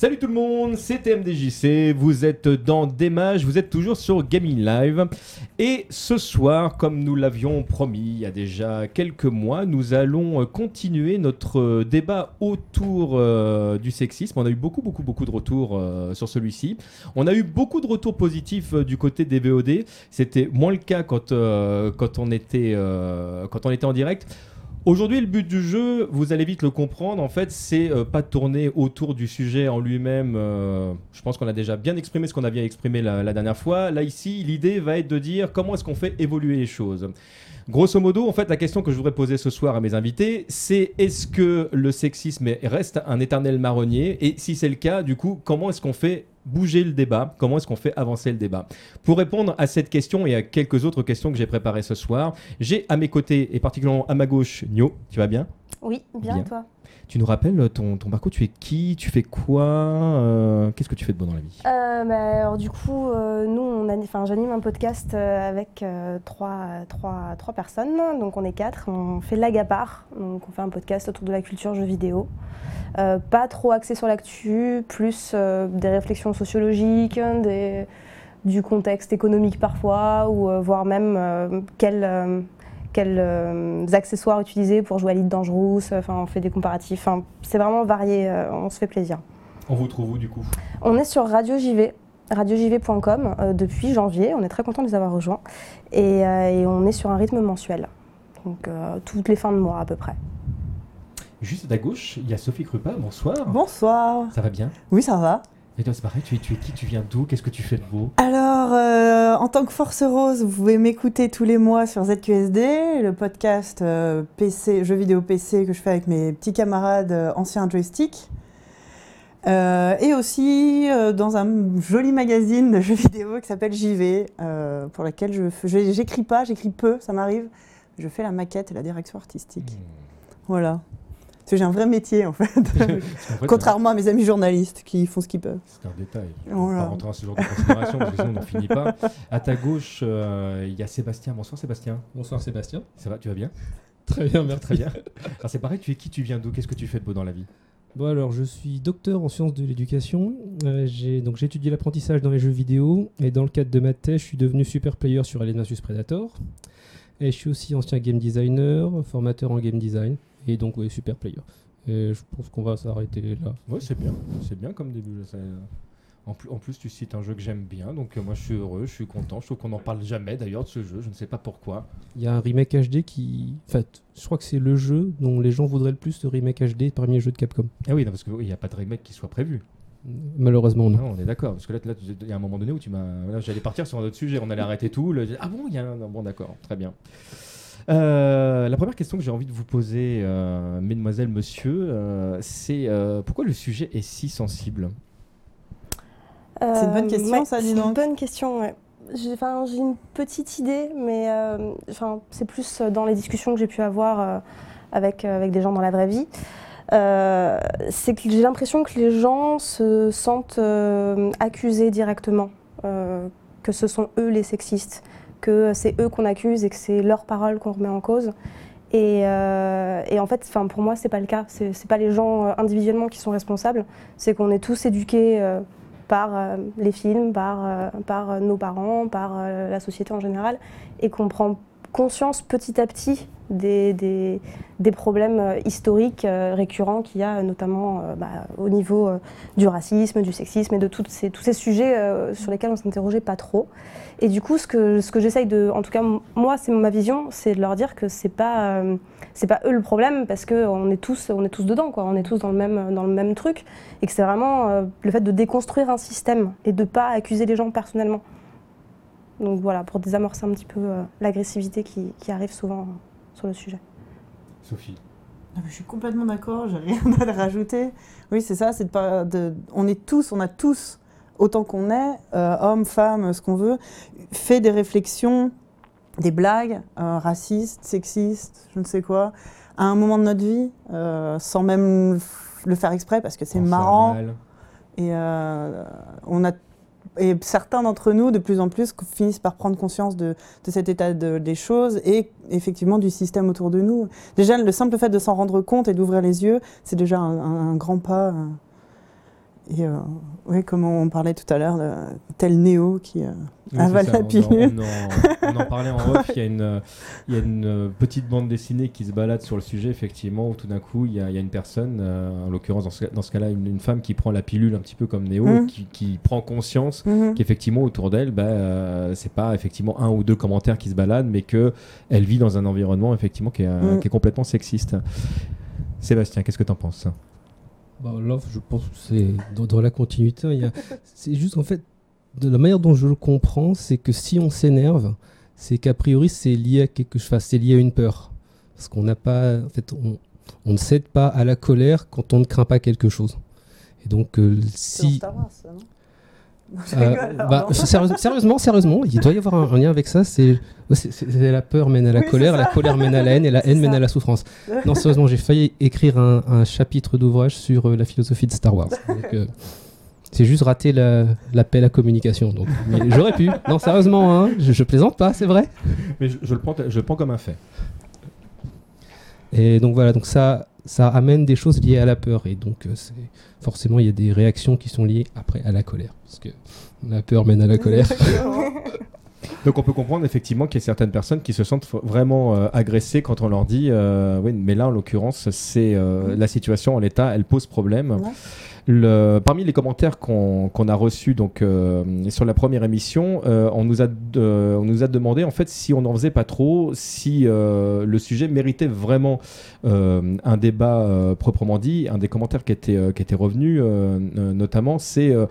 Salut tout le monde, c'est TMDJC, vous êtes dans Démage, vous êtes toujours sur Gaming Live. Et ce soir, comme nous l'avions promis il y a déjà quelques mois, nous allons continuer notre débat autour euh, du sexisme. On a eu beaucoup, beaucoup, beaucoup de retours euh, sur celui-ci. On a eu beaucoup de retours positifs euh, du côté des VOD. C'était moins le cas quand, euh, quand, on était, euh, quand on était en direct. Aujourd'hui, le but du jeu, vous allez vite le comprendre, en fait, c'est euh, pas de tourner autour du sujet en lui-même. euh, je pense qu'on a déjà bien exprimé ce qu'on a bien exprimé la, la dernière fois. Là, ici, l'idée va être de dire comment est-ce qu'on fait évoluer les choses. Grosso modo, en fait, la question que je voudrais poser ce soir à mes invités, c'est est-ce que le sexisme reste un éternel marronnier? Et si c'est le cas, du coup, comment est-ce qu'on fait bouger le débat Comment est-ce qu'on fait avancer le débat? Pour répondre à cette question et à quelques autres questions que j'ai préparées ce soir, j'ai à mes côtés, et particulièrement à ma gauche, Nio. Tu vas bien? Oui, bien, Bien. toi? Tu nous rappelles ton, ton parcours Tu es qui Tu fais quoi Euh, Qu'est-ce que tu fais de bon dans la vie? Euh, bah, Alors du coup, euh, nous, j'anime un podcast euh, avec euh, trois, trois, trois personnes, donc on est quatre. On fait l'Agapar, donc on fait un podcast autour de la culture jeux vidéo. Euh, pas trop axé sur l'actu, plus euh, des réflexions sociologiques, du contexte économique parfois, ou euh, voire même euh, quels, euh, accessoires utiliser pour jouer à Elite Dangerous. Enfin, on fait des comparatifs. Enfin, c'est vraiment varié, euh, on se fait plaisir. On vous trouve où du coup? On est sur Radio JV, radiojv.com euh, depuis janvier. On est très content de les avoir rejoints. Et, euh, et on est sur un rythme mensuel. Donc euh, toutes les fins de mois à peu près. Juste à ta gauche, il y a Sophie Krupa. Bonsoir. Bonsoir. Ça va bien? Oui, ça va. Et toi, c'est pareil, tu es, tu es qui Tu viens d'où Qu'est-ce que tu fais de beau Alors, euh, en tant que Force Rose, vous pouvez m'écouter tous les mois sur ZQSD, le podcast euh, PC, jeux vidéo PC que je fais avec mes petits camarades euh, anciens joystick. Euh, et aussi dans un joli magazine de jeux vidéo qui s'appelle JV, pour laquelle je j'écris pas, j'écris peu, ça m'arrive. Je fais la maquette et la direction artistique. Voilà. Parce que j'ai un vrai métier en fait, contrairement à mes amis journalistes qui font ce qu'ils peuvent. C'est un détail. On va rentrer dans ce genre de considération parce que sinon on n'en finit pas. À ta gauche, euh, il y a Sébastien. Bonsoir Sébastien. Bonsoir Sébastien. Ça va Tu vas bien Très bien, merci. Très bien. Alors c'est pareil, tu es qui Tu viens d'où? Qu'est-ce que tu fais de beau dans la vie? Bon alors, je suis docteur en sciences de l'éducation. Euh, j'ai donc j'ai étudié l'apprentissage dans les jeux vidéo et dans le cadre de ma thèse, je suis devenu super player sur Alien vs Predator. Et je suis aussi ancien game designer, formateur en game design et donc ouais, super player. Et je pense qu'on va s'arrêter là. Ouais, c'est bien. C'est bien comme début. ça- En plus, en plus, tu cites un jeu que j'aime bien, donc euh, moi je suis heureux, je suis content. Je trouve qu'on n'en parle jamais d'ailleurs de ce jeu, je ne sais pas pourquoi. Il y a un remake HD qui, en fait, je crois que c'est le jeu dont les gens voudraient le plus de remake HD parmi les jeux de Capcom. Ah oui, non, parce qu'il n'y a pas de remake qui soit prévu. Malheureusement non. Non, on est d'accord. Parce que là, il y a un moment donné où tu m'as. J'allais partir sur un autre sujet, on allait arrêter tout. le- Ah bon, il y a un. Bon, d'accord, très bien. Euh, la première question que j'ai envie de vous poser, euh, mesdemoiselles, monsieur, euh, c'est euh, pourquoi le sujet est si sensible? C'est une bonne question, ouais, ça, dis C'est une bonne question, ouais. J'ai enfin, j'ai une petite idée, mais euh, enfin, c'est plus dans les discussions que j'ai pu avoir euh, avec, euh, avec des gens dans la vraie vie. Euh, c'est que j'ai l'impression que les gens se sentent euh, accusés directement, euh, que ce sont eux les sexistes, que c'est eux qu'on accuse et que c'est leurs paroles qu'on remet en cause. Et, euh, et en fait, pour moi, c'est pas le cas. C'est pas les gens euh, individuellement qui sont responsables. C'est qu'on est tous éduqués euh, par les films, par, par nos parents, par la société en général, et qu'on prend conscience petit à petit des, des, problèmes euh, historiques euh, récurrents qu'il y a, notamment euh, bah, au niveau du racisme, du sexisme et de ces, tous ces sujets sur lesquels on s'interrogeait pas trop. Et du coup, ce que, ce que j'essaye de, en tout cas moi, c'est ma vision, c'est de leur dire que c'est pas, euh, c'est pas eux le problème parce que on est tous, est tous dedans, quoi. On est tous dans le même, dans le même truc, et que c'est vraiment le fait de déconstruire un système et de pas accuser les gens personnellement. Donc voilà, pour désamorcer un petit peu euh, l'agressivité qui, qui arrive souvent euh, sur le sujet. Sophie. Non, mais je suis complètement d'accord, j'ai rien à rajouter. Oui, c'est ça, c'est de pas. De, on est tous, on a tous, autant qu'on est, euh, hommes, femmes, ce qu'on veut, fait des réflexions, des blagues euh, racistes, sexistes, je ne sais quoi, à un moment de notre vie, euh, sans même le faire exprès parce que c'est marrant. Et euh, on a Et certains d'entre nous, de plus en plus, finissent par prendre conscience de, cet état de- des choses et effectivement du système autour de nous. Déjà, le simple fait de s'en rendre compte et d'ouvrir les yeux, c'est déjà un grand pas. Et euh, oui, comme on parlait tout à l'heure, tel Néo qui euh, Oui, avale ça, la en- pilule. On, en, on en parlait en off. Il y a une, euh, il y a une petite bande dessinée qui se balade sur le sujet, effectivement, où tout d'un coup, il y, a, il y a une personne, euh, en l'occurrence dans ce, cas-là, une, une femme qui prend la pilule un petit peu comme Néo, Mhm. qui, qui prend conscience Mhm. qu'effectivement autour d'elle, bah, c'est pas effectivement un ou deux commentaires qui se baladent, mais que elle vit dans un environnement effectivement qui est, Mm. qui est complètement sexiste. Sébastien, qu'est-ce que t'en penses? Bah, je pense que c'est dans, dans la continuité. C'est juste en fait, de la manière dont je le comprends, c'est que si on s'énerve, c'est qu'a priori c'est lié à quelque chose, enfin, c'est lié à une peur. Parce qu'on n'a pas, en fait, on, on ne cède pas à la colère quand on ne craint pas quelque chose. Et donc, euh, dans si. Star Wars, ça, non? Je rigole, alors, bah, sérieusement, sérieusement, il doit y avoir un, un lien avec ça. C'est la peur mène à la Oui, colère, la colère mène à la haine et la haine mène ça. à la souffrance. Non, sérieusement, j'ai failli écrire un, un chapitre d'ouvrage sur euh, la philosophie de Star Wars. Donc, euh, c'est juste raté la- l'appel à communication. Donc, j'aurais pu. Non, sérieusement, hein, je, je plaisante pas, c'est vrai. Mais je, je le prends, je le prends comme un fait. Et donc voilà, donc ça, ça amène des choses liées à la peur. Et donc, euh, c'est- forcément, il y a des réactions qui sont liées après à la colère. Parce que la peur mène à la colère. Donc on peut comprendre effectivement qu'il y a certaines personnes qui se sentent vraiment euh, agressées quand on leur dit, euh, oui, mais là en l'occurrence, c'est euh, la situation en l'état, elle pose problème. Ouais. Le- parmi les commentaires qu'on a reçus donc euh, sur la première émission, euh, on, nous a, de- on nous a demandé en fait si on n'en faisait pas trop, si euh, le sujet méritait vraiment euh, un débat euh, proprement dit. Un des commentaires qui était, euh, qui était revenu euh, euh, notamment, c'est euh,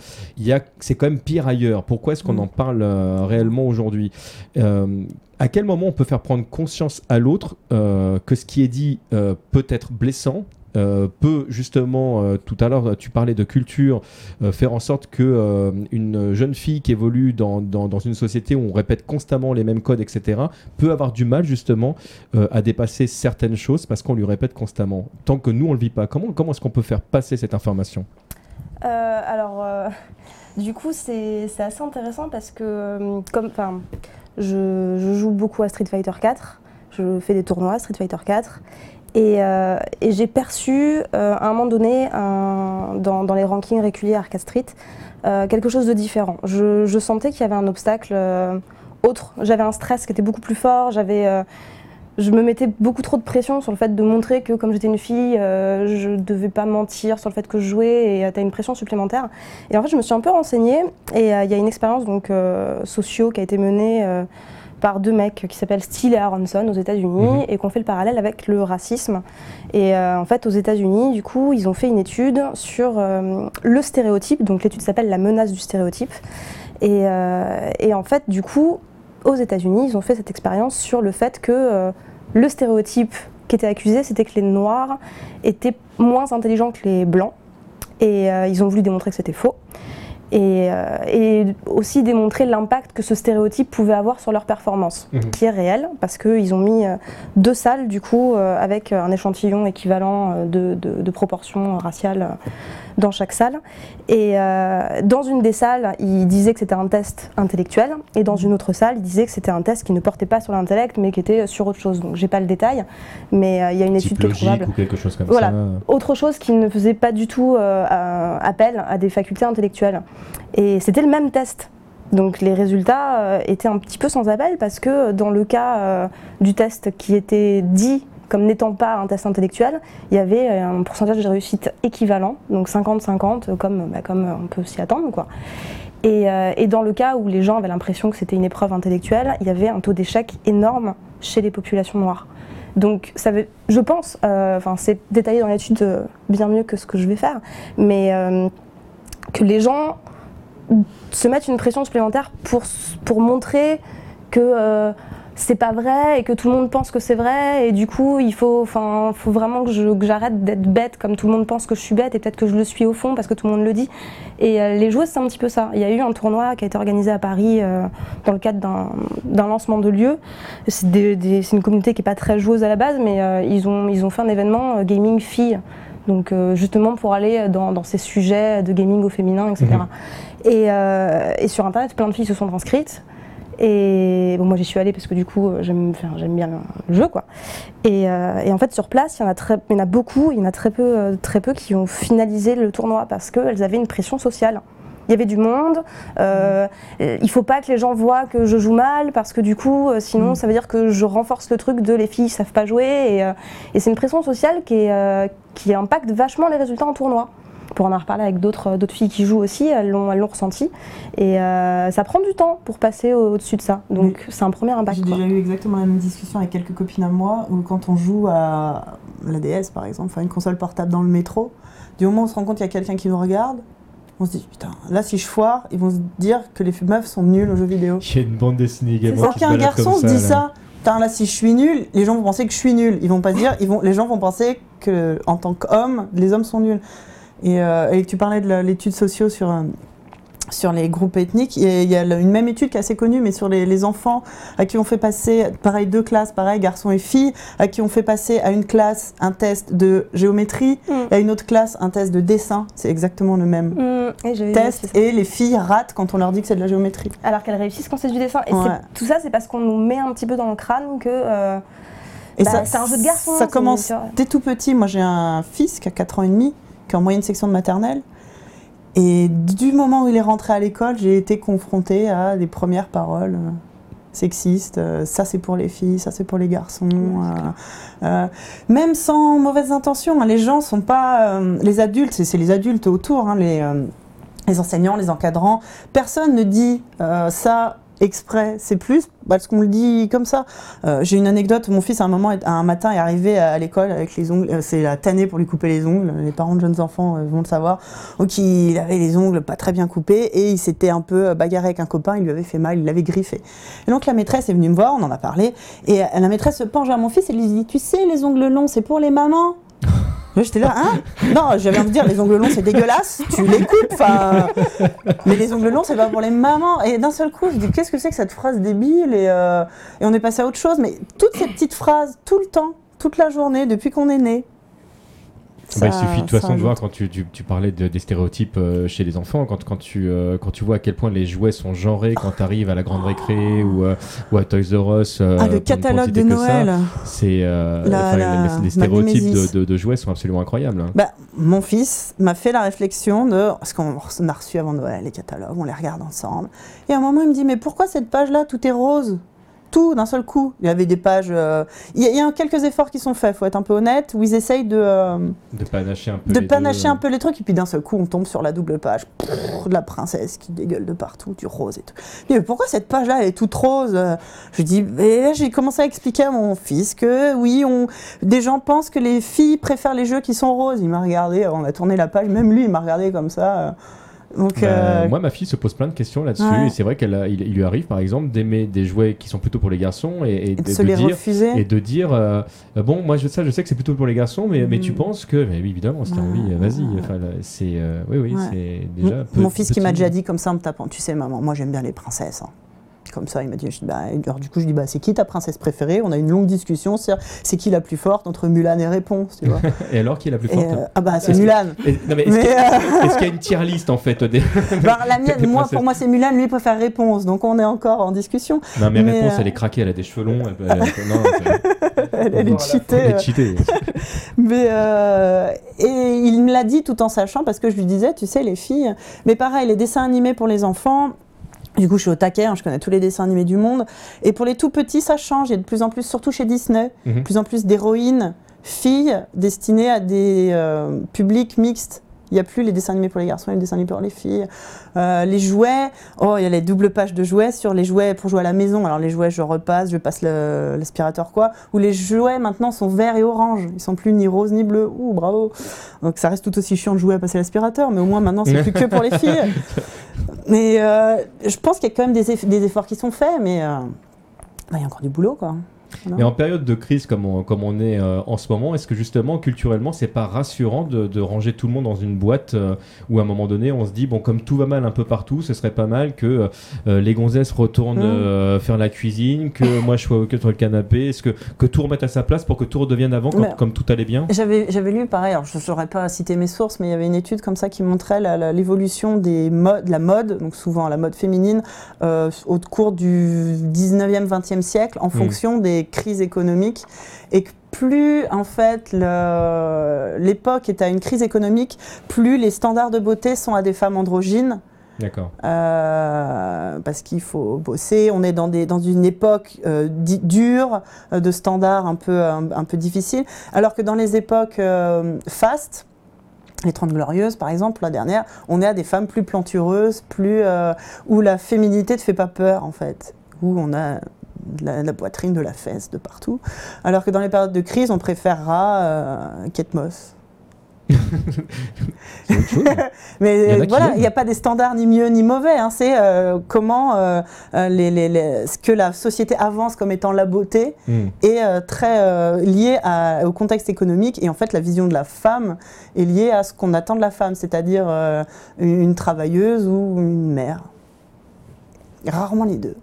c'est quand même pire ailleurs. Pourquoi est-ce qu'on Mm. en parle euh, réellement aujourd'hui? Euh, à quel moment on peut faire prendre conscience à l'autre euh, que ce qui est dit euh, peut être blessant euh, peut justement, euh, tout à l'heure tu parlais de culture, euh, faire en sorte que une jeune fille qui évolue dans, dans, une société où on répète constamment les mêmes codes, etc., peut avoir du mal justement à dépasser certaines choses parce qu'on lui répète constamment. Tant que nous on le vit pas, comment, comment est-ce qu'on peut faire passer cette information? Alors, du coup, c'est assez intéressant parce que, comme, je, je joue beaucoup à Street Fighter 4, je fais des tournois à Street Fighter 4, et, euh, et j'ai perçu euh, à un moment donné, dans, les rankings réguliers Arcade Street, euh, quelque chose de différent. Je, sentais qu'il y avait un obstacle autre. J'avais un stress qui était beaucoup plus fort. J'avais je me mettais beaucoup trop de pression sur le fait de montrer que comme j'étais une fille, je devais pas mentir sur le fait que je jouais et tu as une pression supplémentaire. Et en fait, je me suis un peu renseignée et il y a une expérience donc socio qui a été menée par deux mecs qui s'appellent Steele et Aronson aux États-Unis Mhm. et qu'on fait le parallèle avec le racisme. Et euh, en fait, aux États-Unis, du coup, ils ont fait une étude sur euh, le stéréotype. Donc l'étude s'appelle la menace du stéréotype. Et, euh, et en fait, du coup, aux États-Unis, ils ont fait cette expérience sur le fait que le stéréotype qui était accusé, c'était que les Noirs étaient moins intelligents que les Blancs. Et ils ont voulu démontrer que c'était faux. Et, euh, et aussi démontrer l'impact que ce stéréotype pouvait avoir sur leur performance, Mhm. qui est réel, parce qu'ils ont mis euh, deux salles, du coup, euh, avec un échantillon équivalent de, de- de proportions raciales euh, dans chaque salle. Et euh, dans une des salles, ils disaient que c'était un test intellectuel, et dans une autre salle, ils disaient que c'était un test qui ne portait pas sur l'intellect, mais qui était sur autre chose. Donc, j'ai pas le détail, mais euh, il y a une étude qui est trouvable. ou quelque chose comme Voilà. ça Autre chose qui ne faisait pas du tout euh, appel à des facultés intellectuelles. Et c'était le même test. Donc les résultats étaient un petit peu sans appel parce que dans le cas du test qui était dit comme n'étant pas un test intellectuel, il y avait euh, un pourcentage de réussite équivalent, donc 50-50, comme, bah, comme on peut s'y attendre. Et, euh, dans le cas où les gens avaient l'impression que c'était une épreuve intellectuelle, il y avait un taux d'échec énorme chez les populations noires. Donc, ça veut, je pense, euh, enfin, c'est détaillé dans l'étude euh, bien mieux que ce que je vais faire, mais euh, que les gens se mettent une pression supplémentaire pour, montrer que euh, c'est pas vrai et que tout le monde pense que c'est vrai et du coup il faut, enfin, faut vraiment que j'arrête d'être bête comme tout le monde pense que je suis bête et peut-être que je le suis au fond parce que tout le monde le dit. Et euh, les joueuses c'est un petit peu ça. Il y a eu un tournoi qui a été organisé à Paris euh, dans le cadre d'un lancement de lieu. C'est une communauté qui est pas très joueuse à la base mais euh, ils, ont, ils ont fait un événement gaming filles. Donc justement pour aller dans, dans, ces sujets de gaming au féminin, etc. Mhm. Et, euh, et, sur Internet, plein de filles se sont inscrites. Et bon, moi j'y suis allée parce que du coup j'aime enfin, bien le jeu quoi. Et, euh, et, en fait sur place il y en a très, il y en a beaucoup, il y en a très peu, très peu qui ont finalisé le tournoi parce qu'elles avaient une pression sociale il y avait du monde. Euh, il faut pas que les gens voient que je joue mal parce que du coup, euh, sinon, mm. ça veut dire que je renforce le truc de les filles savent pas jouer. Et, euh, et c'est une pression sociale qui, est, euh, qui impacte vachement les résultats en tournoi. Pour en avoir parlé avec d'autres filles qui jouent aussi, elles l'ont ressenti. Et ça prend du temps pour passer au-dessus de ça. Donc c'est un premier impact. J'ai déjà eu exactement la même discussion avec quelques copines à moi où quand on joue à la DS par exemple, enfin une console portable dans le métro, du moment où on se rend compte qu'il y a quelqu'un qui nous regarde, on se dit, putain, là, si je foire, ils vont se dire que les meufs sont nulles aux jeux vidéo. Il y a une bande dessinée également. Pour qu'un garçon se dit ça, putain, là, si je suis nul, les gens vont penser que je suis nul. Ils vont pas dire, ils vont, les gens vont penser que, en tant qu'homme, les hommes sont nuls. Et, euh, et tu parlais de l'étude sociale sur, euh, sur les groupes ethniques. Il y a une même étude qui est assez connue, mais sur les, enfants à qui on fait passer, pareil, deux classes, pareil, garçons et filles, à qui on fait passer à une classe un test de géométrie, mm. et à une autre classe un test de dessin. C'est exactement le même mm. test. Et les filles ratent quand on leur dit que c'est de la géométrie. Alors qu'elles réussissent quand c'est du dessin. Et tout ça, c'est parce qu'on nous met un petit peu dans le crâne que. Euh, et bah, c'est un jeu de garçon. Ça commence dès tout petit. Moi, j'ai un fils qui a 4 ans et demi, qui est en moyenne section de maternelle. Et du moment où il est rentré à l'école, j'ai été confrontée à des premières paroles euh, sexistes. Euh, ça c'est pour les filles, ça c'est pour les garçons. Euh, même sans mauvaise intention, hein, les gens sont pas. les adultes, c'est les adultes autour, hein, les, les enseignants, les encadrants. Personne ne dit ça exprès, c'est plus parce qu'on le dit comme ça. Euh, j'ai une anecdote, mon fils à un moment, un matin, est arrivé à, l'école avec les ongles, euh, c'est la tannée pour lui couper les ongles, les parents de jeunes enfants euh, vont le savoir. Donc il avait les ongles pas très bien coupés et il s'était un peu bagarré avec un copain, il lui avait fait mal, il l'avait griffé. Et donc la maîtresse est venue me voir, on en a parlé, et la maîtresse se penche à mon fils et lui dit, tu sais, les ongles longs, c'est pour les mamans? J'étais là, hein Non, j'avais envie de dire, les ongles longs, c'est dégueulasse, tu les coupes, enfin. Mais les ongles longs, c'est pas pour les mamans. Et d'un seul coup, je dis, qu'est-ce que c'est que cette phrase débile et, euh, et on est passé à autre chose. Mais toutes ces petites phrases, tout le temps, toute la journée, depuis qu'on est né, bah, il suffit de toute façon de voir quand tu, tu, tu parlais de, des stéréotypes euh, chez les enfants, quand, quand, tu, euh, quand tu vois à quel point les jouets sont genrés quand tu arrives à la grande récré ou, euh, ou à Toys R Us. ah, le catalogue de Noël. C'est les, stéréotypes de, de, jouets sont absolument incroyables. Hein. Bah, mon fils m'a fait la réflexion de parce qu'on a reçu avant Noël les catalogues, on les regarde ensemble. Et à un moment, il me dit mais pourquoi cette page-là tout est rose? Tout d'un seul coup. Il y avait des pages. Euh, il, y a, quelques efforts qui sont faits, faut être un peu honnête, où ils essayent de. Euh, de panacher un peu. De les panacher un peu les trucs, et puis d'un seul coup, on tombe sur la double page de la princesse qui dégueule de partout, du rose et tout. Mais pourquoi cette page-là, elle est toute rose Je dis. Et là, j'ai commencé à expliquer à mon fils que oui, on, des gens pensent que les filles préfèrent les jeux qui sont roses. Il m'a regardé, on a tourné la page, même lui, il m'a regardé comme ça. Donc, bah, euh, Moi, ma fille se pose plein de questions là-dessus. Et c'est vrai qu'il il lui arrive, par exemple, d'aimer des jouets qui sont plutôt pour les garçons et, de, se les dire, refuser. Et de dire euh, bon, moi, je, ça, je sais que c'est plutôt pour les garçons, mais, mais tu mm. penses que. Mais oui, évidemment, si t'as envie, vas-y. Enfin, c'est. Euh, oui, oui, c'est déjà. Mon fils qui m'a déjà dit comme ça en me tapant Tu sais, maman, moi, j'aime bien les princesses. Hein comme ça, il m'a dit, bah, alors, du coup, je dis, bah, c'est qui ta princesse préférée? On a une longue discussion, c'est qui la plus forte entre Mulan et Réponse, tu vois Et alors, qui est la plus forte? euh, Ah bah, c'est Mulan. Est-ce qu'il y, a une tier list en fait des... bah, la mienne, moi, pour moi, c'est Mulan, lui il préfère Réponse, donc on est encore en discussion. Non, mais, Réponse, elle est craquée, elle a des cheveux longs, elle, elle, est cheatée. Elle est cheatée. mais euh, et il me l'a dit tout en sachant parce que je lui disais, tu sais, les filles, mais pareil, les dessins animés pour les enfants du coup, je suis au taquet, hein, je connais tous les dessins animés du monde. Et pour les tout petits, ça change. Il y a de plus en plus, surtout chez Disney, de mhm. plus en plus d'héroïnes filles destinées à des euh, publics mixtes. Il n'y a plus les dessins animés pour les garçons et les dessins animés pour les filles. Euh, les jouets, oh, il y a les doubles pages de jouets sur les jouets pour jouer à la maison. Alors les jouets, je repasse, je passe l'aspirateur quoi. Ou les jouets maintenant sont verts et orange. Ils sont plus ni rose ni bleu. Ouh, bravo. Donc ça reste tout aussi chiant de jouer à passer l'aspirateur, mais au moins maintenant c'est plus que pour les filles. Mais euh, je pense qu'il y a quand même des, efforts qui sont faits, mais euh, bah, il y a encore du boulot quoi. Mais en période de crise comme on, comme on est euh, en ce moment, est-ce que justement culturellement c'est pas rassurant de, de ranger tout le monde dans une boîte euh, où à un moment donné on se dit bon comme tout va mal un peu partout, ce serait pas mal que euh, les gonzesses retournent Mm. euh, faire la cuisine, que moi je sois ok sur le canapé, est-ce que, que tout remette à sa place pour que tout redevienne avant quand- comme tout allait bien? J'avais, j'avais lu pareil, alors je ne saurais pas citer mes sources, mais il y avait une étude comme ça qui montrait l'évolution des modes, de la mode, donc souvent la mode féminine, au cours du 19e, 20e siècle, en fonction des crises économiques. Et que plus en fait l'époque est à une crise économique, plus les standards de beauté sont à des femmes androgynes. D'accord. Euh, parce qu'il faut bosser. On est dans, des, dans une époque euh, dure, euh, de standards un peu, un, un peu difficiles, alors que dans les époques fastes, les 30 glorieuses par exemple, la dernière, on est à des femmes plus plantureuses, plus, où la féminité ne fait pas peur en fait, où on a de la, de la poitrine, de la fesse, de partout, alors que dans les périodes de crise, on préférera euh, Kate Moss. Chose. Mais Il euh, voilà, il n'y a pas des standards ni mieux ni mauvais. hein. C'est euh, comment euh, les, les- les- ce que la société avance comme étant la beauté Hmm. est euh, très lié à- au contexte économique. Et en fait, la vision de la femme est liée à ce qu'on attend de la femme, c'est-à-dire une travailleuse ou une mère. Rarement les deux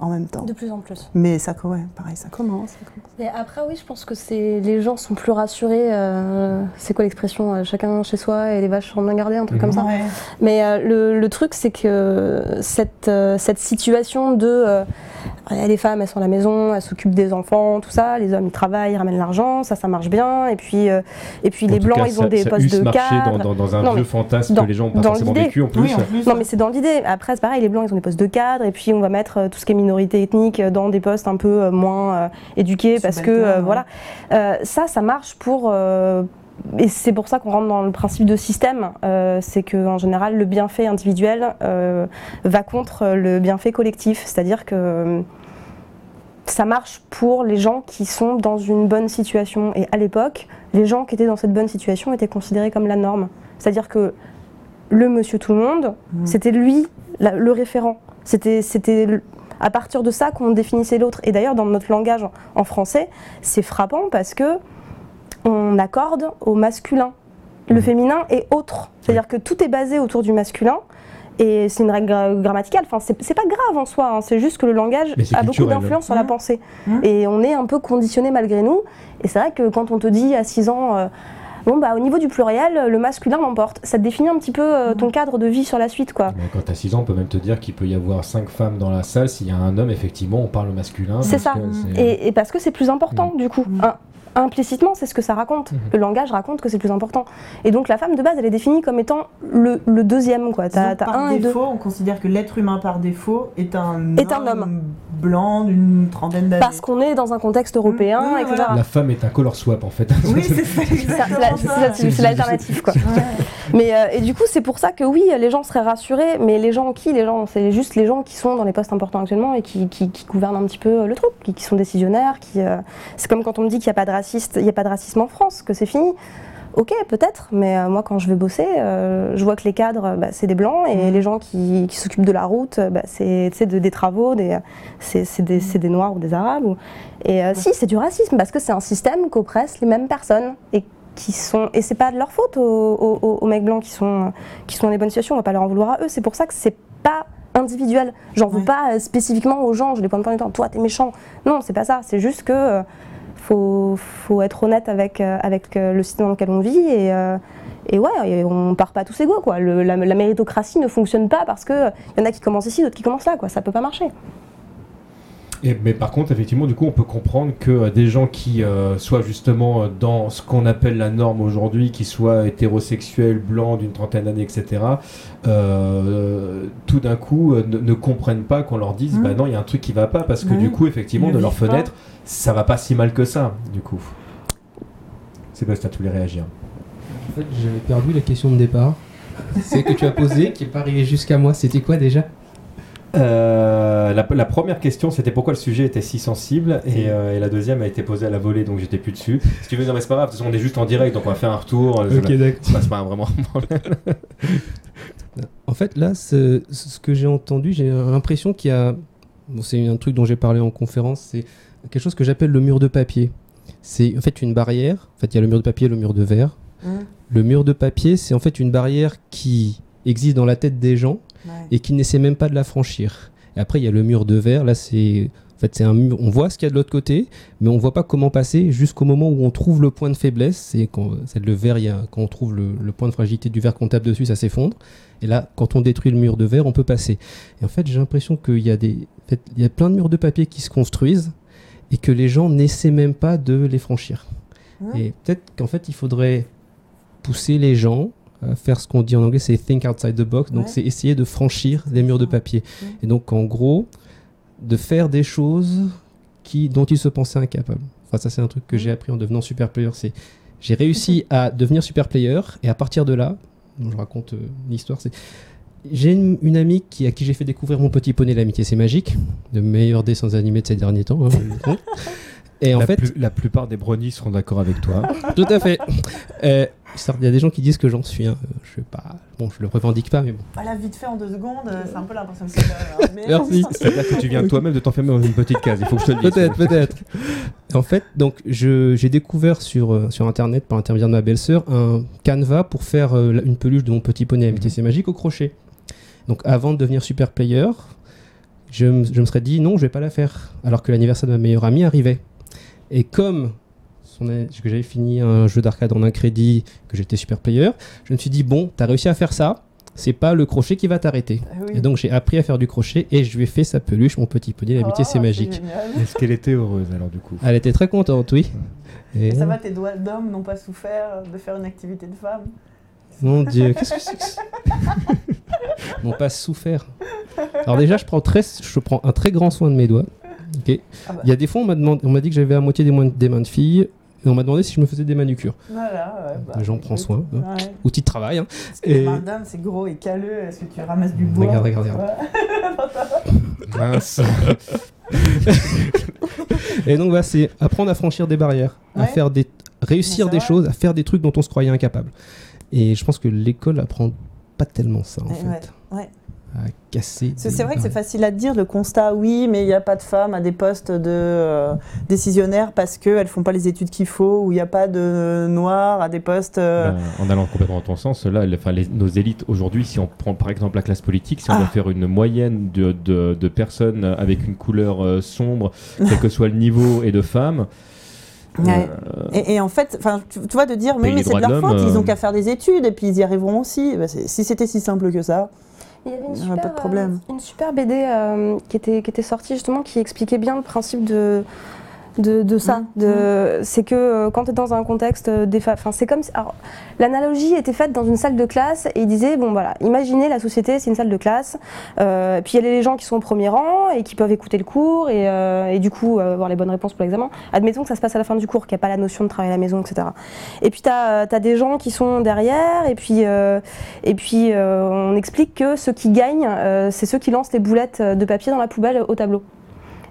en même temps. De plus en plus. Mais ça, ouais, pareil, ça commence. ça commence. Et après, oui, je pense que c'est les gens sont plus rassurés. euh, c'est quoi l'expression euh, Chacun chez soi et les vaches sont bien gardées, un truc comme ça. Mais euh, le, le truc, c'est que cette, cette situation de les femmes, elles sont à la maison, elles s'occupent des enfants, tout ça, les hommes, ils travaillent, ils ramènent l'argent, ça, ça marche bien. Et puis, euh, et puis En les blancs, cas, ils ça- ont des ça postes de cadre. dans, dans- dans un Non, vieux mais fantasme dans- que les gens n'ont pas forcément vécu en plus. Oui, en plus. Non, mais c'est dans l'idée. Après, c'est pareil, les blancs, ils ont des postes de cadre, et puis on va mettre euh, tout ce qui est minorité ethnique euh, dans des postes un peu euh, moins euh, éduqués, parce que euh, voilà. Euh, ça, ça marche pour. Et c'est pour ça qu'on rentre dans le principe de système, euh, c'est qu'en général, le bienfait individuel euh, va contre le bienfait collectif. C'est-à-dire que euh, ça marche pour les gens qui sont dans une bonne situation. Et à l'époque, les gens qui étaient dans cette bonne situation étaient considérés comme la norme. C'est-à-dire que le monsieur tout le monde, Mhm. c'était lui la- le référent. C'était, à partir de ça qu'on définissait l'autre. Et d'ailleurs, dans notre langage en français, c'est frappant parce que on accorde au masculin. Le Mhm. féminin est autre. C'est-à-dire que tout est basé autour du masculin. Et c'est une règle gra- grammaticale. Enfin, c'est, pas grave en soi. hein. C'est juste que le langage a beaucoup culturel. d'influence sur la Mhm. pensée. Mhm. Et on est un peu conditionné malgré nous. Et c'est vrai que quand on te dit à 6 ans, euh, bon bah au niveau du pluriel, le masculin l'emporte. Ça te définit un petit peu euh, ton cadre de vie sur la suite, quoi. Mais quand t'as 6 ans, on peut même te dire qu'il peut y avoir 5 femmes dans la salle. S'il y a un homme, effectivement, on parle au masculin. C'est ça. Et, et parce que c'est plus important, du coup. Un- implicitement, c'est ce que ça raconte. Mhm. Le langage raconte que c'est plus important. Et donc la femme de base, elle est définie comme étant le, le deuxième, quoi. T'as, Donc, t'as par un et deux. défaut, on considère que l'être humain par défaut est un, Est un homme. blanc d'une trentaine d'années. Parce qu'on est dans un contexte européen, Mhm, etc. voilà. La femme est un color swap en fait. Oui, c'est ça, C'est l'alternative, quoi. Ouais. Mais euh, et du coup, c'est pour ça que oui, les gens seraient rassurés, mais les gens qui Les gens, c'est juste les gens qui sont dans les postes importants actuellement et qui, qui- qui gouvernent un petit peu le truc, qui, qui sont décisionnaires. Qui, euh, c'est comme quand on me dit qu'il n'y a pas de raciste, il y a pas de racisme en France, que c'est fini. Ok, peut-être, mais euh, moi, quand je vais bosser, euh, je vois que les cadres, bah, c'est des blancs et Mhm. les gens qui, qui s'occupent de la route, euh, bah, c'est de- des travaux, des, c'est, des, des noirs ou des arabes. ou- Et euh, si, c'est du racisme parce que c'est un système qu'oppresse les mêmes personnes et qui sont et c'est pas de leur faute aux, aux- aux- aux mecs blancs qui sont qui sont dans les bonnes situations. On va pas leur en vouloir à eux. C'est pour ça que c'est pas individuel. J'en veux Ouais. pas spécifiquement aux gens. Je les pointe pas en disant toi t'es méchant. Non, c'est pas ça. C'est juste que faut faut être honnête avec euh, avec euh, le système dans lequel on vit et euh, et ouais, on part pas tous égaux quoi. La, méritocratie ne fonctionne pas parce que il y en a qui commencent ici, d'autres qui commencent là quoi. Ça peut pas marcher. Et- mais par contre, effectivement, du coup, on peut comprendre que euh, des gens qui euh, soient justement euh, dans ce qu'on appelle la norme aujourd'hui, qui soient hétérosexuels, blancs, d'une trentaine d'années, etc., euh, tout d'un coup ne, ne comprennent pas qu'on leur dise, Mhm. bah non, il y a un truc qui va pas, parce que Oui. du coup, effectivement, Ils de le leur vivent pas. fenêtre, ça va pas si mal que ça, du coup. C'est parce que tu voulais réagir. En fait, j'avais perdu la question de départ. C'est que tu as posé, qui est pas arrivé jusqu'à moi. C'était quoi déjà? Euh, la, la première question, c'était pourquoi le sujet était si sensible, et, euh, et la deuxième a été posée à la volée, donc j'étais plus dessus. Si tu veux, non, mais c'est pas grave, de toute façon, on est juste en direct, donc on va faire un retour. euh, Ok, d'accord. C'est pas, vraiment un problème. En fait, là, ce, ce que j'ai entendu, j'ai l'impression qu'il y a bon, c'est un truc dont j'ai parlé en conférence, c'est quelque chose que j'appelle le mur de papier. C'est en fait une barrière. En fait, il y a le mur de papier et le mur de verre. Mmh. Le mur de papier, c'est en fait une barrière qui existe dans la tête des gens Ouais. et qui n'essaie même pas de la franchir. Et après, il y a le mur de verre. Là, c'est en fait c'est un mur. On voit ce qu'il y a de l'autre côté, mais on voit pas comment passer jusqu'au moment où on trouve le point de faiblesse. C'est quand c'est le verre. Il y a, quand on trouve le, le point de fragilité du verre qu'on tape dessus, ça s'effondre. Et là, quand on détruit le mur de verre, on peut passer. Et en fait, j'ai l'impression qu'il y a des, en fait, il y a plein de murs de papier qui se construisent et que les gens n'essaient même pas de les franchir. Ouais. Et peut-être qu'en fait, il faudrait pousser les gens faire ce qu'on dit en anglais, c'est think outside the box. Donc, Ouais. c'est essayer de franchir les murs de papier. Ouais. Et donc, en gros, de faire des choses qui, dont ils se pensaient incapables. Enfin, ça, c'est un truc que j'ai appris en devenant super player. C'est j'ai réussi à devenir super player et à partir de là, je raconte euh, l'histoire, c'est j'ai une, une amie qui, à qui j'ai fait découvrir mon petit poney, l'amitié c'est magique, le meilleur dessin animé de ces derniers temps. hein, et en la, fait, plus- la plupart des brownies seront d'accord avec toi. tout à fait. Euh, il y a des gens qui disent que j'en suis. hein. Euh, Je sais pas. Bon, je le revendique pas, mais bon. Voilà, vite fait en deux secondes, euh, c'est un peu l'impression que c'est mais- Merci. C'est-à-dire que tu viens toi-même de t'enfermer dans une petite case. Il faut que je te le dise. Peut-être, peut-être. En fait, donc je- j'ai découvert sur, euh, sur internet par l'intermédiaire de ma belle-sœur un canevas pour faire euh, une peluche de mon petit poney c'est magique au crochet. Donc avant de devenir super player, je, me- je me serais dit non, je vais pas la faire. Alors que l'anniversaire de ma meilleure amie arrivait. Et comme a- que j'avais fini un jeu d'arcade en un crédit, que j'étais super player, je me suis dit bon, t'as réussi à faire ça, c'est pas le crochet qui va t'arrêter. Ah oui. Et donc j'ai appris à faire du crochet et je lui ai fait sa peluche, mon petit poney, l'amitié Oh, c'est magique. Est-ce qu'elle était heureuse alors du coup? Elle était très contente, oui. Et Et ça va, tes doigts d'homme n'ont pas souffert de faire une activité de femme? Mon Dieu, qu'est-ce que c'est que ça? N'ont pas souffert. Alors déjà, je prends, très, je prends un très grand soin de mes doigts. Ah bah. Il y a des fois, on m'a dit que j'avais à moitié des, mains- des mains de fille. Et on m'a demandé si je me faisais des manucures. Voilà, ouais, bah, J'en prends soin, hein. ouais. Outil de travail. hein. Et- c'est gros et calleux. Est-ce que tu ramasses du bois Regarde, regarde, regarde. Mince. Et donc, voilà, c'est apprendre à franchir des barrières, à faire des, réussir des choses, à faire des trucs dont on se croyait incapable. Et je pense que l'école apprend pas tellement ça, en fait. ouais. À casser. C'est vrai que c'est facile à dire, le constat, oui, mais il n'y a pas de femmes à des postes de euh, décisionnaires parce qu'elles ne font pas les études qu'il faut, ou il n'y a pas de noirs à des postes... euh, Ben, en allant complètement dans ton sens, là, les- nos élites aujourd'hui, si on prend par exemple la classe politique, si on Ah. doit faire une moyenne de, de- de personnes avec une couleur euh, sombre, quel que soit le niveau, et de femmes, Ouais. euh, Et, et en fait, enfin, tu, tu vois, de dire, mais, mais c'est de leur faute, l'homme, ils euh, ont qu'à faire des études et puis ils y arriveront aussi. Bah, c'est- si c'était si simple que ça. Il y avait une super, pas de problème. euh, une super BD euh, qui, était, qui était sortie justement qui expliquait bien le principe de, de, de ça. Mhm. De, C'est que euh, quand tu es dans un contexte euh, des enfin c'est comme si- l'analogie était faite dans une salle de classe et il disait bon voilà imaginez la société c'est une salle de classe euh, et puis il y a les gens qui sont au premier rang et qui peuvent écouter le cours et, euh, et du coup avoir les bonnes réponses pour l'examen. Admettons que ça se passe à la fin du cours qu'il n'y a pas la notion de travail à la maison etc. Et puis tu as, des gens qui sont derrière et puis euh, et puis, on explique que ceux qui gagnent, c'est ceux qui lancent les boulettes de papier dans la poubelle au tableau.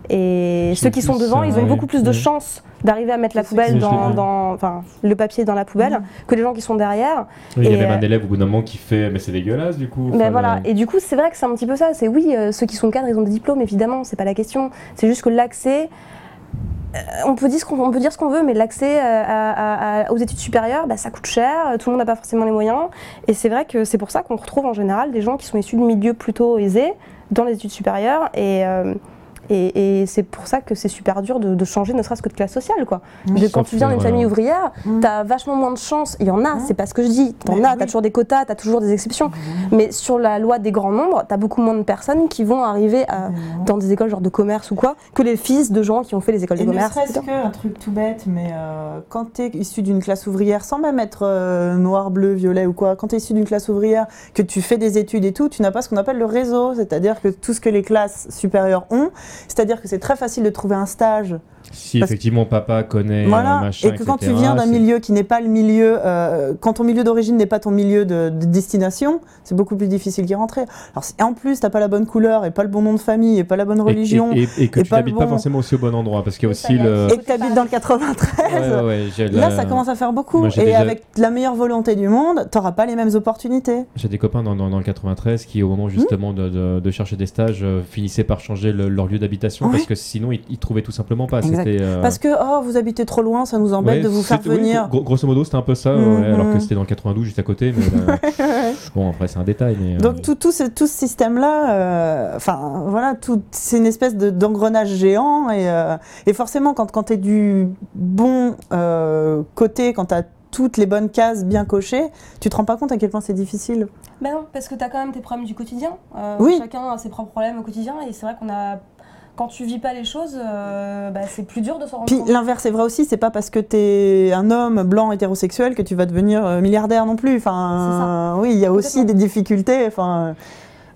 Et ceux qui sont devant, ils ont beaucoup plus de chances d'arriver à mettre la poubelle dans, dans- enfin, le papier dans la poubelle que les gens qui sont derrière. il y a même euh, un élève au bout d'un moment qui fait Mais c'est dégueulasse du coup. Ben voilà. Et du coup, c'est vrai que c'est un petit peu ça. C'est oui, euh, ceux qui sont cadres, ils ont des diplômes, évidemment, c'est pas la question. C'est juste que l'accès. euh, On peut, dire ce qu'on, on peut dire ce qu'on veut, mais l'accès euh, aux études supérieures, bah, ça coûte cher, tout le monde n'a pas forcément les moyens. Et c'est vrai que c'est pour ça qu'on retrouve en général des gens qui sont issus de milieux plutôt aisés dans les études supérieures. Et, euh, et, et c'est pour ça que c'est super dur de, de changer, ne serait-ce que de classe sociale. Quoi. Mmh. Je- quand tu viens d'une famille ouvrière, Mmh. t'as vachement moins de chance. Il y en a, Mmh. c'est pas ce que je dis. T'en Mais as, oui. t'as toujours des quotas, t'as toujours des exceptions. Mais sur la loi des grands nombres, t'as beaucoup moins de personnes qui vont arriver à- dans des écoles genre de commerce ou quoi, que les fils de gens qui ont fait les écoles Et de ne commerce. serait-ce etc. qu'un truc tout bête, mais euh, quand tu es issu d'une classe ouvrière, sans même être euh, noir, bleu, violet ou quoi, quand tu es issu d'une classe ouvrière, que tu fais des études et tout, tu n'as pas ce qu'on appelle le réseau, c'est-à-dire que tout ce que les classes supérieures ont, c'est-à-dire que c'est très facile de trouver un stage Si Parce- effectivement papa connaît Voilà, machin, et que quand tu viens d'un milieu qui n'est pas le milieu, euh, quand ton milieu d'origine n'est pas ton milieu de, de destination, c'est beaucoup plus difficile d'y rentrer. Alors, en plus, t'as pas la bonne couleur, et pas le bon nom de famille, et pas la bonne religion, et, et- et que et tu pas n'habites pas bon- forcément aussi au bon endroit parce qu'il y a aussi le. et que t'habites dans le 93, Ouais, ouais, ouais, j'ai là, la- ça commence à faire beaucoup. Moi, et déjà- avec la meilleure volonté du monde, t'auras pas les mêmes opportunités. J'ai des copains dans, dans- dans le 93 qui, au moment justement de, de- de chercher des stages, euh, finissaient par changer le- leur lieu d'habitation parce que sinon ils, ils trouvaient tout simplement pas. Exact. Euh, Parce que, oh, vous habitez trop loin, ça nous embête ouais, de vous faire oui, venir. gros- grosso modo, c'était un peu ça, Mhm. ouais, alors que c'était dans le 92 juste à côté. Mais, euh, bon, après, c'est un détail. Mais, euh, Donc tout, tout ce, tout ce système-là, euh, enfin voilà, c'est une espèce de- d'engrenage géant et, euh, et forcément quand, quand tu es du bon euh, côté, quand tu as toutes les bonnes cases bien cochées, tu te rends pas compte à quel point c'est difficile. Ben non, parce que tu as quand même tes problèmes du quotidien. Euh, Oui. Chacun a ses propres problèmes au quotidien et c'est vrai qu'on a. Quand tu vis pas les choses, euh, bah, c'est plus dur de s'en rendre Puis compte. l'inverse est vrai aussi, c'est pas parce que tu es un homme blanc hétérosexuel que tu vas devenir euh, milliardaire non plus. Enfin, oui, il y a aussi des difficultés. Enfin,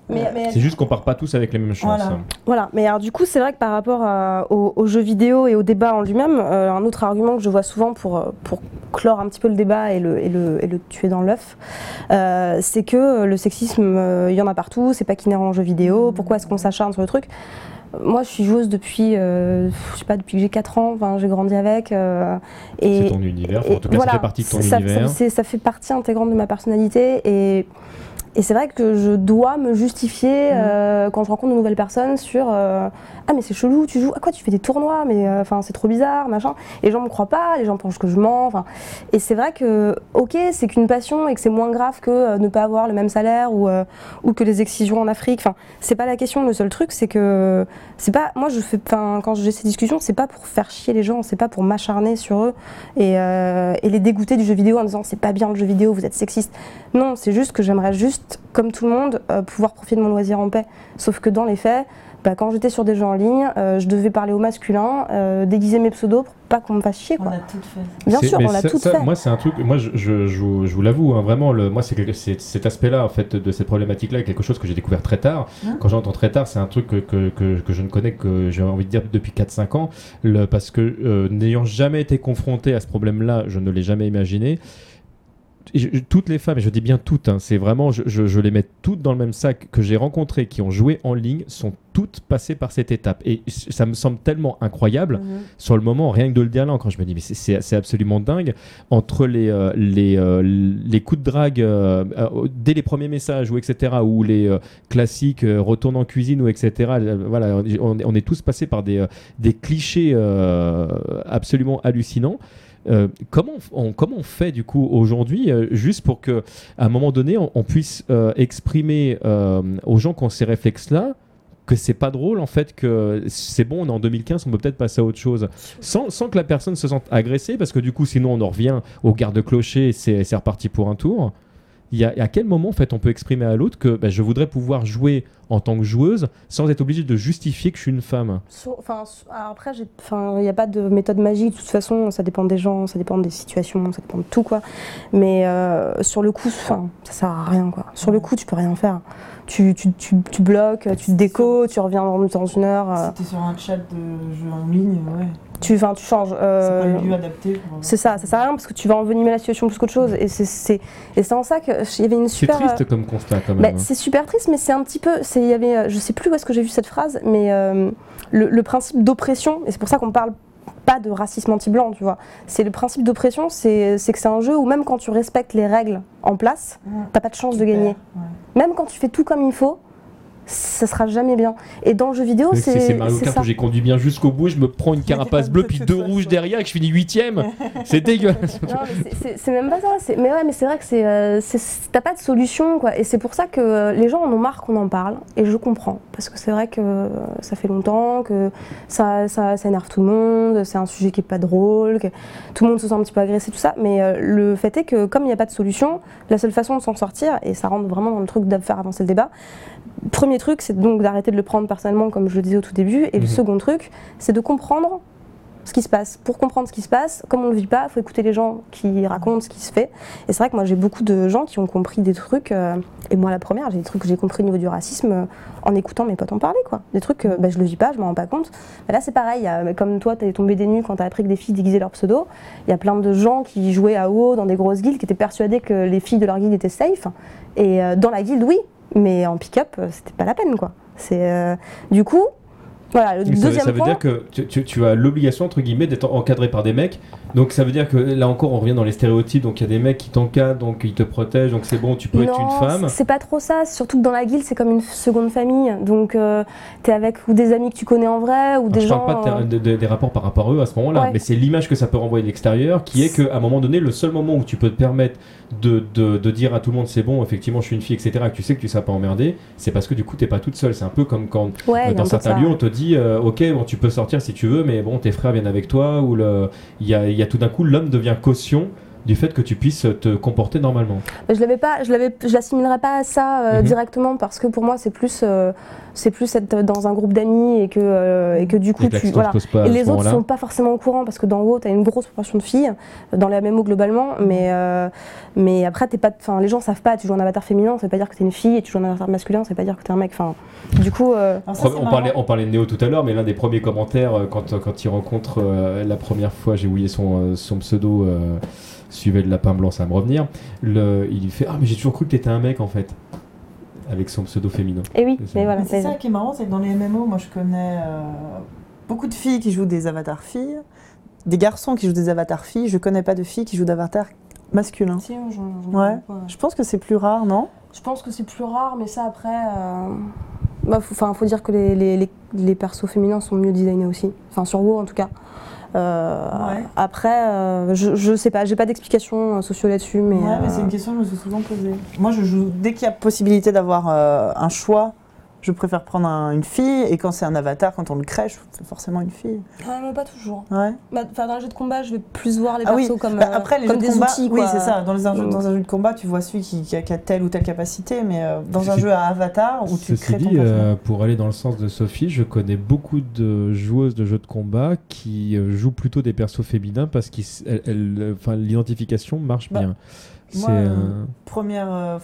Mais, mais- C'est juste qu'on part pas tous avec les mêmes chances. Voilà. Voilà, mais alors du coup, c'est vrai que par rapport à- aux, aux jeux vidéo et au débat en lui-même, euh, un autre argument que je vois souvent pour, euh, pour clore un petit peu le débat et le, et le, et le tuer dans l'œuf, euh, c'est que le sexisme, euh, il y en a partout, c'est pas qu'inhérent aux jeux vidéo, pourquoi est-ce qu'on s'acharne sur le truc? Moi, je suis joueuse depuis, euh, je sais pas, depuis que j'ai 4 ans. Enfin, j'ai grandi avec. euh, C'est ton univers. Enfin, en tout cas, voilà, ça fait partie de ton ça, univers. Ça, ça fait partie intégrante de ma personnalité et, et c'est vrai que je dois me justifier Mhm. euh, quand je rencontre de nouvelles personnes sur euh, ah mais c'est chelou, tu joues à quoi tu fais des tournois mais euh, enfin c'est trop bizarre machin. Et les gens me croient pas, les gens pensent que je mens. enfin. Et c'est vrai que ok c'est qu'une passion et que c'est moins grave que ne pas avoir le même salaire ou ou que les excisions en Afrique. Enfin c'est pas la question. Le seul truc c'est que c'est pas moi je fais quand j'ai ces discussions c'est pas pour faire chier les gens, c'est pas pour m'acharner sur eux et, et les dégoûter du jeu vidéo en disant c'est pas bien le jeu vidéo, vous êtes sexiste. Non, c'est juste que j'aimerais juste, comme tout le monde, euh, pouvoir profiter de mon loisir en paix. Sauf que dans les faits, bah, quand j'étais sur des jeux en ligne, euh, je devais parler au masculin, euh, déguiser mes pseudos pour pas qu'on me fasse chier. Quoi. tout fait. Bien sûr, on l'a ça- tout ça, fait. Moi, c'est un truc. Moi, je, je, je vous, je vous l'avoue, hein, vraiment, le, moi, c'est cet aspect-là, en fait, de cette problématique-là, est quelque chose que j'ai découvert très tard. Hein Quand j'entends très tard, c'est un truc que, que, que, que je ne connais que j'ai envie de dire depuis 4-5 ans, le, parce que euh, n'ayant jamais été confronté à ce problème-là, je ne l'ai jamais imaginé. Je- toutes les femmes, et je dis bien toutes, hein, c'est vraiment, je, je- je les mets toutes dans le même sac que j'ai rencontrées, qui ont joué en ligne, sont toutes passées par cette étape. Et ça me semble tellement incroyable Mhm. sur le moment, rien que de le dire là, quand je me dis, mais c'est- absolument dingue, entre les, euh, les, euh, les coups de drague euh, dès les premiers messages, ou etc., ou les classiques retourne en cuisine, ou etc., voilà, on, on est tous passés par des, des clichés absolument hallucinants. Euh, comment, on, fait du coup aujourd'hui, euh, juste pour que à un moment donné, on, puisse euh, exprimer aux gens qui ont ces réflexes-là que c'est pas drôle en fait, que c'est bon, on est en 2015, on peut peut-être passer à autre chose, sans, sans que la personne se sente agressée, parce que du coup, sinon on en revient au garde-clocher et c'est c'est reparti pour un tour. Il y a, à quel moment en fait on peut exprimer à l'autre que bah, je voudrais pouvoir jouer en tant que joueuse sans être obligé de justifier que je suis une femme Enfin, alors après, il n'y a pas de méthode magique. De toute façon, ça dépend des gens, ça dépend des situations, ça dépend de tout, quoi. Mais euh, sur le coup, enfin, ça sert à rien, quoi. Sur le coup, tu peux rien faire. Tu, tu, tu, tu bloques, tu te déco, tu reviens dans, dans une heure. euh, C'était sur un chat de jeu en ligne, ouais. tu, enfin, tu changes. C'est euh, pas le lieu adapté. c'est ça, ça sert à rien parce que tu vas envenimer la situation plus qu'autre chose. Et c'est- c'est et c'est en ça qu'il y avait une C'est super. triste comme constat quand Bah, même. hein. c'est super triste, mais c'est un petit peu. c'est- Il y avait, euh, je sais plus où est-ce que j'ai vu cette phrase, mais euh, le, le principe d'oppression, et c'est pour ça qu'on parle pas de racisme anti-blanc, tu vois. C'est le principe d'oppression, c'est que c'est un jeu où même quand tu respectes les règles en place, t'as pas de chance de gagner. Même quand tu fais tout comme il faut, ça sera jamais bien. Et dans le jeu vidéo, C'est- c'est C'est Mario Kart où j'ai conduit bien jusqu'au bout, je me prends une carapace bleue puis De deux rouges derrière et que je finis huitième. C'est dégueulasse. C'est- même pas ça. Mais ouais, mais c'est vrai que c'est, euh, t'as pas de solution, quoi. Et c'est pour ça que euh, les gens en ont marre qu'on en parle. Et je comprends, parce que c'est vrai que euh, ça fait longtemps que ça, ça, ça énerve tout le monde. C'est un sujet qui est pas drôle, que tout le monde se sent un petit peu agressé, tout ça. Mais le fait est que comme il n'y a pas de solution, la seule façon de s'en sortir, et ça rentre vraiment dans le truc de faire avancer le débat. Premier truc, c'est donc d'arrêter de le prendre personnellement, comme je le disais au tout début. Et le Mhm. second truc, c'est de comprendre ce qui se passe. Pour comprendre ce qui se passe, comme on ne le vit pas, il faut écouter les gens qui racontent ce qui se fait. Et c'est vrai que moi j'ai beaucoup de gens qui ont compris des trucs, euh, et moi la première, j'ai des trucs que j'ai compris au niveau du racisme euh, en écoutant mes potes en parler. Quoi. Des trucs que bah, je le vis pas, je m'en rends pas compte. Mais là c'est pareil, comme toi tu es tombé des nues quand tu as appris que des filles déguisaient leur pseudo, il y a plein de gens qui jouaient à WoW dans des grosses guildes qui étaient persuadés que les filles de leur guilde étaient safe. Et euh, dans la guilde, oui, mais en pick-up, euh, c'était pas la peine. quoi. C'est euh, Du coup, voilà, le Donc, ça, deuxième ça veut point. dire que tu, tu- tu as l'obligation, entre guillemets, d'être encadré par des mecs. Donc ça veut dire que là encore, on revient dans les stéréotypes. Donc il y a des mecs qui t'encadrent, donc ils te protègent, donc c'est bon, tu peux être une femme. C'est pas trop ça, surtout que dans la guilde, c'est comme une seconde famille. Donc, euh, t'es avec ou des amis que tu connais en vrai, ou des je gens. parle pas de- euh, de- de- des rapports par rapport à eux à ce moment-là, Ouais. mais c'est l'image que ça peut renvoyer de l'extérieur qui est qu'à un moment donné, le seul moment où tu peux te permettre de, de- de dire à tout le monde c'est bon, effectivement je suis une fille, etc., et que tu sais que tu ne seras pas emmerdé, c'est parce que du coup t'es pas toute seule. C'est un peu comme quand ouais, euh, dans certains lieux on te dit euh, ok, bon, tu peux sortir si tu veux, mais bon, tes frères viennent avec toi, ou le... il, y a, il y a tout d'un coup l'homme devient caution du fait que tu puisses te comporter normalement. Je l'avais pas, je l'avais, je l'assimilerais pas à ça euh, Mhm. directement parce que pour moi, c'est plus, euh, c'est plus être dans un groupe d'amis et que, euh, et que du coup, Et tu. Voilà. Et les autres sont pas forcément au courant parce que dans WoW, tu as une grosse proportion de filles, dans les MMO globalement, mais, euh, mais après, t'es pas, enfin, les gens savent pas, tu joues un avatar féminin, ça veut pas dire que t'es une fille, et tu joues un avatar masculin, ça veut pas dire que t'es un mec. Enfin, du coup, euh, Alors ça, c'est on, parlait, on parlait de Néo tout à l'heure, mais l'un des premiers commentaires, quand, quand il rencontre euh, la première fois, j'ai oublié son, euh, son pseudo, euh, suivait le lapin blanc, ça va me revenir, le, il lui fait Ah, mais j'ai toujours cru que t'étais un mec en fait, avec son pseudo féminin. et oui, C'est ça. mais voilà. C'est ça qui est marrant, c'est que dans les MMO, moi je connais euh, beaucoup de filles qui jouent des avatars filles, des garçons qui jouent des avatars filles, je connais pas de filles qui jouent d'avatars masculins. Si, j'en- j'en- Ouais. ouais. Je pense que c'est plus rare, non? Je pense que c'est plus rare, mais ça après. euh, Bah, faut, enfin, faut dire que les, les, les, les persos féminins sont mieux designés aussi. Enfin, sur WoW en tout cas. Euh, Ouais. Après, euh, je, je sais pas, j'ai pas d'explication euh, socio là-dessus, mais. Ouais, mais c'est une question que je me suis souvent posée. Moi, je joue dès qu'il y a possibilité d'avoir un choix. Je préfère prendre un- une fille, et quand c'est un avatar, quand on le crée, je fais forcément une fille. Ah, mais pas toujours. Ouais. Bah, dans les jeux de combat, je vais plus voir les Ah oui, persos comme, Bah, euh, après, les comme jeux de des combat, outils. oui, c'est ça. Dans, les, un jeu- Mm. dans un jeu de combat, tu vois celui qui, qui a, qui a telle ou telle capacité, mais euh, dans un jeu à avatar où tu Ceci crées ton dit, personnage. euh, pour aller dans le sens de Sophie, je connais beaucoup de joueuses de jeux de combat qui euh, jouent plutôt des persos féminins parce que l'identification marche Bah, bien. Moi, C'est euh, euh, Première, euh,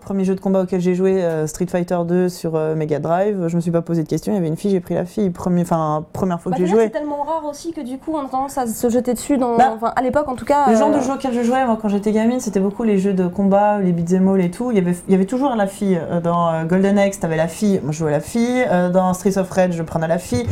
premier jeu de combat auquel j'ai joué, euh, Street Fighter 2 sur euh, Mega Drive. Je me suis pas posé de questions. Il y avait une fille, j'ai pris la fille. Premier, enfin, première fois Bah, que j'ai c'est-à-dire joué. C'est tellement rare aussi que du coup, on a tendance à se jeter dessus. Dans, Bah, enfin, à l'époque, en tout cas. Le genre de jeu auquel je jouais, moi, quand j'étais gamine, c'était beaucoup les jeux de combat, les beat'em all et tout. Il y avait, il y avait toujours la fille. Dans euh, Golden Axe, t'avais la fille. Moi, je jouais la fille. Euh, dans Streets of Rage, je prenais la fille.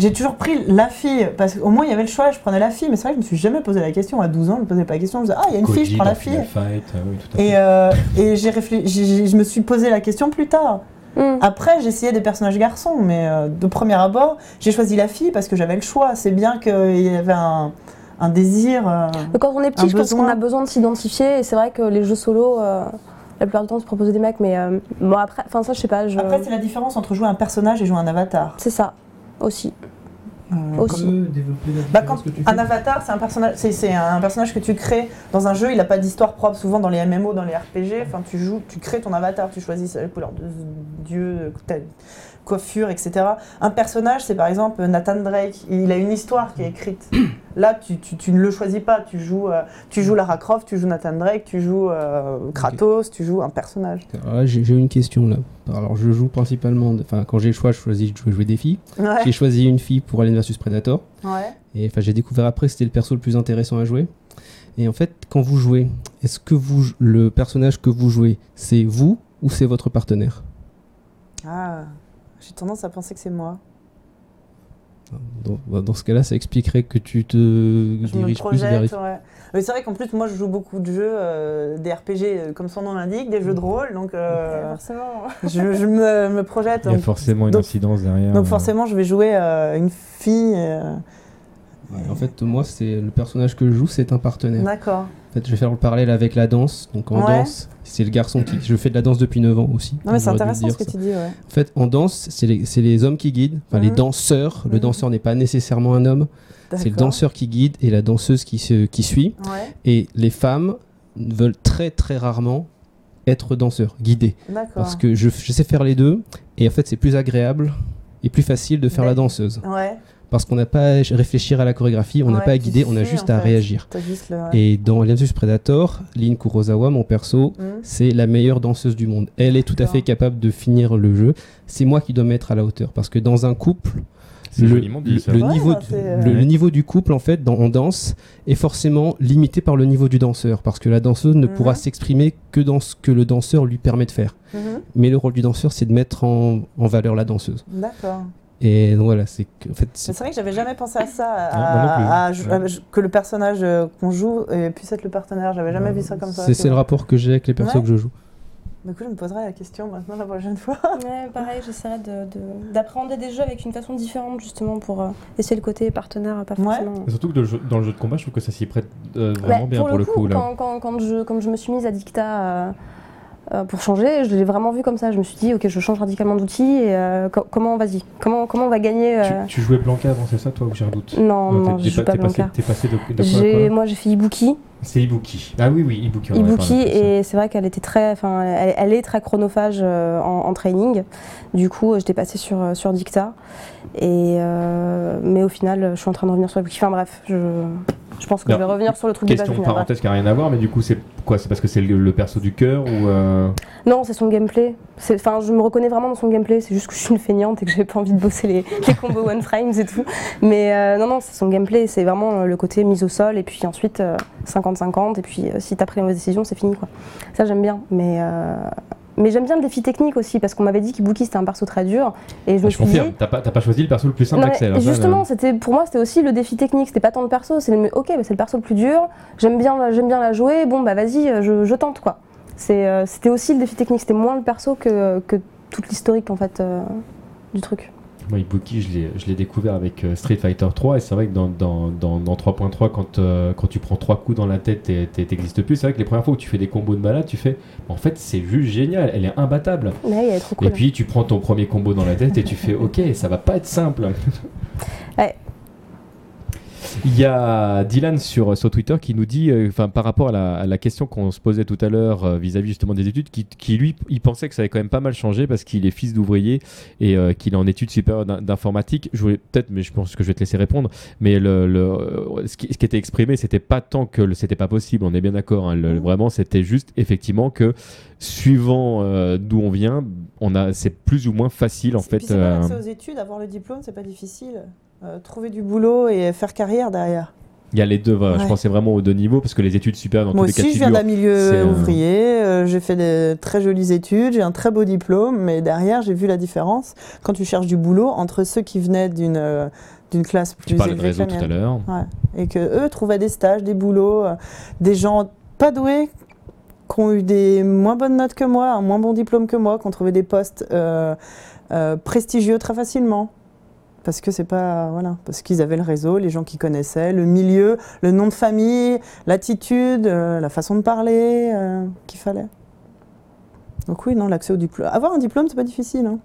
J'ai toujours pris la fille parce qu'au moins il y avait le choix, je prenais la fille. Mais c'est vrai que je me suis jamais posé la question. À 12 ans, je me posais pas la question. Je me disais, ah, il y a une Cody fille, je prends la fille. Fight, oui, tout à fait. Et, euh, et j'ai réfléchi, je me suis posé la question plus tard. hmm. Après, j'ai essayé des personnages garçons, mais euh, de premier abord, j'ai choisi la fille parce que j'avais le choix. C'est bien qu'il y avait un, un désir. euh, Mais quand on est petit, je pense qu'on a besoin de s'identifier. Et c'est vrai que les jeux solo, euh, la plupart du temps, se proposent des mecs. Mais euh, bon, après, enfin, ça, je sais pas. Je... Après, c'est la différence entre jouer un personnage et jouer un avatar. c'est ça aussi. Euh, Aussi. Bah, différence quand que tu fais un avatar, c'est un personnage, c'est, c'est un personnage que tu crées dans un jeu. Il n'a pas d'histoire propre. Souvent dans les MMO, dans les RPG, enfin tu joues, tu crées ton avatar, tu choisis la couleur de dieu, ta coiffure, etc. Un personnage, c'est par exemple Nathan Drake. Il a une histoire qui est écrite. Là, tu, tu- tu ne le choisis pas. Tu joues, euh, tu joues Lara Croft, tu joues Nathan Drake, tu joues euh, Kratos, tu joues un personnage. Là, j'ai une question là. Alors je joue principalement, enfin quand j'ai le choix, je choisis de jouer des filles. Ouais. J'ai choisi une fille pour Alien vs Predator. ouais. Et enfin j'ai découvert après que c'était le perso le plus intéressant à jouer. Et en fait, quand vous jouez, est-ce que vous, le personnage que vous jouez, c'est vous ou c'est votre partenaire? Ah, j'ai tendance à penser que c'est moi. Dans, bah, dans ce cas-là, ça expliquerait que tu te Je me diriges plus vers les projette, ouais. Mais c'est vrai qu'en plus, moi, je joue beaucoup de jeux, euh, des RPG, euh, comme son nom l'indique, des jeux de rôle, donc euh, forcément. je, je me, me projette. Il y a donc- forcément une donc- incidence derrière. Donc euh, forcément, je vais jouer euh, une fille. En fait, moi, c'est le personnage que je joue, c'est un partenaire. D'accord. En fait, je vais faire le parallèle avec la danse. Donc en Ouais. danse, c'est le garçon qui. Je fais de la danse depuis 9 ans aussi. Non, mais c'est intéressant dire ce que ça. tu dis, ouais. En fait, en danse, c'est les, c'est les hommes qui guident, enfin les Mhm. danseurs. Le Mhm. danseur n'est pas nécessairement un homme, c'est le danseur qui guide et la danseuse qui, se, qui suit. Ouais, Et les femmes veulent très très rarement être danseurs, guidées. d'accord. Parce que je, je sais faire les deux et en fait, c'est plus agréable et plus facile de faire Mais- la danseuse. Ouais, Parce qu'on n'a pas à réfléchir à la chorégraphie, on n'a Ouais, pas à guider, on a juste à fait. réagir. Juste le. Et dans Alien vs Predator, Lynn Kurosawa, mon perso, Hmm. c'est la meilleure danseuse du monde. Elle est tout à fait capable de finir le jeu. C'est moi qui dois mettre à la hauteur. Parce que dans un couple, le, dit, Ouais, niveau, bah, c'est, euh, le- le niveau du couple, en fait, dans, en danse, est forcément limité par le niveau du danseur. Parce que la danseuse ne Mhm. pourra s'exprimer que dans ce que le danseur lui permet de faire. Mhm. Mais le rôle du danseur, c'est de mettre en, en valeur la danseuse. D'accord. Et donc, voilà, c'est que, en fait, c'est- vrai que j'avais jamais pensé à ça, à, Non, moi non plus. à- à- Ouais. que le personnage euh, qu'on joue euh, puisse être le partenaire. J'avais jamais vu ça comme ça. c'est le rapport que j'ai avec les persos Ouais. que je joue. Du coup, je me poserai la question maintenant la prochaine fois. Ouais, pareil, j'essaierai de- de- d'appréhender des jeux avec une façon différente justement pour euh, essayer le côté partenaire, pas Ouais. forcément. Et Surtout que dans le, jeu, dans le jeu de combat, je trouve que ça s'y prête euh, Bah, vraiment bien pour, le coup. là. Quand, quand- quand je, quand je me suis mise à Dicta euh, euh, pour changer, je l'ai vraiment vu comme ça. Je me suis dit, ok, je change radicalement d'outil et euh, co- comment, vas-y, comment, comment on va gagner Tu, euh, tu jouais Blanca avant, c'est ça, toi, ou j'ai un doute Non, non, t'es- je joue pas passé, Blanca. t'es passé de, de quoi Moi, j'ai fait Ibuki. C'est Ibuki. Ah oui, oui, Ibuki. Ibuki, et c'est vrai qu'elle était très, enfin, elle, elle est très chronophage euh, en, en training. Du coup, euh, j'étais passée sur, euh, sur Dicta. Et, euh, mais au final, je suis en train de revenir sur Ibuki. Enfin bref, je, je pense que Non, je vais revenir sur le truc Question du final. parenthèse qui n'a rien à voir, mais du coup, c'est quoi C'est parce que c'est le, le perso du cœur ou. euh, Non, c'est son gameplay. Enfin, je me reconnais vraiment dans son gameplay. C'est juste que je suis une feignante et que j'ai pas envie de bosser les, les combos one frame, c'est tout. Mais euh, non, non, c'est son gameplay. C'est vraiment euh, le côté mise au sol et puis ensuite euh, 50-50. Et puis euh, si t'as pris la mauvaise décision, c'est fini quoi. Ça j'aime bien. Mais euh, mais j'aime bien le défi technique aussi parce qu'on m'avait dit qu'Ibuki c'était un perso très dur et je me Je suis confirme, dit. t'as pas, pas choisi le perso le plus simple ça, justement, c'était pour moi c'était aussi le défi technique. C'était pas tant le perso, c'est le ok, bah, c'est le perso le plus dur. J'aime bien, bien la jouer. Bon bah vas-y, euh, je, je tente quoi. Euh, c'était aussi le défi technique. C'était moins le perso que, que toute l'historique en fait euh, du truc. Moi, Ibuki, je l'ai- découvert avec euh, Street Fighter 3 et c'est vrai que dans, dans, dans, dans 3.3, quand, euh, quand tu prends trois coups dans la tête t'existes plus, c'est vrai que les premières fois où tu fais des combos de malade, tu fais en fait, c'est juste génial, elle est imbattable. Mais elle est trop cool. Et puis tu prends ton premier combo dans la tête et tu fais ok, ça va pas être simple. Ouais. Il y a Dylan sur, sur Twitter qui nous dit, euh, enfin par rapport à la, à la question qu'on se posait tout à l'heure euh, vis-à-vis justement des études, qui, qui, lui, il pensait que ça avait quand même pas mal changé parce qu'il est fils d'ouvrier et euh, qu'il est en études supérieures d'in- d'informatique. Je voulais peut-être, mais je pense que je vais te laisser répondre. Mais le, le, euh, ce, qui, ce qui était exprimé, c'était pas tant que c'était pas possible. On est bien d'accord. hein, le- vraiment, c'était juste effectivement que suivant euh, d'où on vient, on a, c'est plus ou moins facile en fait. c'est euh, aux études, avoir le diplôme, c'est pas difficile. Euh, trouver du boulot et faire carrière derrière. Il y a les deux. voilà, Je pensais vraiment aux deux niveaux parce que les études supérieures dans Moi tous les cas de aussi, je viens d'un milieu ouvrier, euh, j'ai fait des très jolies études, j'ai un très beau diplôme, mais derrière, j'ai vu la différence quand tu cherches du boulot entre ceux qui venaient d'une euh, d'une classe Tu plus de élevée réseau que la tout à l'heure. Ouais. Et que eux trouvaient des stages, des boulots, euh, des gens pas doués qui ont eu des moins bonnes notes que moi, un moins bon diplôme que moi, qui ont trouvé des postes prestigieux très facilement. Parce que c'est pas voilà, parce qu'ils avaient le réseau, les gens qui connaissaient, le milieu, le nom de famille, l'attitude, euh, la façon de parler euh, qu'il fallait. Donc oui, non, l'accès au diplôme. Avoir un diplôme, c'est pas difficile. hein.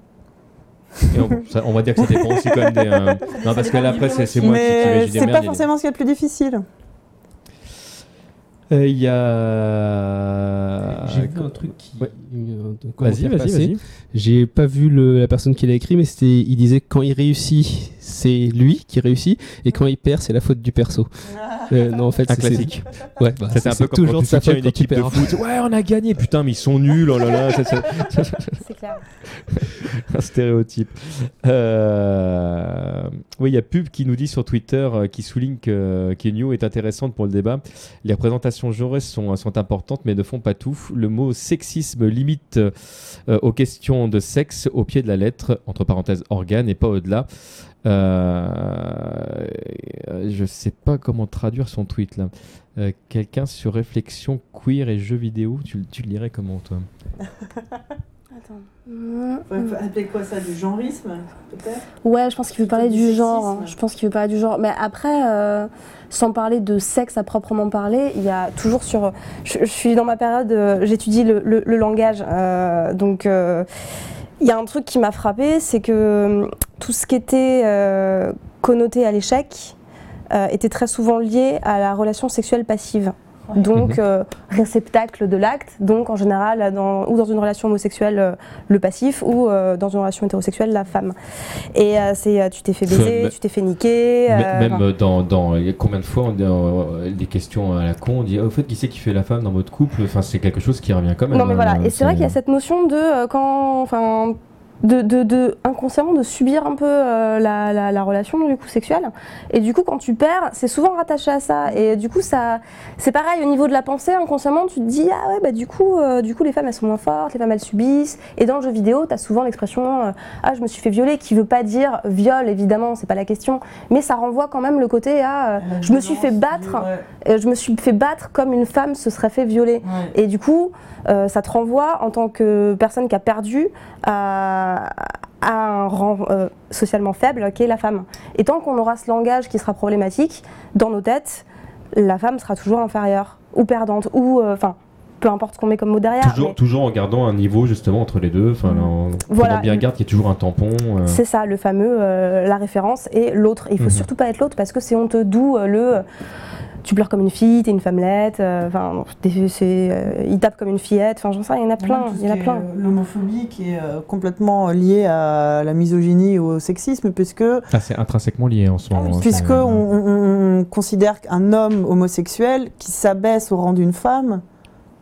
Et on, ça- on va dire que ça dépend aussi quand même des. euh, Non, parce que là, après, c'est moi qui, qui Mais imagine des c'est pas forcément ce qu'il y a de plus difficile. Euh, Il y a. J'ai vu un truc qui. ouais. Euh, de Vas-y, commentaire vas-y, passé. vas-y. J'ai pas vu le- la personne qui l'a écrit, mais c'était, il disait quand il réussit, c'est lui qui réussit, et quand il perd, c'est la faute du perso. Euh, non, en fait, Un c'est- classique. c'est- Ouais, bah, Ça, c'est un c'est peu comme quand toujours tu de sa faute une quand équipe de foot. Ouais, on a gagné. Putain, mais ils sont nuls. Oh là C'est clair. un stéréotype. Euh, Oui, il y a Pub qui nous dit sur Twitter, euh, qui souligne que Kenyo est intéressante pour le débat. Les représentations genrées sont, sont importantes, mais ne font pas tout. Le mot sexisme limite euh, aux questions de sexe au pied de la lettre, entre parenthèses organe, et pas au-delà. Euh, je sais pas comment traduire son tweet là. Euh, Quelqu'un sur réflexion queer et jeux vidéo, tu, tu le lirais comment toi? Attends. appeler quoi ça Du genrisme, peut-être? Ouais, je pense qu'il veut parler Du du genre. hein. Je pense qu'il veut parler du genre. Mais après, euh, sans parler de sexe à proprement parler, il y a toujours sur. Je, je suis dans ma période, euh, j'étudie le, le- le langage. euh, donc, il y a un truc qui m'a frappé, c'est que tout ce qui était connoté à l'échec était très souvent lié à la relation sexuelle passive. Donc Mhm. euh, réceptacle de l'acte, donc en général dans, ou dans une relation homosexuelle euh, le passif ou euh, dans une relation hétérosexuelle la femme. Et euh, c'est tu t'es fait baiser, tu t'es fait niquer. Euh, Même enfin, euh, dans, dans il y a combien de fois on dit, des questions à la con, on dit Ah, au fait qui c'est qui fait la femme dans votre couple? Enfin c'est quelque chose qui revient quand même. Non mais voilà, hein, et c'est vrai qu'il y a cette notion de euh, quand, enfin, de, de, de- inconsciemment de subir un peu euh, la, la, la relation du coup sexuelle. Et du coup quand tu perds, c'est souvent rattaché à ça. Et du coup ça, c'est pareil au niveau de la pensée, inconsciemment tu te dis ah ouais bah du coup, euh, du coup les femmes elles sont moins fortes, les femmes elles subissent. Et dans le jeu vidéo tu as souvent l'expression euh, ah je me suis fait violer, qui veut pas dire viol évidemment, c'est pas la question, mais ça renvoie quand même le côté à je me suis fait battre, euh, je me suis fait battre comme une femme se serait fait violer. Et du coup, ça te renvoie en tant que personne qui a perdu à, à un rang euh, socialement faible qui est la femme. Et tant qu'on aura ce langage qui sera problématique, dans nos têtes, la femme sera toujours inférieure ou perdante ou euh, enfin peu importe ce qu'on met comme mot derrière. Toujours, mais toujours en gardant un niveau justement entre les deux, enfin en Voilà. bien garde qu'il y ait toujours un tampon. euh. C'est ça, le fameux, la référence et l'autre. Il faut Mhm. surtout pas être l'autre parce que c'est honteux. D'où le. Euh, tu pleures comme une fille, t'es une femmelette, euh, enfin, euh, il tape comme une fillette, enfin, j'en sais, rien, il y en a plein, il y en a plein. L'homophobie qui est euh, complètement liée à la misogynie ou au sexisme, puisque, Ah, c'est intrinsèquement lié en ce moment. puisque on, on- on considère qu'un homme homosexuel qui s'abaisse au rang d'une femme.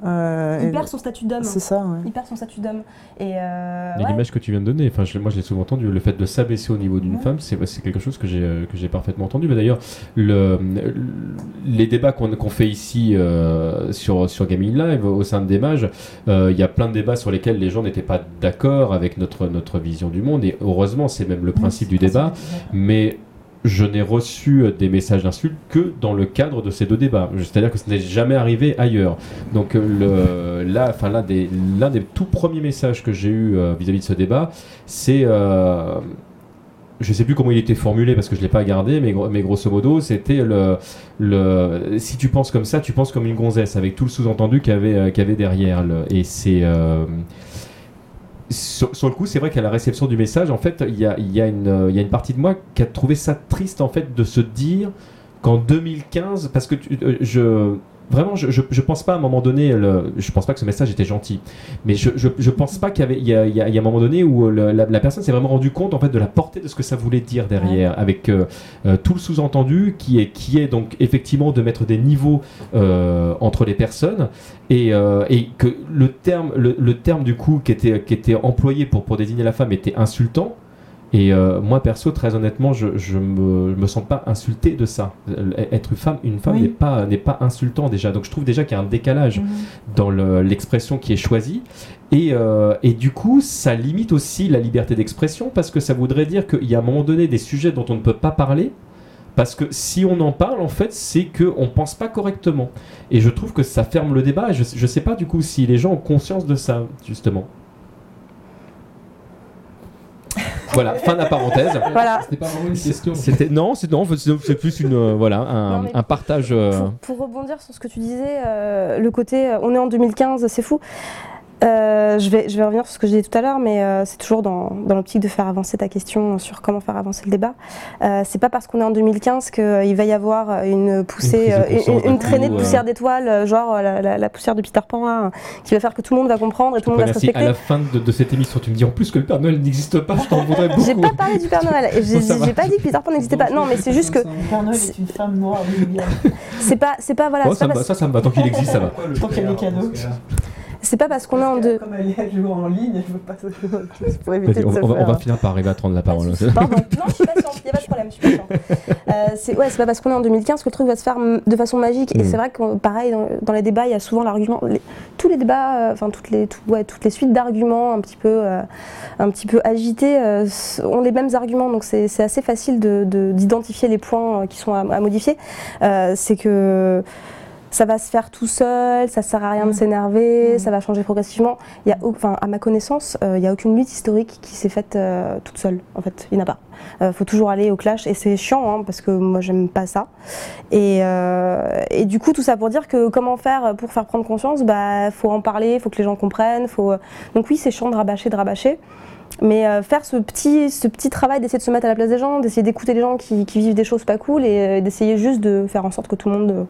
Euh, Il perd son statut d'homme. C'est ça, ouais. Il perd son statut d'homme. Et euh, ouais. L'image que tu viens de donner, enfin, je- moi je l'ai souvent entendu, le fait de s'abaisser au niveau d'une Ouais. femme, c'est quelque chose que j'ai euh, que j'ai parfaitement entendu. Mais d'ailleurs, le, le- les débats qu'on qu'on fait ici euh, sur, sur Gaming Live au sein de Démage, euh, il y a plein de débats sur lesquels les gens n'étaient pas d'accord avec notre, notre vision du monde. Et heureusement, c'est même le principe du débat. Mais je n'ai reçu euh, des messages d'insultes que dans le cadre de ces deux débats. C'est-à-dire que ce n'est jamais arrivé ailleurs. Donc euh, là, l'un des, tout premiers messages que j'ai eu euh, vis-à-vis de ce débat, c'est je sais plus comment il était formulé parce que je l'ai pas gardé, mais, gro- mais grosso modo, c'était le, si tu penses comme ça, tu penses comme une gonzesse, avec tout le sous-entendu qu'il y avait, derrière. et c'est sur, le coup, c'est vrai qu'à la réception du message, en fait, il y a, il y, a une, euh, il y a une partie de moi qui a trouvé ça triste, en fait, de se dire qu'en 2015, parce que euh, je. Vraiment, je, je, je pense pas à un moment donné, le, je pense pas que ce message était gentil, mais je, je, je pense pas qu'il y avait, il y a, il y a- un moment donné où le- la, la personne s'est vraiment rendu compte en fait de la portée de ce que ça voulait dire derrière, avec euh, euh, tout le sous-entendu qui est, qui est donc effectivement de mettre des niveaux euh, entre les personnes et, euh, et que le terme, le, le terme du coup qui était, qui était employé pour, pour désigner la femme était insultant. Et euh, moi perso, très honnêtement, je, je me, sens pas insulté de ça. Euh, Être une femme, une femme Oui. n'est pas pas insultant déjà. Donc je trouve déjà qu'il y a un décalage Mhm. dans le- l'expression qui est choisie. Et, euh, et du coup, ça limite aussi la liberté d'expression parce que ça voudrait dire qu'il y a à un moment donné des sujets dont on ne peut pas parler. Parce que si on en parle, en fait, c'est qu'on ne pense pas correctement. Et je trouve que ça ferme le débat. Et je ne sais pas du coup si les gens ont conscience de ça, justement. Voilà, fin de la parenthèse. Voilà. C'était pas vraiment une question. C'était non, c'est non, c'est plus une euh, voilà un, Non, mais- un partage. euh, Pour, pour rebondir sur ce que tu disais, euh, le côté euh, on est en 2015, c'est fou. Euh, je, vais, je vais revenir sur ce que je disais tout à l'heure, mais euh, c'est toujours dans, dans l'optique de faire avancer ta question sur comment faire avancer le débat. Euh, c'est pas parce qu'on est en 2015 qu'il va y avoir une poussée, Une euh, traînée coup, de euh. poussière d'étoiles, euh, genre euh, la, la- la poussière de Peter Pan, là, qui va faire que tout le monde va comprendre et tout le monde va se Merci. À respecter. la fin de, de cette émission, tu me dis en plus que le Père Noël n'existe pas, je t'en voudrais beaucoup. J'ai pas parlé du Père Noël, j'ai pas dit que Peter Pan n'existait pas. Non, mais c'est juste que Le Père Noël est une femme noire c'est pas, c'est pas voilà, Oh, c'est ça, pas me va, parce- ça, ça me va. Tant qu'il existe, ça va. Tant qu'il y a des cadeaux. C'est pas parce qu'on est en deux. Comme elle est à jouer en ligne, je veux pas pour éviter de on, se on va, on faire. va finir par arriver à prendre la parole. Pardon. Non, je suis patiente, il n'y a pas de problème, je suis patiente. Euh, c'est ouais, c'est pas parce qu'on est en 2015 que le truc va se faire de façon magique. Et Mm. c'est vrai que, pareil, dans, dans les débats, il y a souvent l'argument. les- tous les débats, euh, enfin, toutes, les, tout- ouais, toutes les suites d'arguments un petit peu, euh, un petit peu agités euh, ont les mêmes arguments. Donc c'est c'est assez facile d'identifier de, d'identifier les points euh, qui sont à, à modifier. Euh, c'est que. Ça va se faire tout seul, ça sert à rien de Mm. s'énerver, Mm. ça va changer progressivement. Il y a, enfin, à ma connaissance, euh, il n'y a aucune lutte historique qui s'est faite euh, toute seule. En fait, il n'y en a pas. Euh, faut toujours aller au clash et c'est chiant hein, parce que moi j'aime pas ça. Et, et du coup tout ça pour dire que comment faire pour faire prendre conscience, bah faut en parler, faut que les gens comprennent. Faut... Donc oui c'est chiant de rabâcher, de rabâcher. Mais euh, faire ce petit, ce petit travail d'essayer de se mettre à la place des gens, d'essayer d'écouter les gens qui, qui vivent des choses pas cool et euh, d'essayer juste de faire en sorte que tout le monde euh,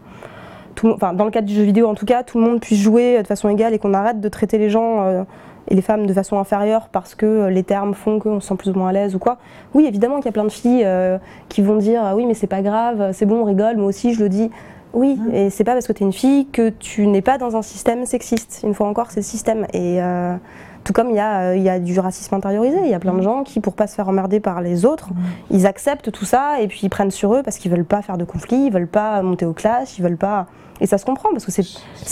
tout, enfin, dans le cadre du jeu vidéo en tout cas, tout le monde puisse jouer de façon égale et qu'on arrête de traiter les gens euh, et les femmes de façon inférieure parce que euh, les termes font qu'on se sent plus ou moins à l'aise ou quoi. Oui, évidemment qu'il y a plein de filles euh, qui vont dire ah oui mais c'est pas grave, c'est bon, on rigole, moi aussi je le dis. Oui, Mhm. et c'est pas parce que tu es une fille que tu n'es pas dans un système sexiste. Une fois encore, c'est le système. Et euh, tout comme il y, a, euh, il y a du racisme intériorisé, il y a plein de gens qui, pour pas se faire emmerder par les autres, ils acceptent tout ça et puis ils prennent sur eux parce qu'ils veulent pas faire de conflit, ils veulent pas monter au clash, ils veulent pas. Et ça se comprend parce que c'est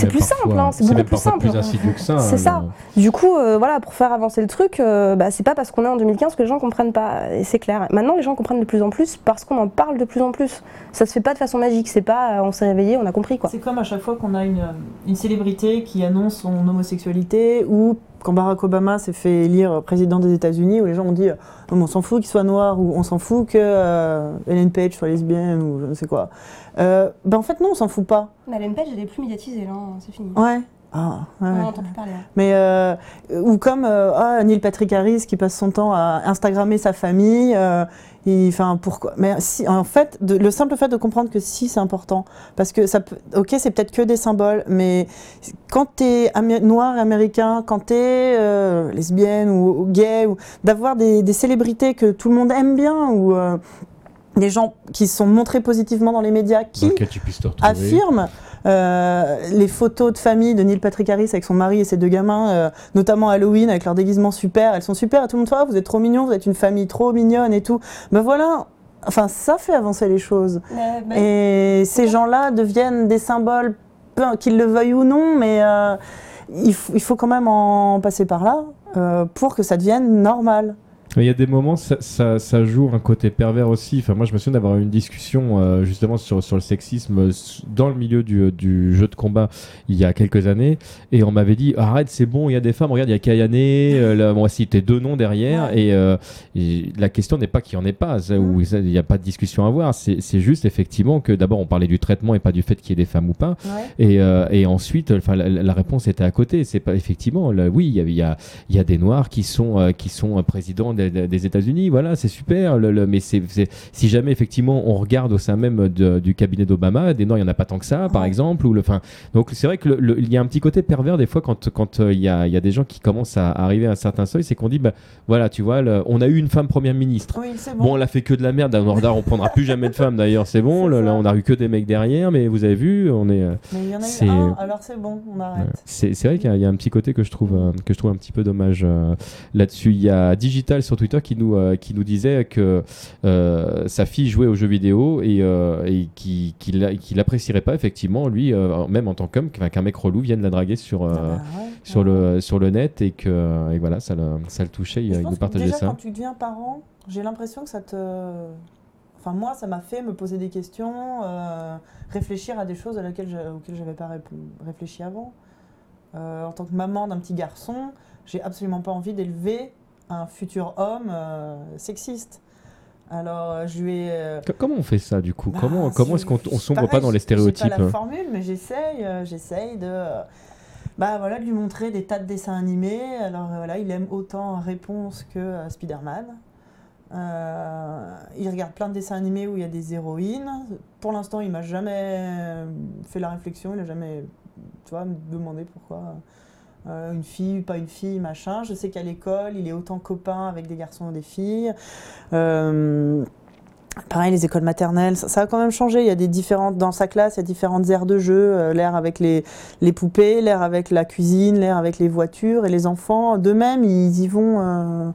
plus parfois- simple, hein, c'est beaucoup plus simple. plus insidieux que ça. C'est hein, ça. Du coup, euh, voilà, pour faire avancer le truc, euh, bah, c'est pas parce qu'on est en 2015 que les gens comprennent pas, et c'est clair. Maintenant, les gens comprennent de plus en plus parce qu'on en parle de plus en plus. Ça se fait pas de façon magique, c'est pas euh, on s'est réveillé, on a compris quoi. C'est comme à chaque fois qu'on a une, une célébrité qui annonce son homosexualité ou quand Barack Obama s'est fait élire président des États-Unis où les gens ont dit Non, mais on s'en fout qu'il soit noir ou on s'en fout que euh, Ellen Page soit lesbienne ou je ne sais quoi. Euh, ben en fait non, on s'en fout pas. Mais Ellen Page, elle est plus médiatisée là, c'est fini. Ouais. Ah, ouais. On n'entend plus parler. hein. Mais euh, ou comme euh, ah, Neil Patrick Harris qui passe son temps à Instagrammer sa famille. euh, Enfin pourquoi Mais si en fait, de- le simple fait de comprendre que si c'est important, parce que ça peut. Ok, c'est peut-être que des symboles, mais quand t'es amé- noir et américain, quand t'es euh, lesbienne ou, ou gay, ou d'avoir des, des célébrités que tout le monde aime bien ou euh, des gens qui sont montrés positivement dans les médias, Dans qui lequel tu euh, les photos de famille de Neil Patrick Harris avec son mari et ses deux gamins, euh, notamment Halloween avec leur déguisement super. Elles sont super et tout le monde fait Ah, vous êtes trop mignons, vous êtes une famille trop mignonne et tout. Ben voilà, enfin ça fait avancer les choses. Et ces gens-là deviennent des symboles, qu'ils le veuillent ou non, mais euh, il, faut- il faut quand même en passer par là euh, pour que ça devienne normal. Mais il y a des moments, ça, ça, ça joue un côté pervers aussi. Enfin, moi, je me souviens d'avoir eu une discussion euh, justement sur, sur le sexisme euh, dans le milieu du, du jeu de combat il y a quelques années. Et on m'avait dit arrête, c'est bon, il y a des femmes. Regarde, il y a Kayane. Euh, là, moi, cité deux noms derrière. Et, euh, et la question n'est pas qu'il n'y en ait pas, ou il n'y a pas de discussion à avoir. C'est juste effectivement que d'abord, on parlait du traitement et pas du fait qu'il y ait des femmes ou pas. Et, euh, et ensuite, la, la réponse était à côté. C'est pas effectivement, là, oui, il y a, y, a, y a des noirs qui sont euh, qui sont euh, présidents des, des- États-Unis. Voilà, c'est super. Le, le- mais c'est, si jamais effectivement on regarde au sein même de- du cabinet d'Obama, des noirs, il y en a pas tant que ça, par Ouais. exemple. Ou le, enfin, donc c'est vrai que le- le- il y a un petit côté pervers des fois quand quand euh, il y, a, il y a des gens qui commencent à arriver à un certain seuil, c'est qu'on dit, bah voilà, tu vois, le- on a eu une femme première ministre. Oui, c'est Bon, on a fait que de la merde. Nordar, on prendra plus jamais de femmes d'ailleurs, c'est bon. Là, on a eu que des mecs derrière, mais vous avez vu, on est. euh, Mais il y en a eu un, alors c'est bon, on arrête. C'est vrai qu'il y, a- il y a un petit côté que je trouve, euh, que je trouve un petit peu dommage euh, là-dessus. Il y a Digital sur Twitter qui nous, euh, qui nous disait que euh, sa fille jouait aux jeux vidéo et, euh, et qui qu'il qu'il l'apprécierait pas, effectivement, lui, même en tant qu'homme, qu'un mec relou vienne la draguer sur, Ah bah ouais, sur, ouais. le, sur le net et que et voilà, ça le, ça le touchait. Il, nous partageait déjà, ça. quand tu deviens parent, j'ai l'impression que ça te. Enfin, moi, ça m'a fait me poser des questions, euh, réfléchir à des choses à laquelle auxquelles je n'avais pas réfléchi avant. Euh, en tant que maman d'un petit garçon, j'ai absolument pas envie d'élever un futur homme euh, sexiste. Alors, euh, je lui ai. euh, Co- Comment on fait ça du coup? Bah, Comment, comment est-ce qu'on on sombre pareil, pas dans les stéréotypes pas la formule, mais j'essaye, j'essaye de, bah voilà, de lui montrer des tas de dessins animés. Alors voilà, il aime autant Réponse que Spider-Man. Euh, il regarde plein de dessins animés où il y a des héroïnes. Pour l'instant, il m'a jamais fait la réflexion, il a jamais, tu vois, me demandé pourquoi. Euh, une fille, pas une fille, machin. Je sais qu'à l'école, il est autant copain avec des garçons et des filles. Euh, Pareil, les écoles maternelles, ça, a quand même changé. Il y a des différentes dans sa classe, il y a différentes aires de jeu, euh, l'air avec les, les poupées, l'air avec la cuisine, l'air avec les voitures et les enfants. D'eux-mêmes, ils y vont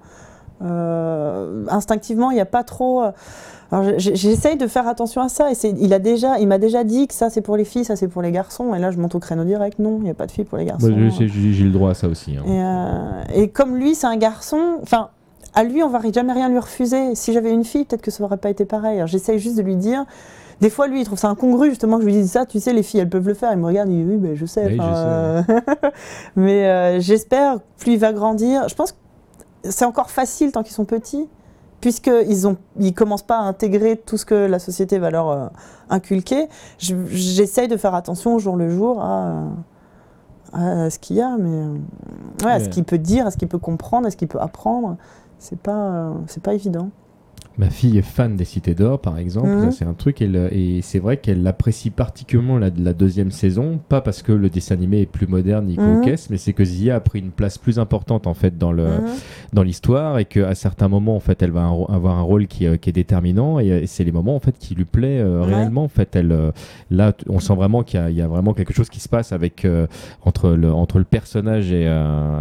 euh, instinctivement. Il n'y a pas trop. euh, j'essaye de faire attention à ça. Et il a déjà, il m'a déjà dit que ça c'est pour les filles, ça c'est pour les garçons. Et là, je monte au créneau direct. Non, il n'y a pas de filles pour les garçons. Moi, j'ai- le droit à ça aussi. hein. Et, euh, et comme lui, c'est un garçon, enfin, à lui, on va jamais rien lui refuser. Si j'avais une fille, peut-être que ça aurait pas été pareil. Alors, J'essaye juste de lui dire. Des fois, lui, il trouve ça incongru, justement, que je lui dise ça. Tu sais, les filles, elles peuvent le faire. Il me regarde, il dit oui, ben, je sais. Oui, enfin, je sais. euh, Mais euh, j'espère, plus il va grandir, je pense que c'est encore facile tant qu'ils sont petits, puisqu'ils ont, ils commencent pas à intégrer tout ce que la société va leur euh, inculquer. Je- J'essaye de faire attention au jour le jour à, à ce qu'il y a, mais ouais, à ce qu'il peut dire, à ce qu'il peut comprendre, à ce qu'il peut apprendre. C'est pas, euh, c'est pas évident. Ma fille est fan des Cités d'Or, par exemple. Mhm. C'est un truc, elle- et c'est vrai qu'elle apprécie particulièrement la, la deuxième saison, pas parce que le dessin animé est plus moderne ni cocasse, mais c'est que Zia a pris une place plus importante en fait dans le Mhm. dans l'histoire et qu'à certains moments en fait elle va un avoir un rôle qui, euh, qui est déterminant et, euh, et c'est les moments en fait qui lui plaît euh, Ouais. réellement en fait elle euh, là on sent vraiment qu'il y, a- il y a vraiment quelque chose qui se passe avec euh, entre le entre le personnage et,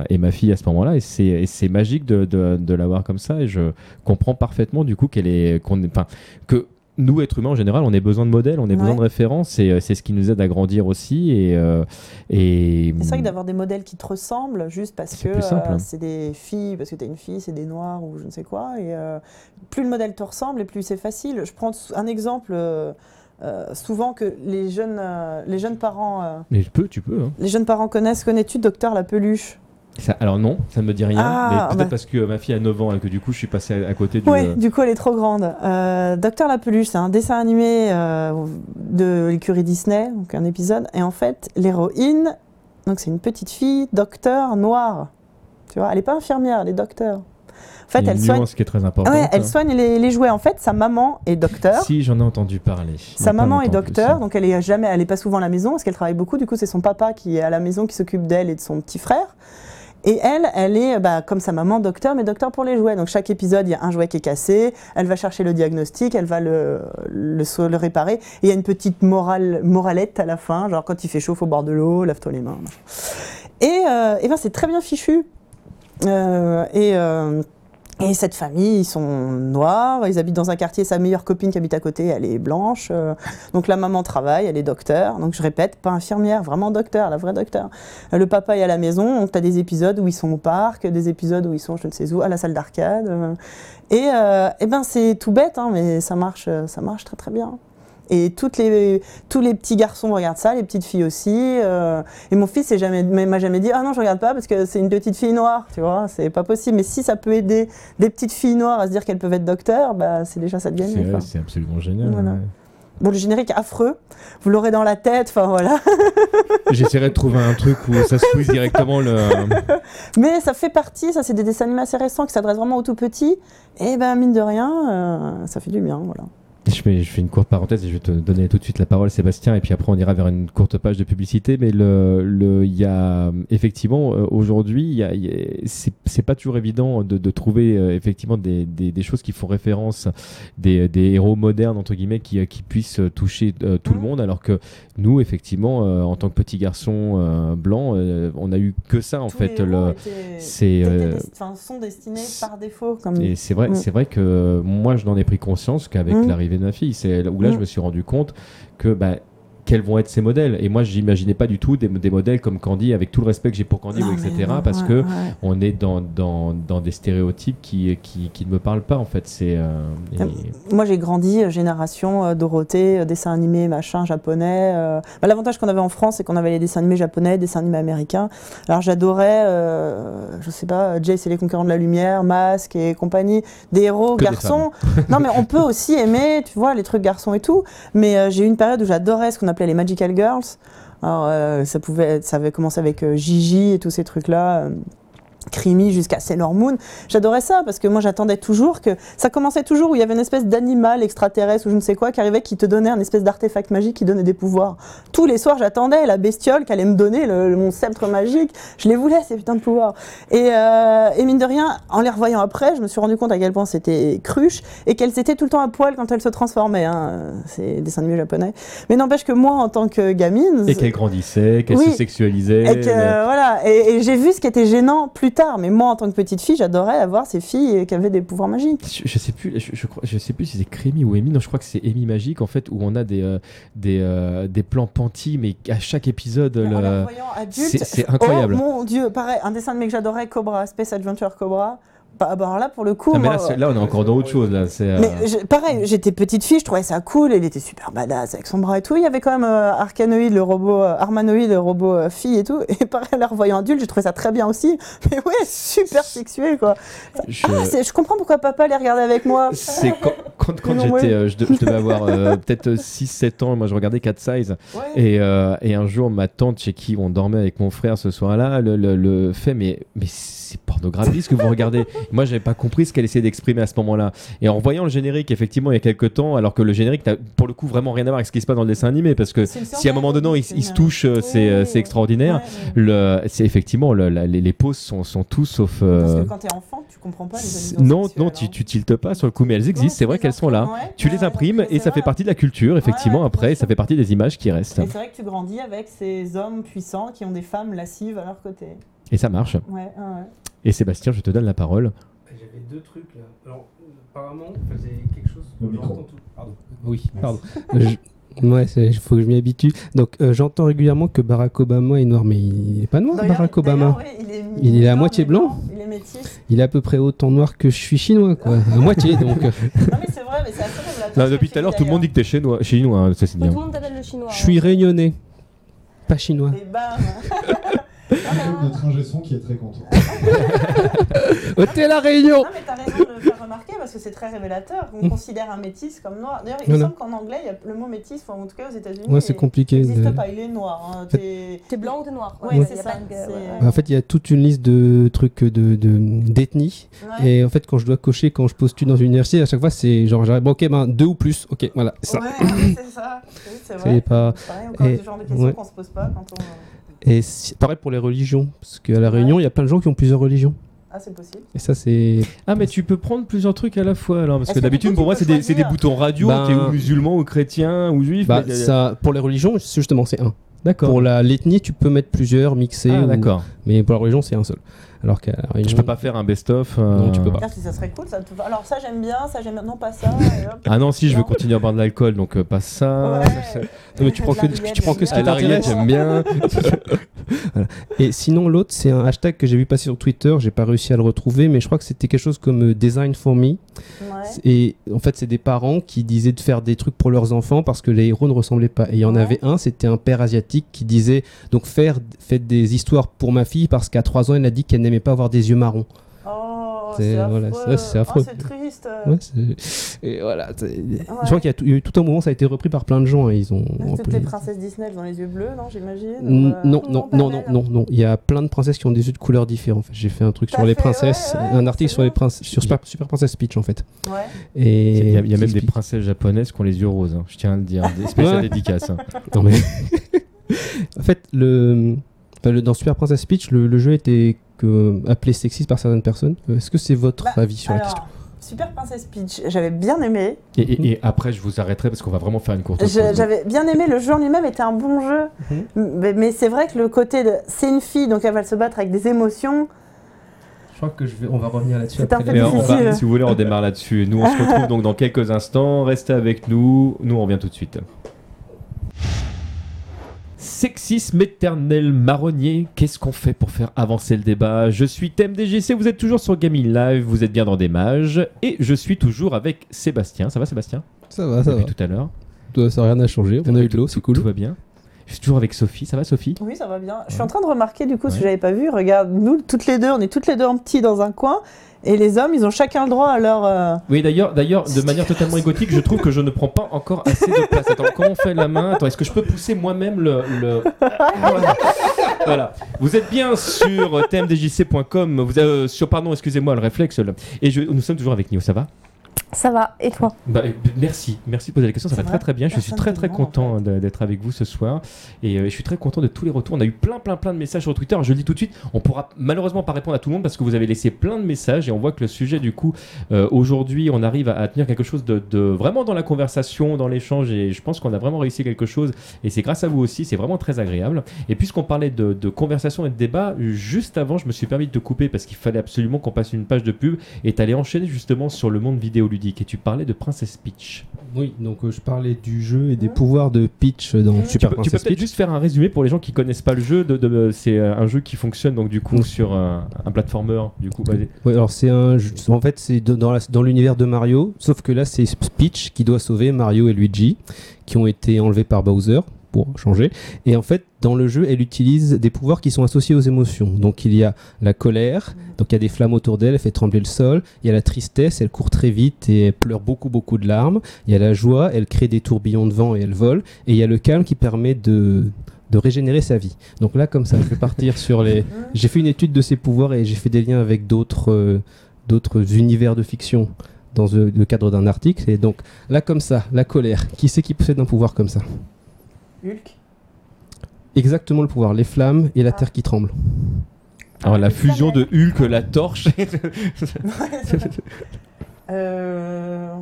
et ma fille à ce moment-là et c'est et c'est magique de, de, de l'avoir comme ça et je comprends parfaitement du coup qu'elle est qu'on est- enfin que nous, êtres humains en général, on a besoin de modèles, on a besoin de références, et euh, c'est ce qui nous aide à grandir aussi. Et, euh, et C'est vrai que d'avoir des modèles qui te ressemblent, juste parce C'est que euh, hein. c'est des filles, parce que tu es une fille, c'est des noirs ou je ne sais quoi. Et euh, plus le modèle te ressemble, et plus c'est facile. Je prends un exemple. souvent que les jeunes, les jeunes parents, mais tu peux, tu peux. hein. les jeunes parents connaissent. Connais-tu Docteur la peluche? Ça- alors non, ça ne me dit rien, Ah, mais peut-être bah. parce que ma fille a 9 ans et que du coup je suis passé à, à côté du... Oui, du coup, elle est trop grande. Euh, Docteur la peluche, c'est un dessin animé euh, de l'écurie Disney, donc un épisode. Et en fait, l'héroïne, donc c'est une petite fille, docteur noire. Tu vois, elle n'est pas infirmière, elle est docteur. En fait, elle soigne, qui est très importante. ouais, elle hein. soigne les, les jouets. En fait, sa maman est docteur. Si, j'en ai entendu parler. Sa maman est docteur, donc elle est jamais, elle est pas souvent à la maison parce qu'elle travaille beaucoup. Du coup, c'est son papa qui est à la maison qui s'occupe d'elle et de son petit frère. Et elle, elle est bah, comme sa maman docteur, mais docteur pour les jouets. Donc chaque épisode, il y a un jouet qui est cassé. Elle va chercher le diagnostic, elle va le, le, réparer. Et il y a une petite morale, moralette à la fin, genre quand il fait chaud, au bord de l'eau, lave-toi les mains. Et, euh, et ben c'est très bien fichu. Euh, et euh, et cette famille, ils sont noirs, ils habitent dans un quartier, sa meilleure copine qui habite à côté, elle est blanche. euh, donc la maman travaille, elle est docteur. Donc je répète, pas infirmière, vraiment docteur, la vraie docteur. Euh, Le papa est à la maison, donc tu as des épisodes où ils sont au parc, des épisodes où ils sont je ne sais où, à la salle d'arcade. euh. et eh ben c'est tout bête, hein, mais ça marche, ça marche très très bien. Et toutes les, tous les petits garçons regardent ça, les petites filles aussi. euh, et mon fils m'a jamais dit Ah non, je regarde pas parce que c'est une petite fille noire, tu vois, c'est pas possible. Mais si ça peut aider des petites filles noires à se dire qu'elles peuvent être docteurs, bah, c'est déjà ça de gagner. C'est absolument génial. Voilà. ouais. Bon, le générique affreux, vous l'aurez dans la tête, enfin voilà. J'essaierai de trouver un truc où ça squeeze directement le. Mais ça fait partie, ça c'est des dessins animés assez récents qui s'adressent vraiment aux tout petits. Et ben mine de rien, euh, ça fait du bien, voilà. Je fais, je fais une courte parenthèse et je vais te donner tout de suite la parole, Sébastien, et puis après on ira vers une courte page de publicité. Mais le, le, il y a effectivement euh, aujourd'hui, y a- il y a- c'est pas toujours évident de, de trouver euh, effectivement des, des, des choses qui font référence, des, des héros modernes entre guillemets qui, euh, qui puissent toucher euh, tout le monde, alors que nous, effectivement, euh, en tant que petit garçon euh, blanc, euh, on a eu que ça en Tous fait. Le, c'est sont destinés par défaut. Comme... et c'est vrai, c'est vrai que moi, je n'en ai pris conscience qu'avec Mm. l'arrivée de ma fille. C'est là où là, Mm. je me suis rendu compte que bah, quels vont être ces modèles. Et moi, j'imaginais pas du tout des, des modèles comme Candy, avec tout le respect que j'ai pour Candy, Non, etc. non, parce ouais, que ouais. on est dans, dans, dans des stéréotypes qui, qui, qui ne me parlent pas en fait. C'est euh, et- Moi, j'ai grandi, euh, génération euh, Dorothée, dessins animés, machin, japonais. euh. Bah, L'avantage qu'on avait en France, c'est qu'on avait les dessins animés japonais, dessins animés américains. Alors, j'adorais, euh, je sais pas, Jace et les Conquérants de la Lumière, Masque et compagnie, des héros Que des garçons. non, mais on peut aussi aimer, tu vois, les trucs garçons et tout. Mais euh, j'ai eu une période où j'adorais ce qu'on les Magical Girls. Alors, euh, ça, pouvait ça avait commencé avec euh, Gigi et tous ces trucs-là. Euh, Crimi jusqu'à Sailor Moon. J'adorais ça parce que moi j'attendais toujours que ça commençait toujours où il y avait une espèce d'animal extraterrestre ou je ne sais quoi qui arrivait qui te donnait un espèce d'artefact magique qui donnait des pouvoirs. Tous les soirs j'attendais la bestiole qui allait me donner le, mon sceptre magique. Je les voulais ces putains de pouvoirs. Et, euh, et mine de rien, en les revoyant après, je me suis rendu compte à quel point c'était cruche et qu'elles étaient tout le temps à poil quand elles se transformaient. Hein. C'est des dessins animés japonais. Mais n'empêche que moi en tant que gamine, et qu'elle grandissait, qu'elle Oui. se sexualisait. et que, le- voilà, et, et j'ai vu ce qui était gênant plus tard. Mais moi, en tant que petite fille, j'adorais avoir ces filles qui avaient des pouvoirs magiques. Je, je sais plus, je, je, crois- je sais plus si c'est Crémy ou Amy. Non, je crois que c'est Amy Magique en fait, où on a des, euh, des, euh, des plans pentis, mais à chaque épisode. Le- c'est- incroyable. Oh mon dieu, pareil, un dessin animé que j'adorais, Cobra, Space Adventure Cobra. Bah, bah, alors là, pour le coup, mais moi, là, on est encore dans autre chose. Là, euh, Mais je- pareil, j'étais petite fille, je trouvais ça cool, il était super badass avec son bras et tout. Il y avait quand même euh, Arcanoïde, le robot, euh, Armanoïde, le robot euh, fille et tout. Et pareil, la revoyant adulte, j'ai trouvé ça très bien aussi. Mais ouais, super sexué quoi. je- Ah, je comprends pourquoi papa les regardait avec moi. c'est quand, quand, j'étais, euh, je, de- je devais avoir euh, peut-être 6-7 ans, moi je regardais Cat Size. Ouais. Et, euh, et un jour, ma tante, chez qui on dormait avec mon frère ce soir-là, le, le- le fait Mais, mais c'est pornographie ce que vous regardez. Moi, j'avais pas compris ce qu'elle essayait d'exprimer à ce moment-là. Et en voyant le générique, effectivement, il y a quelques temps, alors que le générique pour le coup vraiment rien à voir avec ce qui se passe dans le dessin animé, parce que si à un moment donné, ils, ils se touchent, euh, c'est Oui, euh, oui, c'est extraordinaire. Le, c'est effectivement, le- la- les, les poses sont, sont tous sauf. euh, Parce que quand t'es enfant, tu comprends pas les non, non, tu, hein. tu tiltes pas sur le coup, mais elles existent, c'est vrai qu'elles sont là. ouais, Tu ouais, les imprimes et ça fait partie de la culture, effectivement. Après, ça fait partie des images qui restent. Et c'est vrai que tu grandis avec ces hommes puissants qui ont des femmes lascives à leur côté. Et ça marche. Ouais, ouais. Et Sébastien, je te donne la parole. J'avais deux trucs là. Alors, apparemment, faisait quelque chose. J'entends tout. Pardon. Oui, pardon. Je- Ouais, il faut que je m'y habitue. Donc, euh, j'entends régulièrement que Barack Obama est noir, mais il n'est pas noir, Barack Obama. ouais, il est, Il est à noir, moitié blanc Il est métis. Il est à peu près autant noir que je suis chinois, quoi. À moitié, donc. Non, mais c'est vrai, mais c'est assez. Non, depuis tout à l'heure, tout le monde dit que t'es chinois, chinois hein, ça c'est Mais bien. tout le monde t'appelle le chinois. Je suis hein. réunionnais. Pas chinois. Et bam notre ingé son qui est très content. Ôtez la réunion Non, mais t'as raison de le faire remarquer parce que c'est très révélateur. On considère un métis comme noir. D'ailleurs, il me semble qu'en anglais, il y a le mot métis, enfin, en tout cas aux États-Unis. Ouais, c'est il- compliqué. Il n'existe de- pas, il est noir. hein. T'es- T'es blanc ou t'es noir quoi. Ouais, c'est ça, de- ouais, En fait, il y a toute une liste de trucs de de- d'ethnie. Ouais. Et en fait, quand je dois cocher, quand je postule dans une université, à chaque fois, c'est genre, j'arrive, bon, ok, ben, deux ou plus. Ok, voilà, c'est ça. Ouais, c'est ça. Oui, c'est C'est vrai. pas. Pareil, encore Et- des genres de questions ouais. qu'on se pose pas quand on. Et c'est pareil pour les religions. Parce qu'à la. Réunion, il y a plein de gens qui ont plusieurs religions. Ah, c'est possible. Et ça, c'est. Ah, mais tu peux prendre plusieurs trucs à la fois alors, parce que que d'habitude pour moi c'est des, c'est des boutons radio, Ben- t'es ou musulman ou chrétien ou juif. Bah, mais- ça, pour les religions, justement, c'est un. D'accord. Pour la- l'ethnie, tu peux mettre plusieurs, mixer. Ah, ou- d'accord. Mais pour la religion, c'est un seul. Alors Réunion. Je peux pas faire un best-of. euh, Non, tu peux pas. Si ça serait cool. Ça te- Alors, ça, j'aime bien. Ça, j'aime bien. Non, pas ça. Ah non, si je veux continuer à boire de l'alcool, donc euh, pas ça. Ouais. Non, mais tu prends que, tu prends que ce À qui t'intéresse. j'aime bien. Et sinon, l'autre, c'est un hashtag que j'ai vu passer sur Twitter. J'ai pas réussi à le retrouver, mais je crois que c'était quelque chose comme euh, Design for Me. Ouais. Et en fait, c'est des parents qui disaient de faire des trucs pour leurs enfants parce que les héros ne ressemblaient pas. Et il y en Ouais. avait un, c'était un père asiatique qui disait donc faire faites des histoires pour ma fille parce qu'à 3 ans, elle a dit qu'elle n'aimait pas avoir des yeux marrons. Oh, C'est- voilà, affreux. c'est affreux. Oh, triste. Ouais, et voilà. Je crois qu'il y a eu tout un moment, ça a été repris par plein de gens. hein, Ils ont. Toutes repris- les princesses Disney elles ont les yeux bleus, non, j'imagine N- ou, euh, Non, non, non, non, non, non, non. Il y a plein de princesses qui ont des yeux de couleurs différentes. J'ai fait un truc sur les princesses, ouais, ouais, un article sur les princesses, sur Super, Super Princess Peach en fait. Ouais. Et Il y a, y même des princesses japonaises qui ont les yeux roses, hein, je tiens à le dire. Des spéciales dédicaces. hein. Non mais. en fait, le... dans Super Princess Peach, le, le jeu était que... appelé sexiste par certaines personnes. Euh, Est-ce que c'est votre Bah, avis sur la question Super Princess Peach, j'avais bien aimé. Et, et- et après, je vous arrêterai parce qu'on va vraiment faire une courte. J'avais bien aimé, le jeu en lui-même était un bon jeu. Mhm. Mais, mais c'est vrai que le côté de. C'est une fille, donc elle va se battre avec des émotions. Je crois que je vais... on va revenir là-dessus. C'est un après peu Mais la- on va- difficile. si vous voulez, on démarre là-dessus. Nous, on se retrouve donc dans quelques instants. Restez avec nous. Nous, on revient tout de suite. Sexisme éternel marronnier, qu'est-ce qu'on fait pour faire avancer le débat? Je suis Thème DGC, vous êtes toujours sur Gaming Live, vous êtes bien dans des mages, et je suis toujours avec Sébastien. Ça va Sébastien? Ça va, ça va. Tout à l'heure. Ça n'a rien à changer. On a eu de l'eau, c'est cool. Tout va bien. Je suis toujours avec Sophie, ça va Sophie? Oui, ça va bien. Je suis en train de remarquer, du coup, ce Ouais. que j'avais pas vu. Regarde, nous, toutes les deux, on est toutes les deux en petit dans un coin. Et les hommes, ils ont chacun le droit à leur. euh, Oui, d'ailleurs, d'ailleurs, de manière totalement égotique, je trouve que je ne prends pas encore assez de place. Attends, comment on fait la main? Attends, est-ce que je peux pousser moi-même le, le- Voilà. Voilà. Vous êtes bien sur tmdjc.com. Vous euh, sur pardon, excusez-moi, le réflexe. là. Et je, nous sommes toujours avec Nio. Ça va? Ça va, et toi Bah, euh, merci, merci de poser la question, ça va très très bien. Je suis très très en content de- d'être avec vous ce soir et euh, je suis très content de tous les retours. On a eu plein plein plein de messages sur Twitter. Je le dis tout de suite, on pourra malheureusement pas répondre à tout le monde parce que vous avez laissé plein de messages et on voit que le sujet du coup euh, aujourd'hui on arrive à, à tenir quelque chose de, de vraiment dans la conversation, dans l'échange et je pense qu'on a vraiment réussi quelque chose et c'est grâce à vous aussi. C'est vraiment très agréable. Et puisqu'on parlait de, de conversation et de débat, juste avant je me suis permis de te couper parce qu'il fallait absolument qu'on passe une page de pub et t'allais enchaîner justement sur le monde et tu parlais de Princess Peach. Oui, donc euh, je parlais du jeu et des pouvoirs de Peach dans Tu Super peux, tu peux Princess peut-être Peach. juste faire un résumé pour les gens qui connaissent pas le jeu. De, de- c'est euh, un jeu qui fonctionne donc du coup sur euh, un platformer. Du coup. Ouais, alors c'est un jeu- en fait c'est dans l'univers de Mario, sauf que là c'est Peach qui doit sauver Mario et Luigi qui ont été enlevés par Bowser pour changer. Et en fait, dans le jeu, elle utilise des pouvoirs qui sont associés aux émotions. Donc il y a la colère, donc il y a des flammes autour d'elle, elle fait trembler le sol. Il y a la tristesse, elle court très vite et elle pleure beaucoup beaucoup de larmes. Il y a la joie, elle crée des tourbillons de vent et elle vole. Et il y a le calme qui permet de de régénérer sa vie. Donc là, comme ça, je vais partir sur les. J'ai fait une étude de ses pouvoirs et j'ai fait des liens avec d'autres euh, d'autres univers de fiction dans le, le cadre d'un article. Et donc là, comme ça, la colère. Qui c'est qui possède un pouvoir comme ça? Hulk. Exactement le pouvoir, les flammes et la Ah. terre qui tremble. Alors la Les fusion de Hulk, la torche. Euh,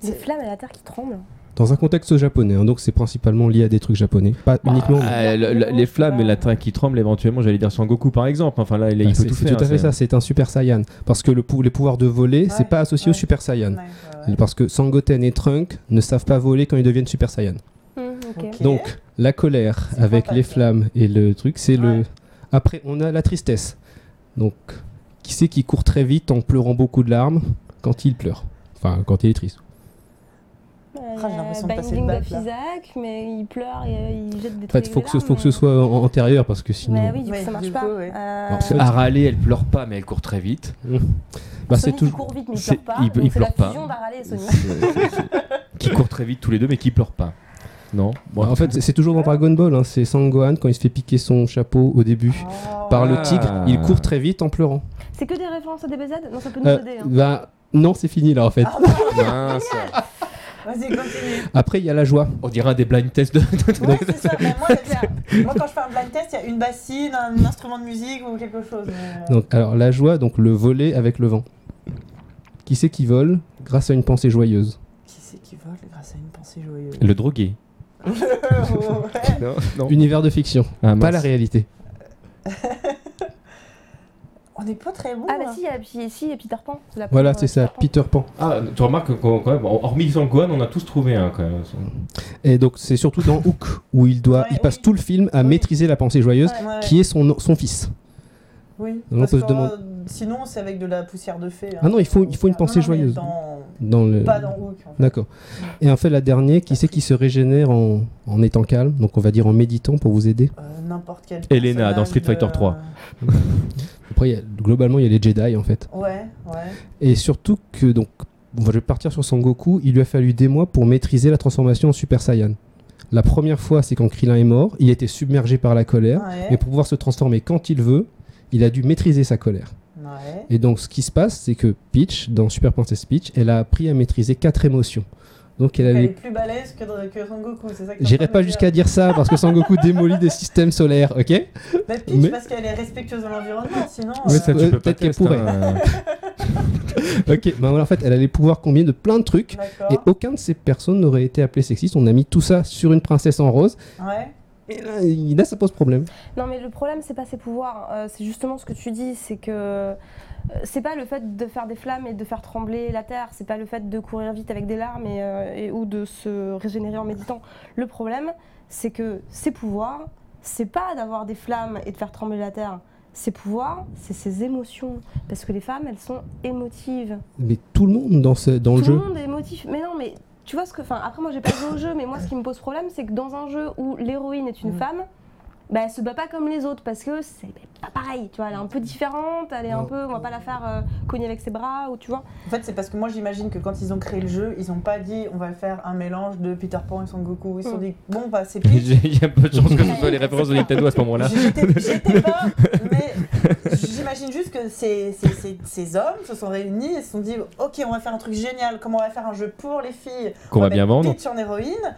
c'est- flammes et la terre qui tremblent. Dans un contexte japonais, hein, donc c'est principalement lié à des trucs japonais, pas uniquement. Le- le- les flammes et la terre qui tremble, éventuellement, j'allais dire Sangoku par exemple. Enfin là, il, il Ah, peut c'est tout c'est faire. tout à fait c'est- ça, c'est un super saiyan. Parce que le pou- les pouvoirs de voler, c'est Ouais, pas associé au super saiyan. Ouais. Parce que Sangoten et Trunk ne savent pas voler quand ils deviennent super saiyan. Ok. Donc, la colère C'est avec les flammes et le truc, c'est le. Après, on a la tristesse. Donc, qui c'est qui court très vite en pleurant beaucoup de larmes quand il pleure? Enfin, quand il est triste. Ah, j'ai l'impression de passer le Binding bac, of là. Isaac, mais il pleure et euh, il jette des En trucs. fait, faut que, ce, faut que ce soit en- antérieur parce que sinon. Mais oui, du coup, Ouais, ça marche du pas. coup, ouais. Euh, Alors, c'est- À râler, elle pleure pas, mais elle court très vite. Bah, c'est Sonic, il toujours. court vite, mais il c'est- pleure pas. il- c'est pleure la pas. fusion d'Arale et Sonic. qui court très vite tous les deux, mais qui pleure pas. Non? Bon, En fait, c'est- c'est toujours dans Dragon Ball. hein, C'est Sangohan quand il se fait piquer son chapeau au début Oh. par le Ah. tigre. Il court très vite en pleurant. C'est que des références à DBZ Non, ça peut nous Euh, aider. hein. bah, non, c'est fini là en fait. Ah, bah, mince. Vas-y, continue. Après, il y a la joie. On dirait un des blind tests de. Ouais, c'est ça. Mais moi, quand je fais un blind test, il y a une bassine, un instrument de musique ou quelque chose. mais- Donc, alors, la joie, donc le voler avec le vent. Qui c'est qui vole grâce à une pensée joyeuse? Qui c'est qui vole grâce à une pensée joyeuse? Le drogué. Ouais. Non, non. Univers de fiction, Ah, pas la réalité. On n'est pas très bon. Ah, bah si, il y a, si, Peter Pan. la Voilà, c'est ça, Pan. Peter Pan. Ah, tu remarques quand même, hormis Sangohan, on a tous trouvé un quand même. Et donc, c'est surtout dans Hook où il doit, Ouais, il passe oui. tout le film à Oui. maîtriser la pensée joyeuse, Ouais. Ouais. qui est son, son fils. Oui. On parce peut se que, demander- euh, Sinon, c'est avec de la poussière de fée. hein. Ah non, il faut- il faut une Non, pensée non, joyeuse. dans- Dans le... Pas dans Hook. en fait. D'accord. Et en fait, la dernière, qui c'est qui se régénère en, en étant calme, donc on va dire en méditant pour vous aider? Euh, N'importe quel. Elena, dans Street Fighter de- 3. Après, il y a- globalement, il y a les Jedi en fait. Ouais, ouais. Et surtout que, donc, bon, je vais partir sur Sangoku, il lui a fallu des mois pour maîtriser la transformation en Super Saiyan. La première fois, c'est quand Krillin est mort, il a été submergé par la colère, Ouais. mais pour pouvoir se transformer quand il veut, il a dû maîtriser sa colère. Ouais. Et donc, ce qui se passe, c'est que Peach, dans Super Princess Peach, elle a appris à maîtriser quatre émotions. Donc, elle Elle avait est plus balèze que, que Son Goku, c'est ça que J'irai pas jusqu'à dire ça parce que Sangoku démolit des systèmes solaires, ok? Dire. Mais Peach, mais- parce qu'elle est respectueuse de l'environnement, sinon. Ouais, euh, ça, tu peux pas peut-être qu'elle pourrait. Ok, ben voilà, en fait, elle a les pouvoirs combien de plein de trucs. Et aucun de ces personnes n'aurait été appelé sexiste. On a mis tout ça sur une princesse en rose. Ouais. Et là, il- là ça pose problème. Non, mais le problème, c'est pas ses pouvoirs. euh, c'est justement ce que tu dis. C'est que. Euh, c'est pas le fait de faire des flammes et de faire trembler la terre. C'est pas le fait de courir vite avec des larmes et, euh, et- ou de se régénérer en méditant. Le problème, c'est que ses pouvoirs, c'est pas d'avoir des flammes et de faire trembler la terre. Ses pouvoirs, c'est ses émotions. Parce que les femmes, elles sont émotives. Mais tout le monde dans, ce, dans le Tout jeu. le monde est émotif. Mais non, mais tu vois ce que. Enfin, après, moi, j'ai pas joué au jeu, mais moi, ce qui me pose problème, c'est que dans un jeu où l'héroïne est une Mm. femme, bah, elle se bat pas comme les autres parce que c'est pas pareil. Tu vois, elle est un peu différente, elle est un peu. On va pas la faire euh, cogner avec ses bras, ou tu vois. En fait, c'est parce que moi, j'imagine que quand ils ont créé le jeu, ils ont pas dit on va faire un mélange de Peter Pan et Son Goku. Ils se sont Mm. dit bon, bah, c'est Peach. Il y a peu de chances que ce soit les références de Nintendo à ce moment-là. J'étais j'étais pas, mais j'imagine juste que ces, ces, ces, ces hommes se sont réunis et se sont dit Ok, on va faire un truc génial, comment on va faire un jeu pour les filles Qu'on On va bien vendre. Peach en héroïne.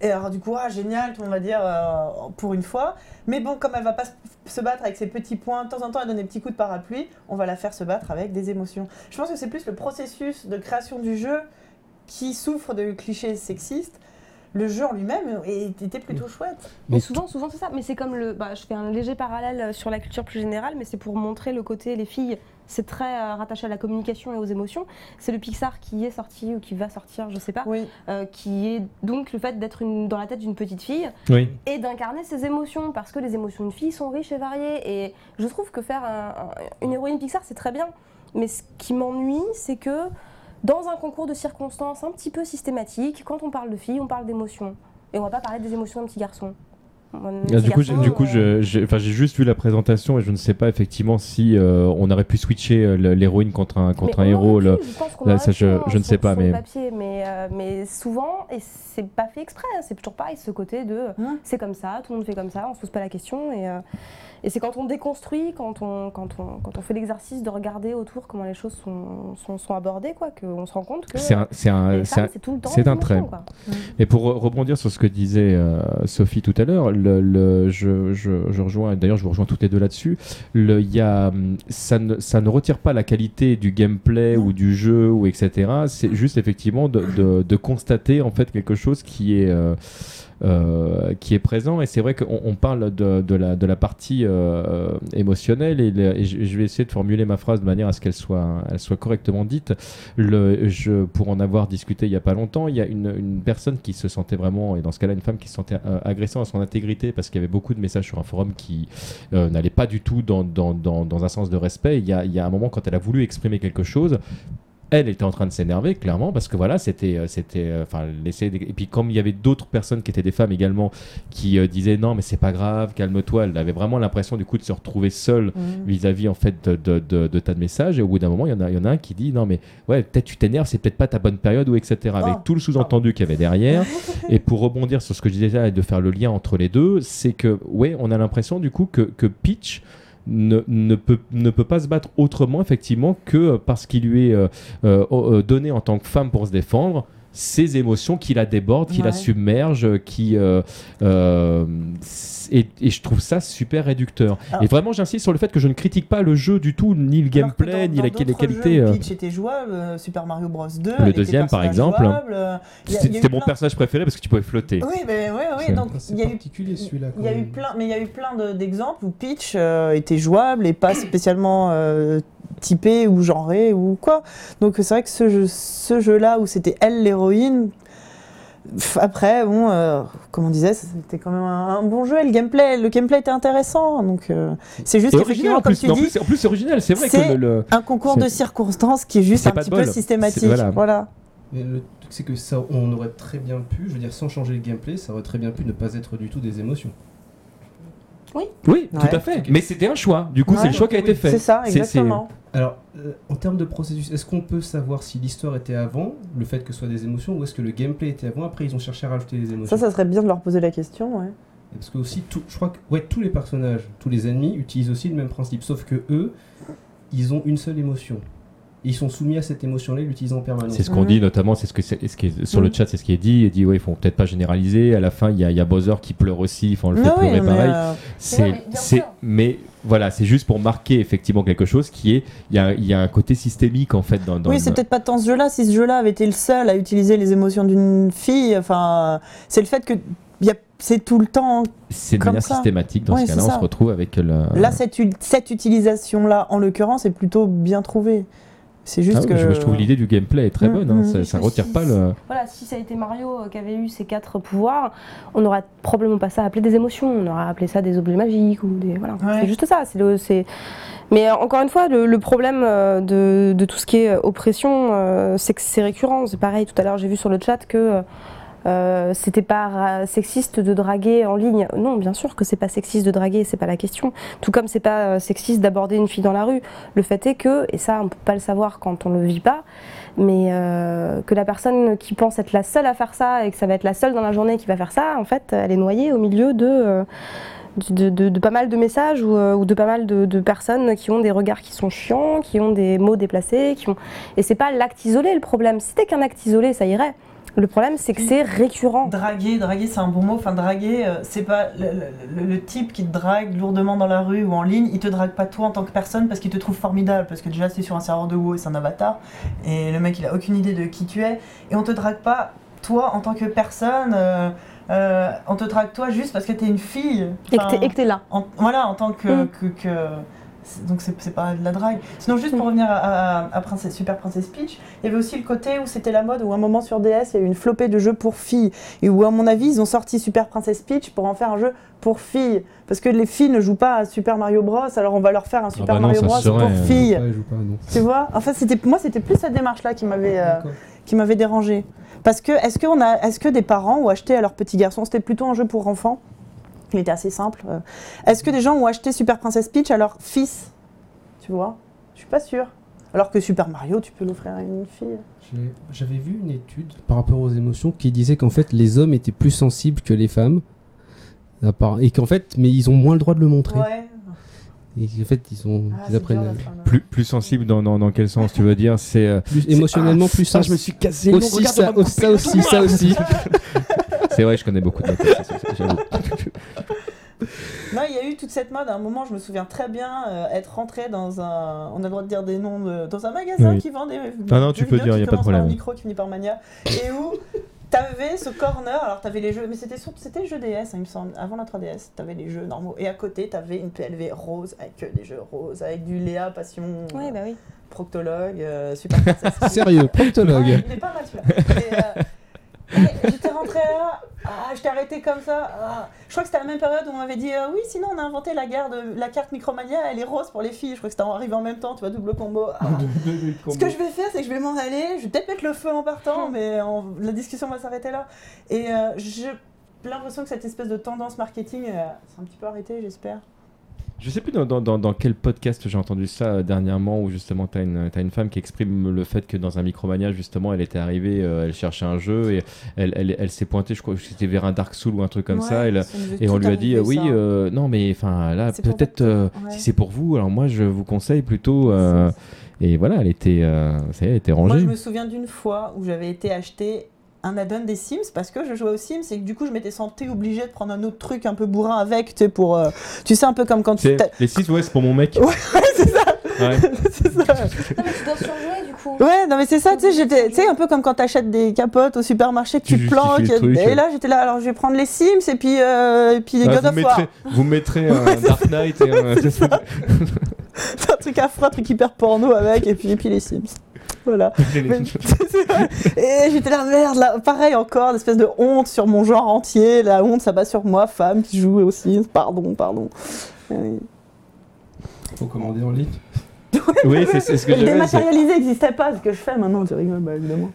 Et alors, du coup, ah, génial, tout va dire euh, pour une fois. Mais bon, comme elle va pas se- se battre avec ses petits points, de temps en temps, elle donne des petits coups de parapluie, on va la faire se battre avec des émotions. Je pense que c'est plus le processus de création du jeu qui souffre de clichés sexistes. Le jeu en lui-même était plutôt chouette. Mais souvent, souvent c'est ça. Mais c'est comme le. Bah, je fais un léger parallèle euh, sur la culture plus générale, mais c'est pour montrer le côté les filles. C'est très euh, rattaché à la communication et aux émotions. C'est le Pixar qui est sorti ou qui va sortir, je sais pas, Oui. euh, qui est donc le fait d'être dans la tête d'une petite fille Oui. et d'incarner ses émotions parce que les émotions d'une fille sont riches et variées et je trouve que faire un- un- une héroïne Pixar c'est très bien mais ce qui m'ennuie c'est que dans un concours de circonstances un petit peu systématique quand on parle de filles on parle d'émotions Et on va pas parler des émotions d'un petit garçon. Ah, du coup, j'ai, garçon, du coup, euh, j'ai, juste vu la présentation et je ne sais pas effectivement si euh, on aurait pu switcher euh, l'héroïne contre un contre mais un on héros. aurait le- pu, je pense qu'on là, ça, pu, je- je ne sur- sais pas, mais- papier, mais, euh, mais souvent, et c'est pas fait exprès, hein, c'est toujours pareil, ce côté de Hein c'est comme ça, tout le monde fait comme ça, on se pose pas la question. Et, euh, et c'est quand on déconstruit, quand on, quand on, quand on fait l'exercice de regarder autour comment les choses sont, sont, sont abordées, quoi, qu'on se rend compte que C'est un, c'est un, c'est femmes, un- c'est tout le temps. c'est un trait. Mais pour re- rebondir sur ce que disait euh, Sophie tout à l'heure, le, le- je, je, je rejoins, d'ailleurs je vous rejoins toutes les deux là-dessus, le- il y a, hum, ça, ne, ça ne retire pas la qualité du gameplay ou du jeu, ou etc. C'est juste effectivement de, de- de constater en fait quelque chose qui est... euh, qui est présent et c'est vrai qu'on on parle de, la, partie euh, émotionnelle et, je, vais essayer de formuler ma phrase de manière à ce qu'elle soit, correctement dite. Pour en avoir discuté il y a pas longtemps, il y a une, personne qui se sentait vraiment, et dans ce cas-là une femme qui se sentait euh, agressée à son intégrité parce qu'il y avait beaucoup de messages sur un forum qui euh, n'allaient pas du tout dans, un sens de respect. Il y a un moment quand elle a voulu exprimer quelque chose, elle était en train de s'énerver clairement parce que voilà c'était euh, c'était euh, enfin laisser des- et puis comme il y avait d'autres personnes qui étaient des femmes également qui euh, disaient non mais c'est pas grave calme-toi elle avait vraiment l'impression du coup de se retrouver seule Mmh. vis-à-vis en fait de, de, de, de tas de messages et au bout d'un moment il y en a il y en a un qui dit non mais ouais peut-être tu t'énerves c'est peut-être pas ta bonne période ou etc avec Oh. tout le sous-entendu qu'il y avait derrière et pour rebondir sur ce que je disais là et de faire le lien entre les deux c'est que ouais on a l'impression du coup que, que Peach ne, peut, ne peut pas se battre autrement effectivement que parce qu'il lui est euh, euh, euh, donné en tant que femme pour se défendre ces émotions qui la débordent, qui la submergent, qui euh, euh, et, et je trouve ça super réducteur. Alors- et vraiment, j'insiste sur le fait que je ne critique pas le jeu du tout, ni le gameplay, dans- ni dans la, les qualités. jeux où euh, Peach était jouable, euh, Super Mario Bros 2. Le deuxième, par exemple. euh, C'était mon plein- personnage préféré parce que tu pouvais flotter. Oui, mais C'est- donc C'est il y a eu particulier celui-là. Il y a quand eu même. plein, mais il y a eu plein de- d'exemples où Peach euh, était jouable et pas spécialement euh, typé ou genré ou quoi. Donc c'est vrai que ce jeu, ce jeu-là où c'était elle l'héroïne. Après, bon, euh, comme on disait, c'était quand même un, un bon jeu. Et le gameplay, le gameplay était intéressant. Donc euh, c'est juste qu'effectivement, en comme plus, tu en dis, plus, en plus c'est original. C'est vrai que c'est- le, le- un concours de circonstances qui est juste un petit peu systématique. Voilà. voilà. Mais le truc, c'est que ça, on aurait très bien pu, je veux dire, sans changer le gameplay, ça aurait très bien pu ne pas être du tout des émotions. oui, Ouais. tout à fait. Mais c'était un choix. Du coup, Ouais. c'est le choix qui a été fait. C'est ça, exactement. Alors, euh, en termes de processus, est-ce qu'on peut savoir si l'histoire était avant, le fait que ce soit des émotions, ou est-ce que le gameplay était avant, après ils ont cherché à rajouter des émotions Ça, ça serait bien de leur poser la question. Ouais. Et Parce que aussi, tout, je crois que ouais, tous les personnages, tous les ennemis utilisent aussi le même principe, sauf que eux, ils ont une seule émotion. Ils sont soumis à cette émotion-là, ils l'utilisent en permanence. C'est ce qu'on Mhm. dit notamment, c'est ce que c'est, ce qui est, sur le Mhm. chat, c'est ce qui est dit. Il dit ouais, il faut peut-être pas généraliser. À la fin, il y a, il y a Bowser qui pleure aussi. Enfin, on le fait Ah oui, pleurer mais, pareil. euh, C'est, mais voilà, c'est juste pour marquer effectivement quelque chose qui est, il y a, il y a un côté systémique en fait dans. dans oui, c'est peut-être pas tant ce jeu-là. Si ce jeu-là avait été le seul à utiliser les émotions d'une fille, enfin, c'est le fait que y a- c'est tout le temps. c'est de manière ça. systématique. Dans Ouais, ce cas-là, on se retrouve avec le. Là, cette, cette utilisation-là, en l'occurrence, est plutôt bien trouvée. C'est juste Ah oui, que. je, je trouve l'idée du gameplay est très Mhm, bonne. hein. mhm. Ça, ça Mais retire si- pas le. Voilà, si ça a été Mario euh, qui avait eu ces quatre pouvoirs, on n'aurait probablement pas ça appelé des émotions, on aurait appelé ça des objets magiques ou des voilà. Ouais. C'est juste ça. C'est le, c'est. Mais euh, encore une fois, le, le problème euh, de, de tout ce qui est oppression, c'est que c'est récurrent. C'est pareil. Tout à l'heure, j'ai vu sur le chat que euh, c'était pas sexiste de draguer en ligne. Non, bien sûr que c'est pas sexiste de draguer, c'est pas la question. Tout comme c'est pas euh, sexiste d'aborder une fille dans la rue. Le fait est que, et ça on peut pas le savoir quand on le vit pas, mais euh, que la personne qui pense être la seule à faire ça et que ça va être la seule dans la journée qui va faire ça, en fait, elle est noyée au milieu de, pas mal de messages ou, de pas mal de, de personnes qui ont des regards qui sont chiants, qui ont des mots déplacés, qui ont... et c'est pas l'acte isolé le problème. Si c'était qu'un acte isolé, ça irait. Le problème, c'est que c'est récurrent. Draguer, draguer, c'est un bon mot. Enfin, draguer, euh, c'est pas le, le- le- le type qui te drague lourdement dans la rue ou en ligne. Il te drague pas toi en tant que personne parce qu'il te trouve formidable. Parce que déjà, c'est sur un serveur de WoW et c'est un avatar. Et le mec, il a aucune idée de qui tu es. Et on te drague pas toi en tant que personne. euh, euh, on te drague toi juste parce que t'es une fille. Et que Enfin, t'es- et que t'es là. en- voilà, en tant que. Mm. que, que- c'est- donc c'est pas de la drague. Sinon, juste pour Mm. revenir à, à- à Princesse, Super Princess Peach, il y avait aussi le côté où c'était la mode, où à un moment sur DS, il y a eu une flopée de jeux pour filles. Et où, à mon avis, ils ont sorti Super Princess Peach pour en faire un jeu pour filles. Parce que les filles ne jouent pas à Super Mario Bros, alors on va leur faire un Super bah non, Mario Bros serait, pour euh, filles. Pas, non. Tu vois? En fait, c'était moi, c'était plus cette démarche-là qui m'avait euh, qui m'avait dérangé. Parce que est-ce que, on a, est-ce que des parents ont acheté à leur petit garçon, c'était plutôt un jeu pour enfants, il était assez simple. euh, Est-ce que des gens ont acheté Super Princess Peach à leur fils Tu vois? Je suis pas sûre. Alors que Super Mario, tu peux l'offrir à une fille. J'avais vu une étude par rapport aux émotions qui disait qu'en fait les hommes étaient plus sensibles que les femmes. Et qu'en fait, mais ils ont moins le droit de le montrer. Ouais. Et qu'en fait, ils, ont, Ah, ils c'est apprennent Plus, plus sensible dans, dans, dans quel sens tu veux dire? C'est euh, plus, émotionnellement plus ah, je me suis cassé aussi, regarde, ça, on m'a ça aussi, ça aussi. C'est vrai, je connais beaucoup de j'avoue. Non, il y a eu toute cette mode. À un moment, je me souviens très bien euh, être rentré dans un. On a le droit de dire des noms de- dans un magasin Oui. qui vend des. Ah non, tu peux dire, qui y a pas de par un problème. micro qui finit par Mania. Et où t'avais ce corner. Alors t'avais les jeux, mais c'était surtout c'était jeux DS, hein, il me semble. Avant la 3DS, t'avais les jeux normaux. Et à côté, t'avais une PLV rose avec que des jeux roses, avec du Léa Passion, Oui, bah oui. Proctologue, euh, Super. Sérieux, proctologue. Ouais, il est pas mal celui-là. J'étais rentrée là, ah, je t'ai arrêté comme ça. ah. Je crois que c'était à la même période où on m'avait dit euh, oui, sinon on a inventé la, guerre de, la carte Micromania, elle est rose pour les filles. Je crois que c'était arrivé en même temps, tu vois, double combo. Ah. Ce que je vais faire, c'est que je vais m'en aller, je vais peut-être mettre le feu en partant, mais on- la discussion va s'arrêter là. Et euh, j'ai l'impression que cette espèce de tendance marketing, euh, c'est un petit peu arrêté, j'espère. Je sais plus dans, dans, dans, dans quel podcast j'ai entendu ça euh, dernièrement où justement tu as une, t'as une femme qui exprime le fait que dans un Micromania justement elle était arrivée, euh, elle cherchait un jeu et elle, elle, elle s'est pointée, je crois que c'était vers un Dark Soul ou un truc comme ça. Elle, et on lui a dit euh, oui, euh, non mais enfin là peut-être euh, ouais. si c'est pour vous, alors moi je vous conseille plutôt. euh, et voilà, elle était, euh, ça y est, elle était Moi, rangée. je me souviens d'une fois où j'avais été acheter un add-on des Sims parce que je jouais aux Sims et que du coup, je m'étais sentie obligée de prendre un autre truc un peu bourrin avec, tu sais, pour. euh, tu sais, un peu comme quand tu. Les 6 ouais c'est pour mon mec. Ouais, c'est ça, Ouais. c'est ça. Non, mais tu dois surjouer du coup. Ouais, non mais c'est ça, tu sais, j'étais, tu sais, un peu comme quand t'achètes des capotes au supermarché que Tu planques. et là, j'étais là, alors je vais prendre les Sims et puis, euh, et puis les Ah, God vous, of War. mettrez, vous mettrez un Dark Knight et un... C'est un truc affreux, un truc hyper porno avec, et puis, et puis les Sims. Voilà. Mais- et j'étais là, merde, là, pareil encore, l'espèce de honte sur mon genre entier. La honte, ça bat sur moi, femme qui joue aussi. Pardon, pardon. Oui. Faut commander en ligne. oui, c'est ce que Le j'avais. dématérialisé n'existait pas, ce que je fais maintenant, tu rigoles, bah évidemment.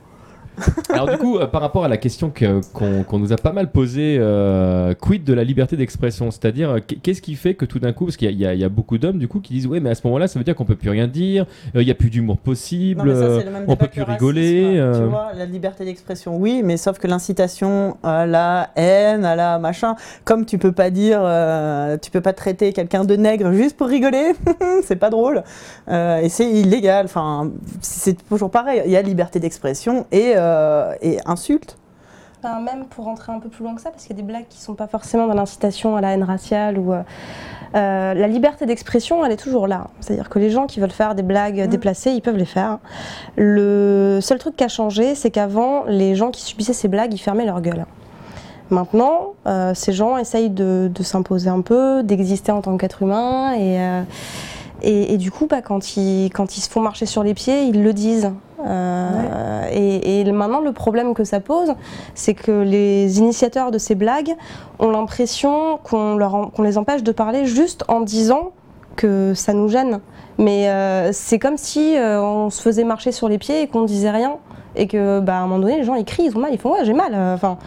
Alors du coup, euh, par rapport à la question que- qu'on qu'on nous a pas mal posée, euh, quid de la liberté d'expression? C'est-à-dire, euh, qu'est-ce qui fait que tout d'un coup, parce qu'il y, a- il y a- il y a beaucoup d'hommes du coup qui disent, ouais, mais à ce moment-là, ça veut dire qu'on peut plus rien dire, euh, il y a plus d'humour possible, Non, mais ça, c'est le même on débat peut que plus le rigoler. euh, Tu vois, la liberté d'expression, oui, mais sauf que l'incitation à la haine, à la machin, comme tu peux pas dire, euh, tu peux pas traiter quelqu'un de nègre juste pour rigoler, c'est pas drôle, Euh, et c'est illégal. Enfin, c'est toujours pareil. Il y a liberté d'expression et, euh, et insulte. Enfin, même pour rentrer un peu plus loin que ça, parce qu'il y a des blagues qui sont pas forcément dans l'incitation à la haine raciale ou euh, euh, la liberté d'expression, elle est toujours là. C'est-à-dire que les gens qui veulent faire des blagues Mm. déplacées, ils peuvent les faire. Le seul truc qui a changé, c'est qu'avant, les gens qui subissaient ces blagues, ils fermaient leur gueule. Maintenant, euh, ces gens essayent de, de s'imposer un peu, d'exister en tant qu'être humain et euh, et, et du coup, bah, quand, ils, quand ils se font marcher sur les pieds, ils le disent. Euh, et, et maintenant, le problème que ça pose, c'est que les initiateurs de ces blagues ont l'impression qu'on les empêche de parler juste en disant que ça nous gêne. Mais euh, c'est comme si euh, on se faisait marcher sur les pieds et qu'on disait rien. Et que, bah, à un moment donné, les gens ils crient, ils ont mal, ils font ouais, j'ai mal. Enfin,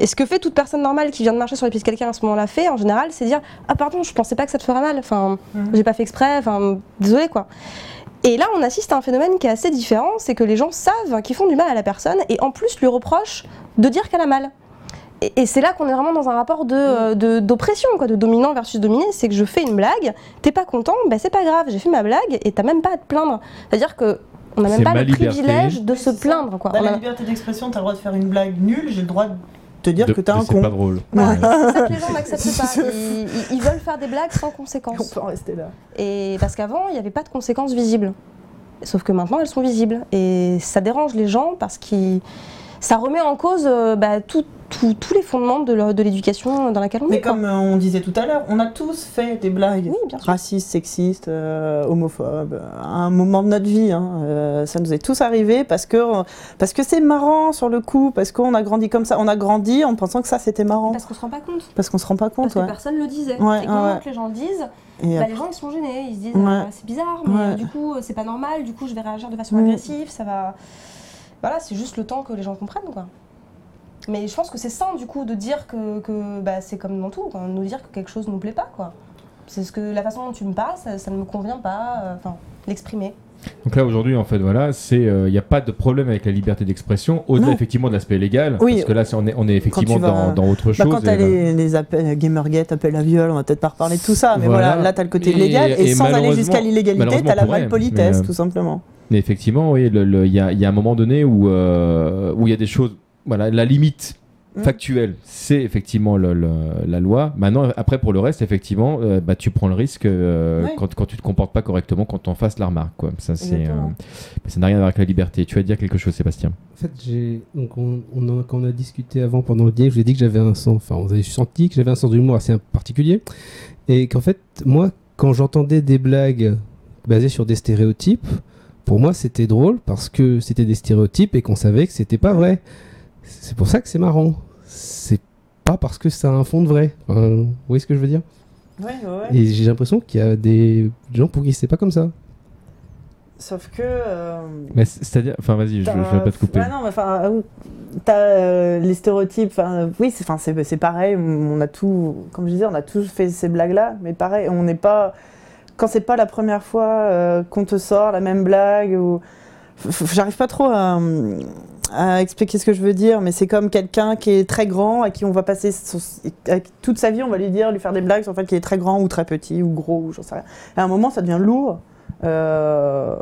et ce que fait toute personne normale qui vient de marcher sur les pieds de quelqu'un à ce moment-là fait, en général, c'est dire ah pardon, je pensais pas que ça te ferait mal. Enfin, j'ai pas fait exprès. Enfin, désolé quoi. Et là, on assiste à un phénomène qui est assez différent, c'est que les gens savent qu'ils font du mal à la personne et en plus lui reprochent de dire qu'elle a mal. Et, et c'est là qu'on est vraiment dans un rapport de, euh, de- d'oppression, quoi, de dominant versus dominé. C'est que je fais une blague, t'es pas content, ben c'est pas grave, j'ai fait ma blague et t'as même pas à te plaindre. C'est-à-dire que on n'a même pas le liberté. privilège de Oui, se plaindre. Quoi. Dans On la a- liberté d'expression, t'as le droit de faire une blague nulle, j'ai le droit de te dire de- que t'es un c'est con. pas drôle. Bah, c'est ça que les gens n'acceptent pas. Ils, ils- ils veulent faire des blagues sans On conséquences. peut en rester là. Et parce qu'avant, il n'y avait pas de conséquences visibles. Sauf que maintenant, elles sont visibles. Et ça dérange les gens parce que ça remet en cause euh, bah, tout- tout- tous les fondements de, l'éducation dans laquelle on Mais est. quoi. comme euh, on disait tout à l'heure, on a tous fait des blagues Oui, racistes, sexistes, euh, homophobes, euh, à un moment de notre vie. hein. Euh, ça nous est tous arrivé parce que parce que c'est marrant sur le coup, parce qu'on a grandi comme ça. On a grandi en pensant que ça c'était marrant, Parce qu'on se rend pas compte. parce qu'on se rend pas compte. Parce que ouais. personne le disait. Ouais, et quand ouais, que les gens le disent, Et bah, les gens ils sont gênés. Ils se disent ah, c'est bizarre, mais du coup c'est pas normal. Du coup je vais réagir de façon Mm. agressive. Ça va. Voilà, c'est juste le temps que les gens comprennent, quoi. Mais je pense que c'est sain, du coup, de dire que, que bah, c'est comme dans tout, quoi, de nous dire que quelque chose nous plaît pas, quoi. C'est ce que la façon dont tu me parles, ça, ça ne me convient pas, euh, enfin, l'exprimer. Donc là aujourd'hui en fait voilà, c'est il n'y a pas de problème avec la liberté d'expression au-delà Non. effectivement de l'aspect légal Oui. parce que là on est on est effectivement vas- dans, dans autre Bah, chose. quand t'as bah, les, les appels Gamergate, appels à viol, on va peut-être pas reparler de tout ça, mais Voilà. voilà, là t'as le côté Et- légal, et, et sans aller jusqu'à l'illégalité, t'as la malpolitesse, euh, tout simplement. Mais effectivement, oui, il y, a, il y a un moment donné où euh, où il y a des choses. Voilà, la limite factuelle, c'est effectivement le- le- la loi. Maintenant, après, pour le reste, effectivement, euh, bah, tu prends le risque euh, quand, quand tu te comportes pas correctement, quand on fasse la remarque. Quoi. Ça, c'est, euh, ça n'a rien à voir avec la liberté. Tu vas dire quelque chose, Sébastien En fait, j'ai donc on, on a, quand on a discuté avant pendant le dîner, je vous ai dit que j'avais un sens, enfin, vous avez senti que j'avais un sens d'humour assez particulier, et qu'en fait, moi, quand j'entendais des blagues basées sur des stéréotypes, pour moi, c'était drôle parce que c'était des stéréotypes et qu'on savait que c'était pas vrai. C'est pour ça que c'est marrant. C'est pas parce que ça a un fond de vrai. Enfin, vous voyez ce que je veux dire? Ouais, ouais, Et j'ai l'impression qu'il y a des gens pour qui c'est pas comme ça. Sauf que. euh, Mais c'est-à-dire, enfin, vas-y, je, je vais pas te couper. Non, mais enfin, euh, t'as euh, les stéréotypes. enfin, oui, c'est, enfin, c'est, c'est pareil. On a tout, comme je disais, on a tous fait ces blagues-là, mais pareil, on n'est pas. Quand c'est pas la première fois euh, qu'on te sort la même blague, ou j'arrive pas trop à, expliquer ce que je veux dire, mais c'est comme quelqu'un qui est très grand à qui on va passer toute sa vie, on va lui dire, lui faire des blagues sur le fait qu'il est très grand ou très petit ou gros ou j'en sais rien. À un moment, ça devient lourd. Euh,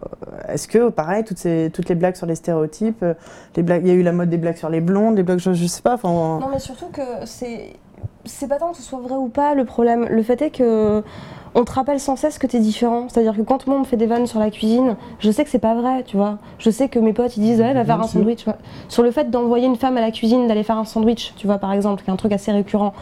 Est-ce que, pareil, toutes, les blagues sur les stéréotypes, euh, il y a eu la mode des blagues sur les blondes, les blagues, je, je sais pas. Non, mais surtout que c'est. C'est pas tant que ce soit vrai ou pas le problème. Le fait est que. On te rappelle sans cesse que t'es différent. C'est-à-dire que quand moi on me fait des vannes sur la cuisine, je sais que c'est pas vrai, tu vois. Je sais que mes potes ils disent, ouais, va faire un sandwich. Sur le fait d'envoyer une femme à la cuisine, d'aller faire un sandwich, tu vois, par exemple, qui est un truc assez récurrent.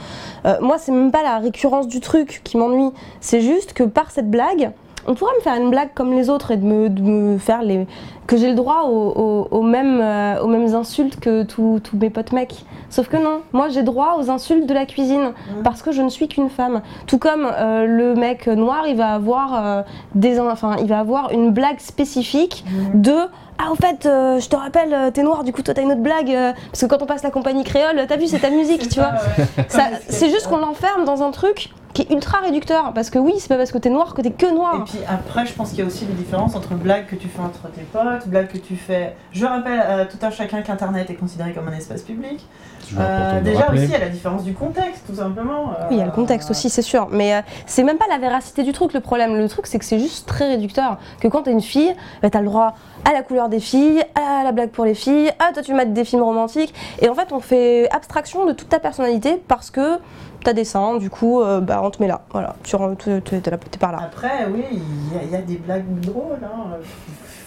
Euh, moi, c'est même pas la récurrence du truc qui m'ennuie. C'est juste que par cette blague, on pourrait me faire une blague comme les autres et de me, de me faire les. que j'ai le droit aux, aux- aux mêmes, euh, aux mêmes insultes que tous tous mes potes mecs. Sauf que non, moi j'ai droit aux insultes de la cuisine parce que je ne suis qu'une femme. Tout comme euh, le mec noir, il va avoir euh, des, enfin, il va avoir une blague spécifique de ah au fait, euh, je te rappelle, euh, t'es noir, du coup toi t'as une autre blague euh, parce que quand on passe la compagnie créole, t'as vu c'est ta musique, tu vois. Ça- C'est juste qu'on l'enferme dans un truc qui est ultra réducteur parce que oui, c'est pas parce que t'es noir que t'es que Et noir. puis après, je pense qu'il y a aussi des différences entre blagues que tu fais entre tes potes, blagues que tu fais. Je rappelle à tout un chacun qu'Internet est considéré comme un espace public. Euh, déjà aussi, il y a la différence du contexte, tout simplement. Euh, Oui, il y a le contexte aussi, c'est sûr. Mais euh, c'est même pas la véracité du truc le problème. Le truc, c'est que c'est juste très réducteur. Que quand t'es une fille, bah, t'as le droit à la couleur des filles, à la blague pour les filles, ah toi tu mates des films romantiques. Et en fait, on fait abstraction de toute ta personnalité parce que t'as des seins, du coup, euh, bah, on te met là. Voilà, tu rentres- tu- tu- t'es par là. Après, oui, il y, y a des blagues drôles. Hein.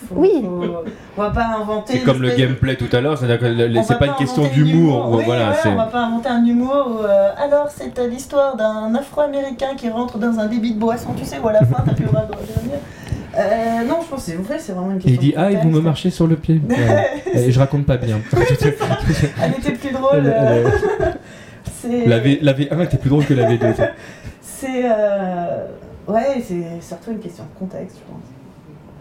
Faut- Oui. faut- On va pas inventer. C'est comme le gameplay tout à l'heure, c'est-à-dire que c'est pas une question d'humour. ou Oui, voilà, on va pas inventer un humour où, euh, alors c'est l'histoire d'un Afro-Américain qui rentre dans un débit de boisson, tu sais, où à la fin t'as plus le droit de revenir. Euh, non, je pense que c'est vrai, c'est vraiment une Et question. il dit Ah, et vous me marchez sur le pied. Ouais. Et je raconte pas bien. Elle était plus drôle. Euh. La, v, la V1 était plus drôle que la V2. ça. C'est. euh, Ouais, c'est surtout une question de contexte, je pense.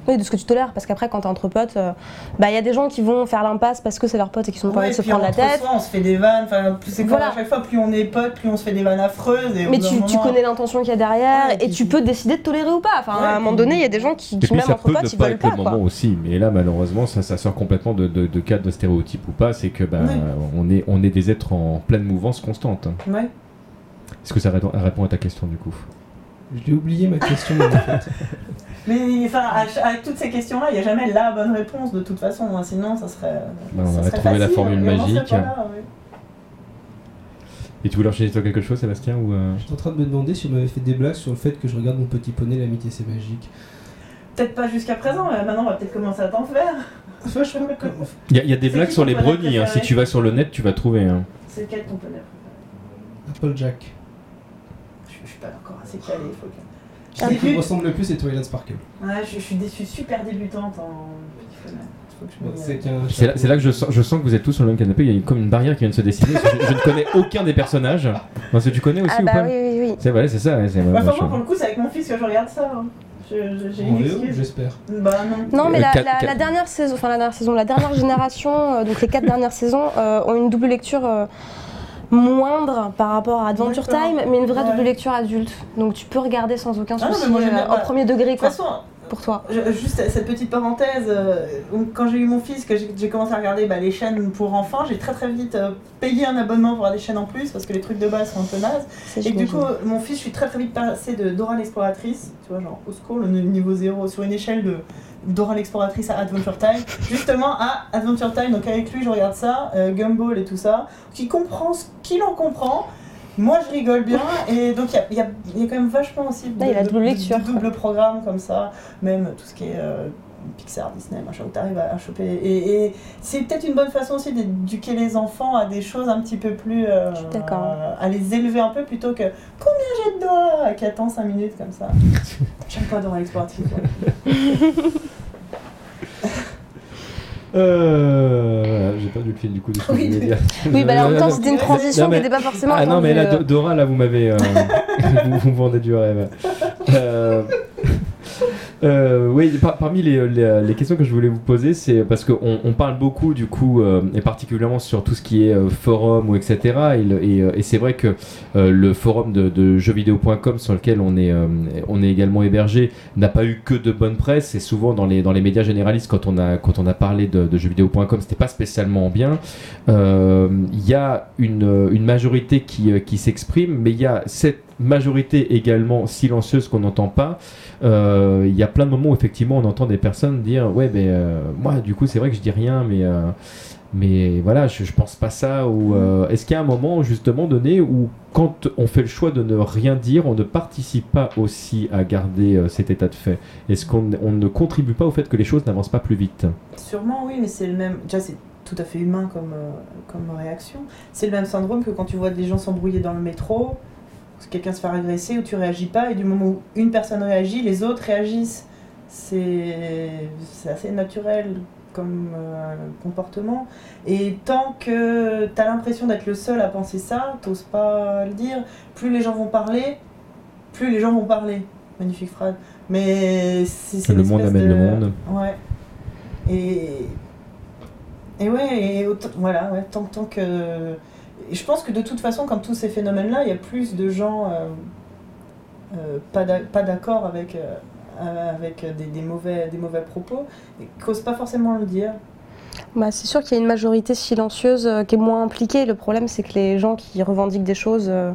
Oui, de ce que tu tolères, parce qu'après, quand t'es entre potes, euh, bah il y a des gens qui vont faire l'impasse parce que c'est leurs potes et qui sont pas envie Ouais, de se prendre la tête. soi, on se fait des vannes. Enfin, plus- c'est comme Voilà. à chaque fois, plus on est potes, plus on se fait des vannes affreuses. Et Mais tu, connais l'intention qu'il y a derrière Ouais, et tu peux décider de tolérer ou pas. Enfin, Ouais, à un moment donné, il y a des gens qui, qui même entre potes, ils pas veulent pas. le Quoi. moment aussi. Mais là, malheureusement, ça, ça sort complètement de, de, de cadre de stéréotype ou pas. C'est que bah, Oui. on, est, on est des êtres en pleine mouvance constante. Ouais. Est-ce que ça répond, à ta question du coup? J'ai oublié ma question en fait. Mais enfin, avec toutes ces questions-là, il n'y a jamais la bonne réponse de toute façon. hein, Sinon, ça serait. Bah, on serait trouvé la formule magique. pas là, ouais. Et tu voulais enchaîner sur quelque chose, Sébastien ou euh, J'étais en train de me demander si on m'avait fait des blagues sur le fait que je regarde mon petit poney, l'amitié c'est magique. Peut-être pas jusqu'à présent, mais maintenant, on va peut-être commencer à t'en faire. Enfin, je crois que- Il y, a- il y a des blagues sur les brownies. hein. Si tu vas sur le net, tu vas trouver. hein. C'est quel ton poney Applejack. je, je suis pas encore assez calée, faut que. Qui me ressemble le plus, c'est Twilight Sparkle. Ouais, je, je suis déçue, super débutante en je me- C'est là, que je sens, je sens que vous êtes tous sur le même canapé. Il y a une- comme une barrière qui vient de se dessiner. parce je, je ne connais aucun des personnages. Non, est-ce que tu connais aussi Ah ou bah pas oui, oui, oui. C'est vrai, c'est ça. ouais, Bah, moi, franchement, je- pour le coup, c'est avec mon fils que je regarde ça. hein. Je- je- j'espère. Bah non. Non, mais Euh, la, quatre- la- quatre- la dernière saison, enfin la dernière saison, la dernière génération, euh, donc les quatre dernières saisons, euh, ont une double lecture euh, moindre par rapport à Adventure. Time, mais une vraie Ouais. double lecture adulte. Donc tu peux regarder sans aucun Ah non, souci moi, j'aime bien, euh, en premier degré, De toute quoi, façon, pour toi. Je- juste cette petite parenthèse, euh, quand j'ai eu mon fils, que j'ai commencé à regarder bah, les chaînes pour enfants, j'ai très très vite euh, payé un abonnement pour avoir des chaînes en plus parce que les trucs de base sont un peu nazes. Et du coup, mon fils, je suis très très vite passée de Dora l'exploratrice, tu vois, genre au secours, le niveau 0, sur une échelle de Dora l'exploratrice à Adventure Time, justement à Adventure Time. Donc avec lui, je regarde ça, euh, Gumball et tout ça, qui comprend ce qu'il en comprend. Moi, je rigole bien, et donc il y a, y a- y a quand même vachement aussi de, Là, il a de- double lecture, de double programme comme ça, même tout ce qui est euh, Pixar, Disney, machin, où tu arrives à, à choper. Et, et c'est peut-être une bonne façon aussi d'éduquer les enfants à des choses un petit peu plus. euh, Je suis d'accord. euh, à les élever un peu plutôt que combien j'ai de doigts? qui attend 5 minutes comme ça. J'aime pas Dora l'exploratrice. ouais. Euh, J'ai perdu le fil du coup de ce que Oui, je voulais dire. Oui, bah là, en même temps, c'était une Non, transition mais- qui n'était pas forcément. Ah non, mais là, euh. Dora, là, vous m'avez. euh, vous, vous me vendez du rêve. Euh, euh, oui, par- parmi les, les- questions que je voulais vous poser, c'est parce qu'on on parle beaucoup, du coup, euh, et particulièrement sur tout ce qui est euh, forum ou etc. Euh, et c'est vrai que le forum de, de jeuxvideo.com sur lequel on est, on est également hébergé n'a pas eu que de bonne presse. Et souvent, dans les, dans les médias généralistes, quand on a, quand on a parlé de, de jeuxvideo.com, c'était pas spécialement bien. Il y a une, une majorité qui, qui s'exprime, mais il y a cette majorité également silencieuse qu'on n'entend pas. Euh, Il y a plein de moments où effectivement on entend des personnes dire ouais mais euh, moi du coup c'est vrai que je dis rien mais euh, mais voilà je, je pense pas ça ou euh, est-ce qu'il y a un moment justement donné où quand on fait le choix de ne rien dire on ne participe pas aussi à garder euh, cet état de fait? Est-ce qu'on on ne contribue pas au fait que les choses n'avancent pas plus vite? Sûrement, oui, mais c'est le même. Déjà, c'est tout à fait humain comme, euh, comme réaction. C'est le même syndrome que quand tu vois des gens s'embrouiller dans le métro, quelqu'un se fait agresser où tu réagis pas, et du moment où une personne réagit, les autres réagissent. C'est assez naturel comme euh, comportement. Et tant que tu as l'impression d'être le seul à penser ça, t'oses pas le dire, plus les gens vont parler, plus les gens vont parler. Magnifique phrase. Mais c'est le monde amène de- le monde Ouais. Et. Et ouais, et autant- voilà, ouais, tant, tant que. Et je pense que de toute façon, comme tous ces phénomènes-là, il y a plus de gens euh, euh, pas d'a- pas d'accord avec, euh, avec des, des mauvais, des mauvais propos, et qui n'osent pas forcément le dire. Bah, c'est sûr qu'il y a une majorité silencieuse qui est moins impliquée. Le problème, c'est que les gens qui revendiquent des choses, euh,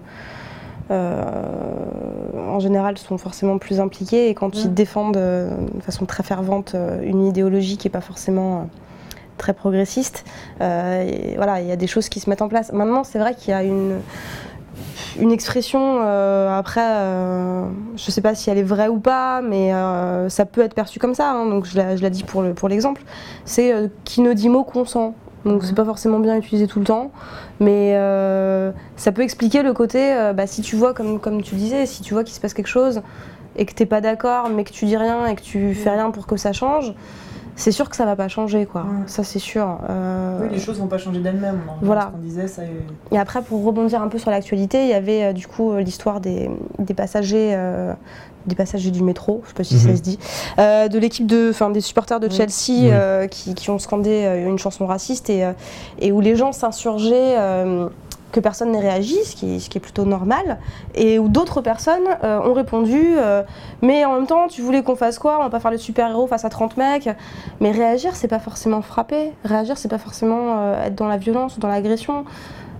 en général, sont forcément plus impliqués. Et quand ils défendent euh, de façon très fervente euh, une idéologie qui n'est pas forcément très progressiste, euh, et voilà, il y a des choses qui se mettent en place. Maintenant, c'est vrai qu'il y a une une expression, euh, après, euh, je sais pas si elle est vraie ou pas, mais euh, ça peut être perçu comme ça, hein, donc je la, je la dis pour le- pour l'exemple, c'est qui ne dit mot consent. Donc c'est pas forcément bien utilisé tout le temps, mais ça peut expliquer le côté, bah, si tu vois, comme, comme tu disais, si tu vois qu'il se passe quelque chose et que t'es pas d'accord, mais que tu dis rien et que tu fais rien pour que ça change, c'est sûr que ça va pas changer, quoi. Ouais. Ça c'est sûr. Euh, Oui, les choses vont pas changer d'elles-mêmes. à Voilà. Ce disait, ça. et après, pour rebondir un peu sur l'actualité, il y avait euh, du coup euh, l'histoire des, des passagers. euh, des passagers du métro, je sais pas si ça Mhm. se dit, euh, de l'équipe de, enfin des supporters de Oui. Chelsea Oui. euh, qui, qui ont scandé euh, une chanson raciste et, euh, et où les gens s'insurgeaient euh, que personne n'ait réagi, ce qui, est plutôt normal, et où d'autres personnes euh, ont répondu euh, mais en même temps tu voulais qu'on fasse quoi? On va pas faire le super-héros face à 30 mecs, mais réagir c'est pas forcément frapper, réagir c'est pas forcément euh, être dans la violence ou dans l'agression.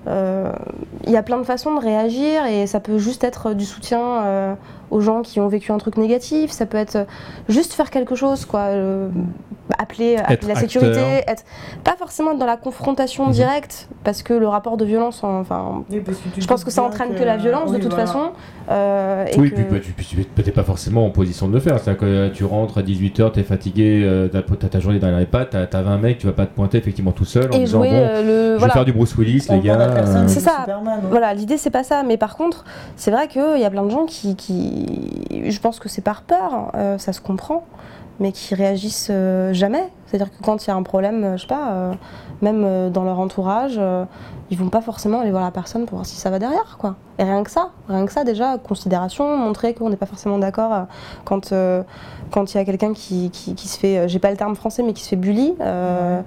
Il y a plein de façons de réagir et ça peut juste être du soutien aux gens qui ont vécu un truc négatif, ça peut être juste faire quelque chose, quoi. Euh, appeler, appeler Être la sécurité, acteur. être pas forcément être dans la confrontation Mhm. directe, parce que le rapport de violence, enfin, Oui, je pense que ça entraîne que, la violence de toute voilà. façon. euh, et Oui, que- puis bah, tu puis tu- peut-être pas forcément en position de le faire. C'est-à-dire que euh, tu rentres à 18h, t'es fatigué, euh, t'as ta journée dans les pattes, t'as t'as 20 mecs, tu vas pas te pointer effectivement tout seul en et disant jouer bon, euh, le je vais voilà. faire du Bruce Willis, On les gars. euh, C'est ça. Superman, ouais. Voilà, l'idée c'est pas ça, mais par contre, c'est vrai qu'il y a plein de gens qui, qui- je pense que c'est par peur, euh, ça se comprend, mais qui réagissent euh, jamais. C'est-à-dire que quand il y a un problème, euh, je sais pas, euh, même euh, dans leur entourage, euh, ils vont pas forcément aller voir la personne pour voir si ça va derrière, quoi. Et rien que ça, rien que ça déjà, considération, montrer qu'on n'est pas forcément d'accord euh, quand euh, quand il y a quelqu'un qui, qui, qui se fait, euh, j'ai pas le terme français, mais qui se fait bully. euh,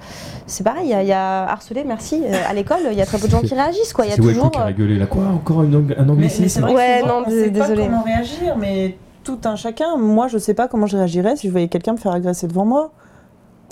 c'est pareil, il y, a- il y a harcelé, merci. euh, à l'école, il y a très peu de gens qui réagissent, quoi. Il y a C'est toujours. Qui a rigolé là. Quoi Encore une un anglicisme c'est vrai que Ouais, non, on sait dés- pas comment réagir, mais tout un chacun. Moi, je sais pas comment je réagirais si je voyais quelqu'un me faire agresser devant moi.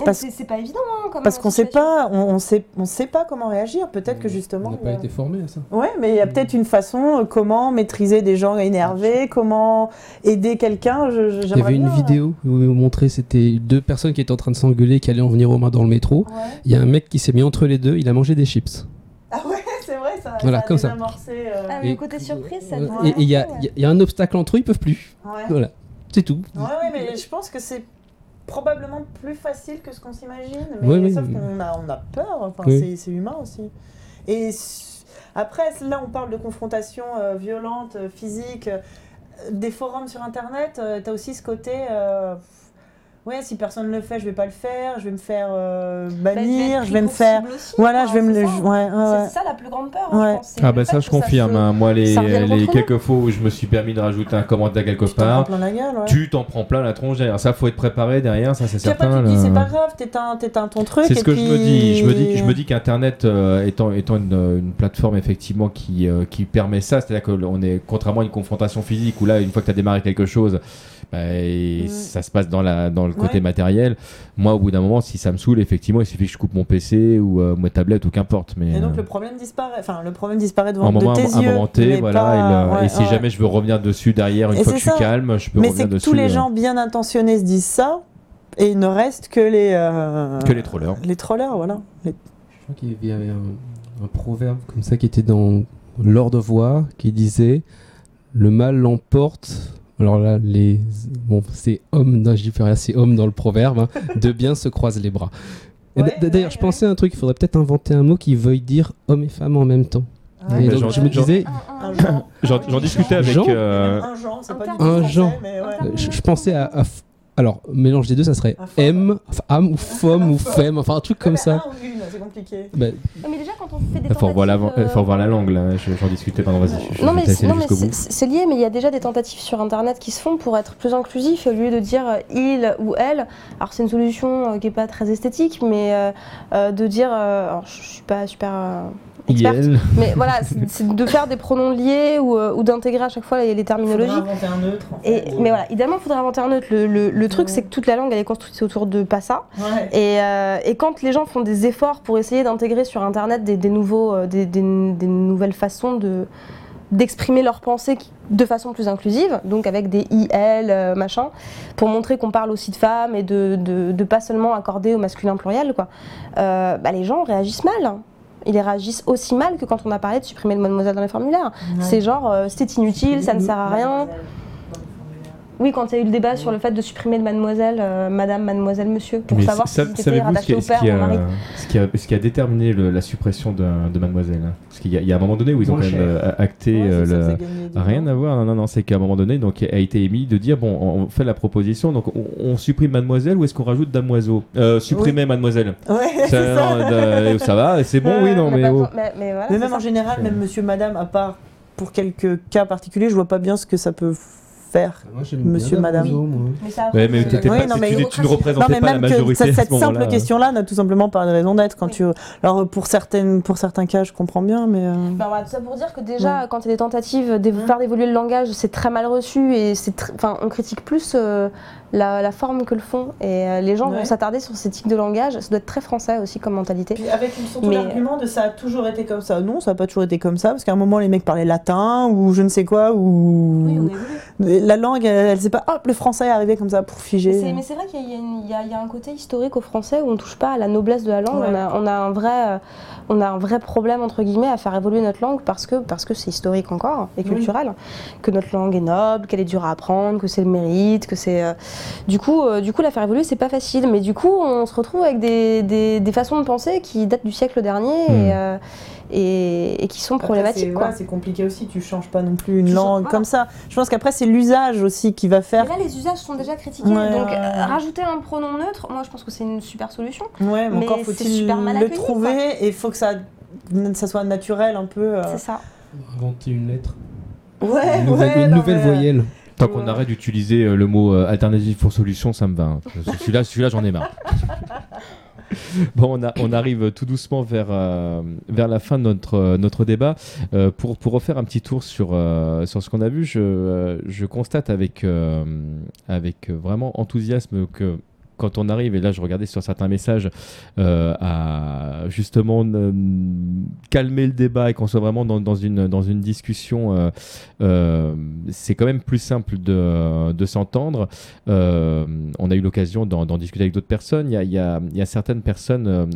Parce- c'est- pas évident, hein, comme Parce qu'on sait pas, on, on sait, on sait pas comment réagir. Peut-être que On justement. n'a il y pas a- été formé à ça. Ouais, mais il y a peut-être une façon euh, comment maîtriser des gens énervés, comment aider quelqu'un. Il y avait une bien, euh, vidéo où ils montraient c'était deux personnes qui étaient en train de s'engueuler, qui allaient en venir aux mains dans le métro. Ouais. Il y a un mec qui s'est mis entre les deux, il a mangé des chips. Ah ouais, c'est vrai, ça. Voilà, ça a comme ça. euh, Ah, mais le côté surprise, ça Euh, Et il y, a- ouais. il y a- il y a un obstacle entre eux, ils peuvent plus. ouais. Voilà, c'est tout. Ouais, ouais, mais je pense que c'est probablement plus facile que ce qu'on s'imagine. Mais Ouais, ouais. sauf qu'on a, on a peur, enfin, Oui. c'est- c'est humain aussi. Et après, là, on parle de confrontation euh, violente, euh, physique. euh, des forums sur Internet, tu as aussi ce côté. euh, Ouais, si personne ne le fait, je vais pas le faire, je vais me faire euh, Bah, bannir, être je vais me faire. aussi, Voilà, quoi, je vais me c'est le. ça. Ouais, ouais, ouais. C'est ça la plus grande peur, hein, Ouais. je pense. c'est Ah bah ça que je confirme, se- hein. moi les, revienne les quelques fois où je me suis permis de rajouter un commentaire quelque Tu t'en prends part, plein la gueule, ouais. tu t'en prends plein la tronche derrière. Ça faut être préparé derrière, ça c'est certain. là. c'est pas grave, t'éteins ton truc. C'est ce que puis... je me dis. Je me dis, je me dis qu'Internet euh, étant, étant une, une plateforme effectivement qui, euh, qui permet ça, c'est-à-dire qu'on est contrairement à une confrontation physique où là, une fois que tu as démarré quelque chose, bah, et Mm. ça se passe dans, la, dans le côté Ouais. matériel. Moi, au bout d'un moment, si ça me saoule, effectivement, il suffit que je coupe mon PC ou euh, ma tablette ou qu'importe. Mais Et donc euh, le problème disparaît. Enfin, le problème disparaît devant un moment, de tes un yeux. moment T, voilà. pas- et, le- ouais, et si ouais. jamais je veux revenir dessus derrière, une Et fois que c'est je suis ça. calme, je peux Mais revenir c'est que dessus. tous les euh, gens bien intentionnés se disent ça, et il ne reste que les. euh, que les trollers. Les trollers, voilà. Les- Je crois qu'il y avait un, un proverbe comme ça qui était dans Lord of War qui disait Le mal l'emporte. Alors là, les. Bon, c'est homme, non, j'y fais rien, c'est homme dans le proverbe. hein. de bien se croisent les bras. Ouais, D'ailleurs, ouais, je pensais à un truc, il faudrait peut-être inventer un mot qui veuille dire homme et femme en même temps. Ouais, et bah, donc, je me disais. J'en discutais avec. Jean euh, Un genre, c'est pas Un français, mais ouais. Euh, je, je pensais à. Alors, mélange des deux, ça serait. M, femme ou femme ou femme, enfin un truc comme ça. une, c'est compliqué. Bah, Mais déjà, quand on fait des Il faut revoir la, tentatives, euh, faut revoir la langue là, Je- j'en discutais, pardon, vas-y. je- Non mais, c'est lié, mais il y a déjà des tentatives sur Internet qui se font pour être plus inclusif au lieu de dire euh, il ou elle. Alors c'est une solution euh, qui est pas très esthétique, mais de dire, alors, je suis pas super experte, IL. mais voilà, c'est de faire des pronoms liés ou, euh, ou d'intégrer à chaque fois les, les terminologies. Faudrait inventer un neutre. en Et, mais voilà, idéalement, il faudrait inventer un neutre. Le, le- le truc, Ouais. c'est que toute la langue, elle est construite autour de pas ça. Ouais. Et, euh, et quand les gens font des efforts pour essayer d'intégrer sur Internet des, des nouveaux, euh, des, des- des nouvelles façons de d'exprimer leurs pensées de façon plus inclusive, donc avec des IL, machin, pour montrer qu'on parle aussi de femmes et de, de, de pas seulement accorder au masculin pluriel, quoi. Euh, bah, les gens réagissent mal. Ils réagissent aussi mal que quand on a parlé de supprimer le mademoiselle dans les formulaires. C'est genre, euh, c'est inutile, ça ne sert à rien. Oui, quand il y a eu le débat sur le fait de supprimer le mademoiselle, euh, madame, mademoiselle, monsieur, pour Mais savoir sa- si c'était rattaché qui, au père ou au a, mari. ce qui a- ce qui a déterminé le- la suppression de, de Mademoiselle hein? Parce qu'il y, a- il y a un moment donné où ils ont quand même euh, acté Ouais, euh, le. Rien à voir, non, non, non, c'est qu'à un moment donné, donc, a été émis de dire bon, on fait la proposition, donc on, on supprime Mademoiselle ou est-ce qu'on rajoute Damoiseau? Euh, Supprimer Mademoiselle. Ouais, Ça, non, va, c'est bon, oui, non, Mais mais. oh. besoin- mais- mais voilà, Mais c'est même en général, même monsieur, madame, à part pour quelques cas particuliers, je vois pas bien ce que ça peut faire. moi, j'aime Monsieur, bien madame. Moi. Mais ça Ouais, mais Oui, pas- non, mais- tu, tu ne Non, représentais pas la même que majorité à ce cette simple question-là n'a tout simplement pas de raison d'être. Quand Oui. tu... Alors pour, certaines, pour certains cas, je comprends bien, mais... euh, Ben voilà, tout ça pour dire que déjà, quand il y a des tentatives de faire évoluer le langage, c'est très mal reçu et c'est tr- enfin, on critique plus euh, la, la forme que le fond. Et euh, les gens Ouais. vont s'attarder sur ces tics de langage. Ça doit être très français aussi comme mentalité. Puis avec surtout Mais- l'argument de ça a toujours été comme ça. Non, ça n'a pas toujours été comme ça, parce qu'à un moment, les mecs parlaient latin ou je ne sais quoi, ou... La langue, elle, elle sait pas, hop, le français est arrivé comme ça pour figer. mais c'est vrai qu'il y, une- y a- il y a un côté historique au français où on touche pas à la noblesse de la langue. Ouais. On, a, on a un vrai, euh, on a un vrai problème entre guillemets à faire évoluer notre langue parce que parce que c'est historique encore et Oui. culturel, que notre langue est noble, qu'elle est dure à apprendre, que c'est le mérite, que c'est euh, du coup euh, du coup la faire évoluer c'est pas facile, mais du coup on se retrouve avec des, des, des façons de penser qui datent du siècle dernier Mm. et, euh, et, et qui sont problématiques c'est- quoi. voilà, C'est compliqué aussi, tu changes pas non plus une Tu changes- langue voilà. comme ça. Je pense qu'après, c'est l'usage aussi qui va Mais faire. là, les usages sont déjà critiqués, Ouais, donc euh, rajouter un pronom neutre, moi je pense que c'est une super solution. Ouais, mais, encore faut-il le trouver et il faut que ça, ça soit naturel un peu. euh. C'est ça. Inventer une lettre. Ouais, Une nouvelle, ouais, une nouvelle mais- voyelle. Tant qu'on arrête d'utiliser euh, le mot euh, alternative pour solution, ça me va. hein. Celui-là, celui-là j'en ai marre. Bon, on, arrive tout doucement vers, euh, vers la fin de notre, notre débat. Euh, pour, pour refaire un petit tour sur, euh, sur ce qu'on a vu, je, je constate avec, avec vraiment enthousiasme que quand on arrive, et là je regardais sur certains messages, euh, à justement calmer le débat et qu'on soit vraiment dans, dans une, dans une discussion, euh, euh, c'est quand même plus simple de, de s'entendre. On a eu l'occasion d'en discuter avec d'autres personnes. Il y a, il y a- certaines personnes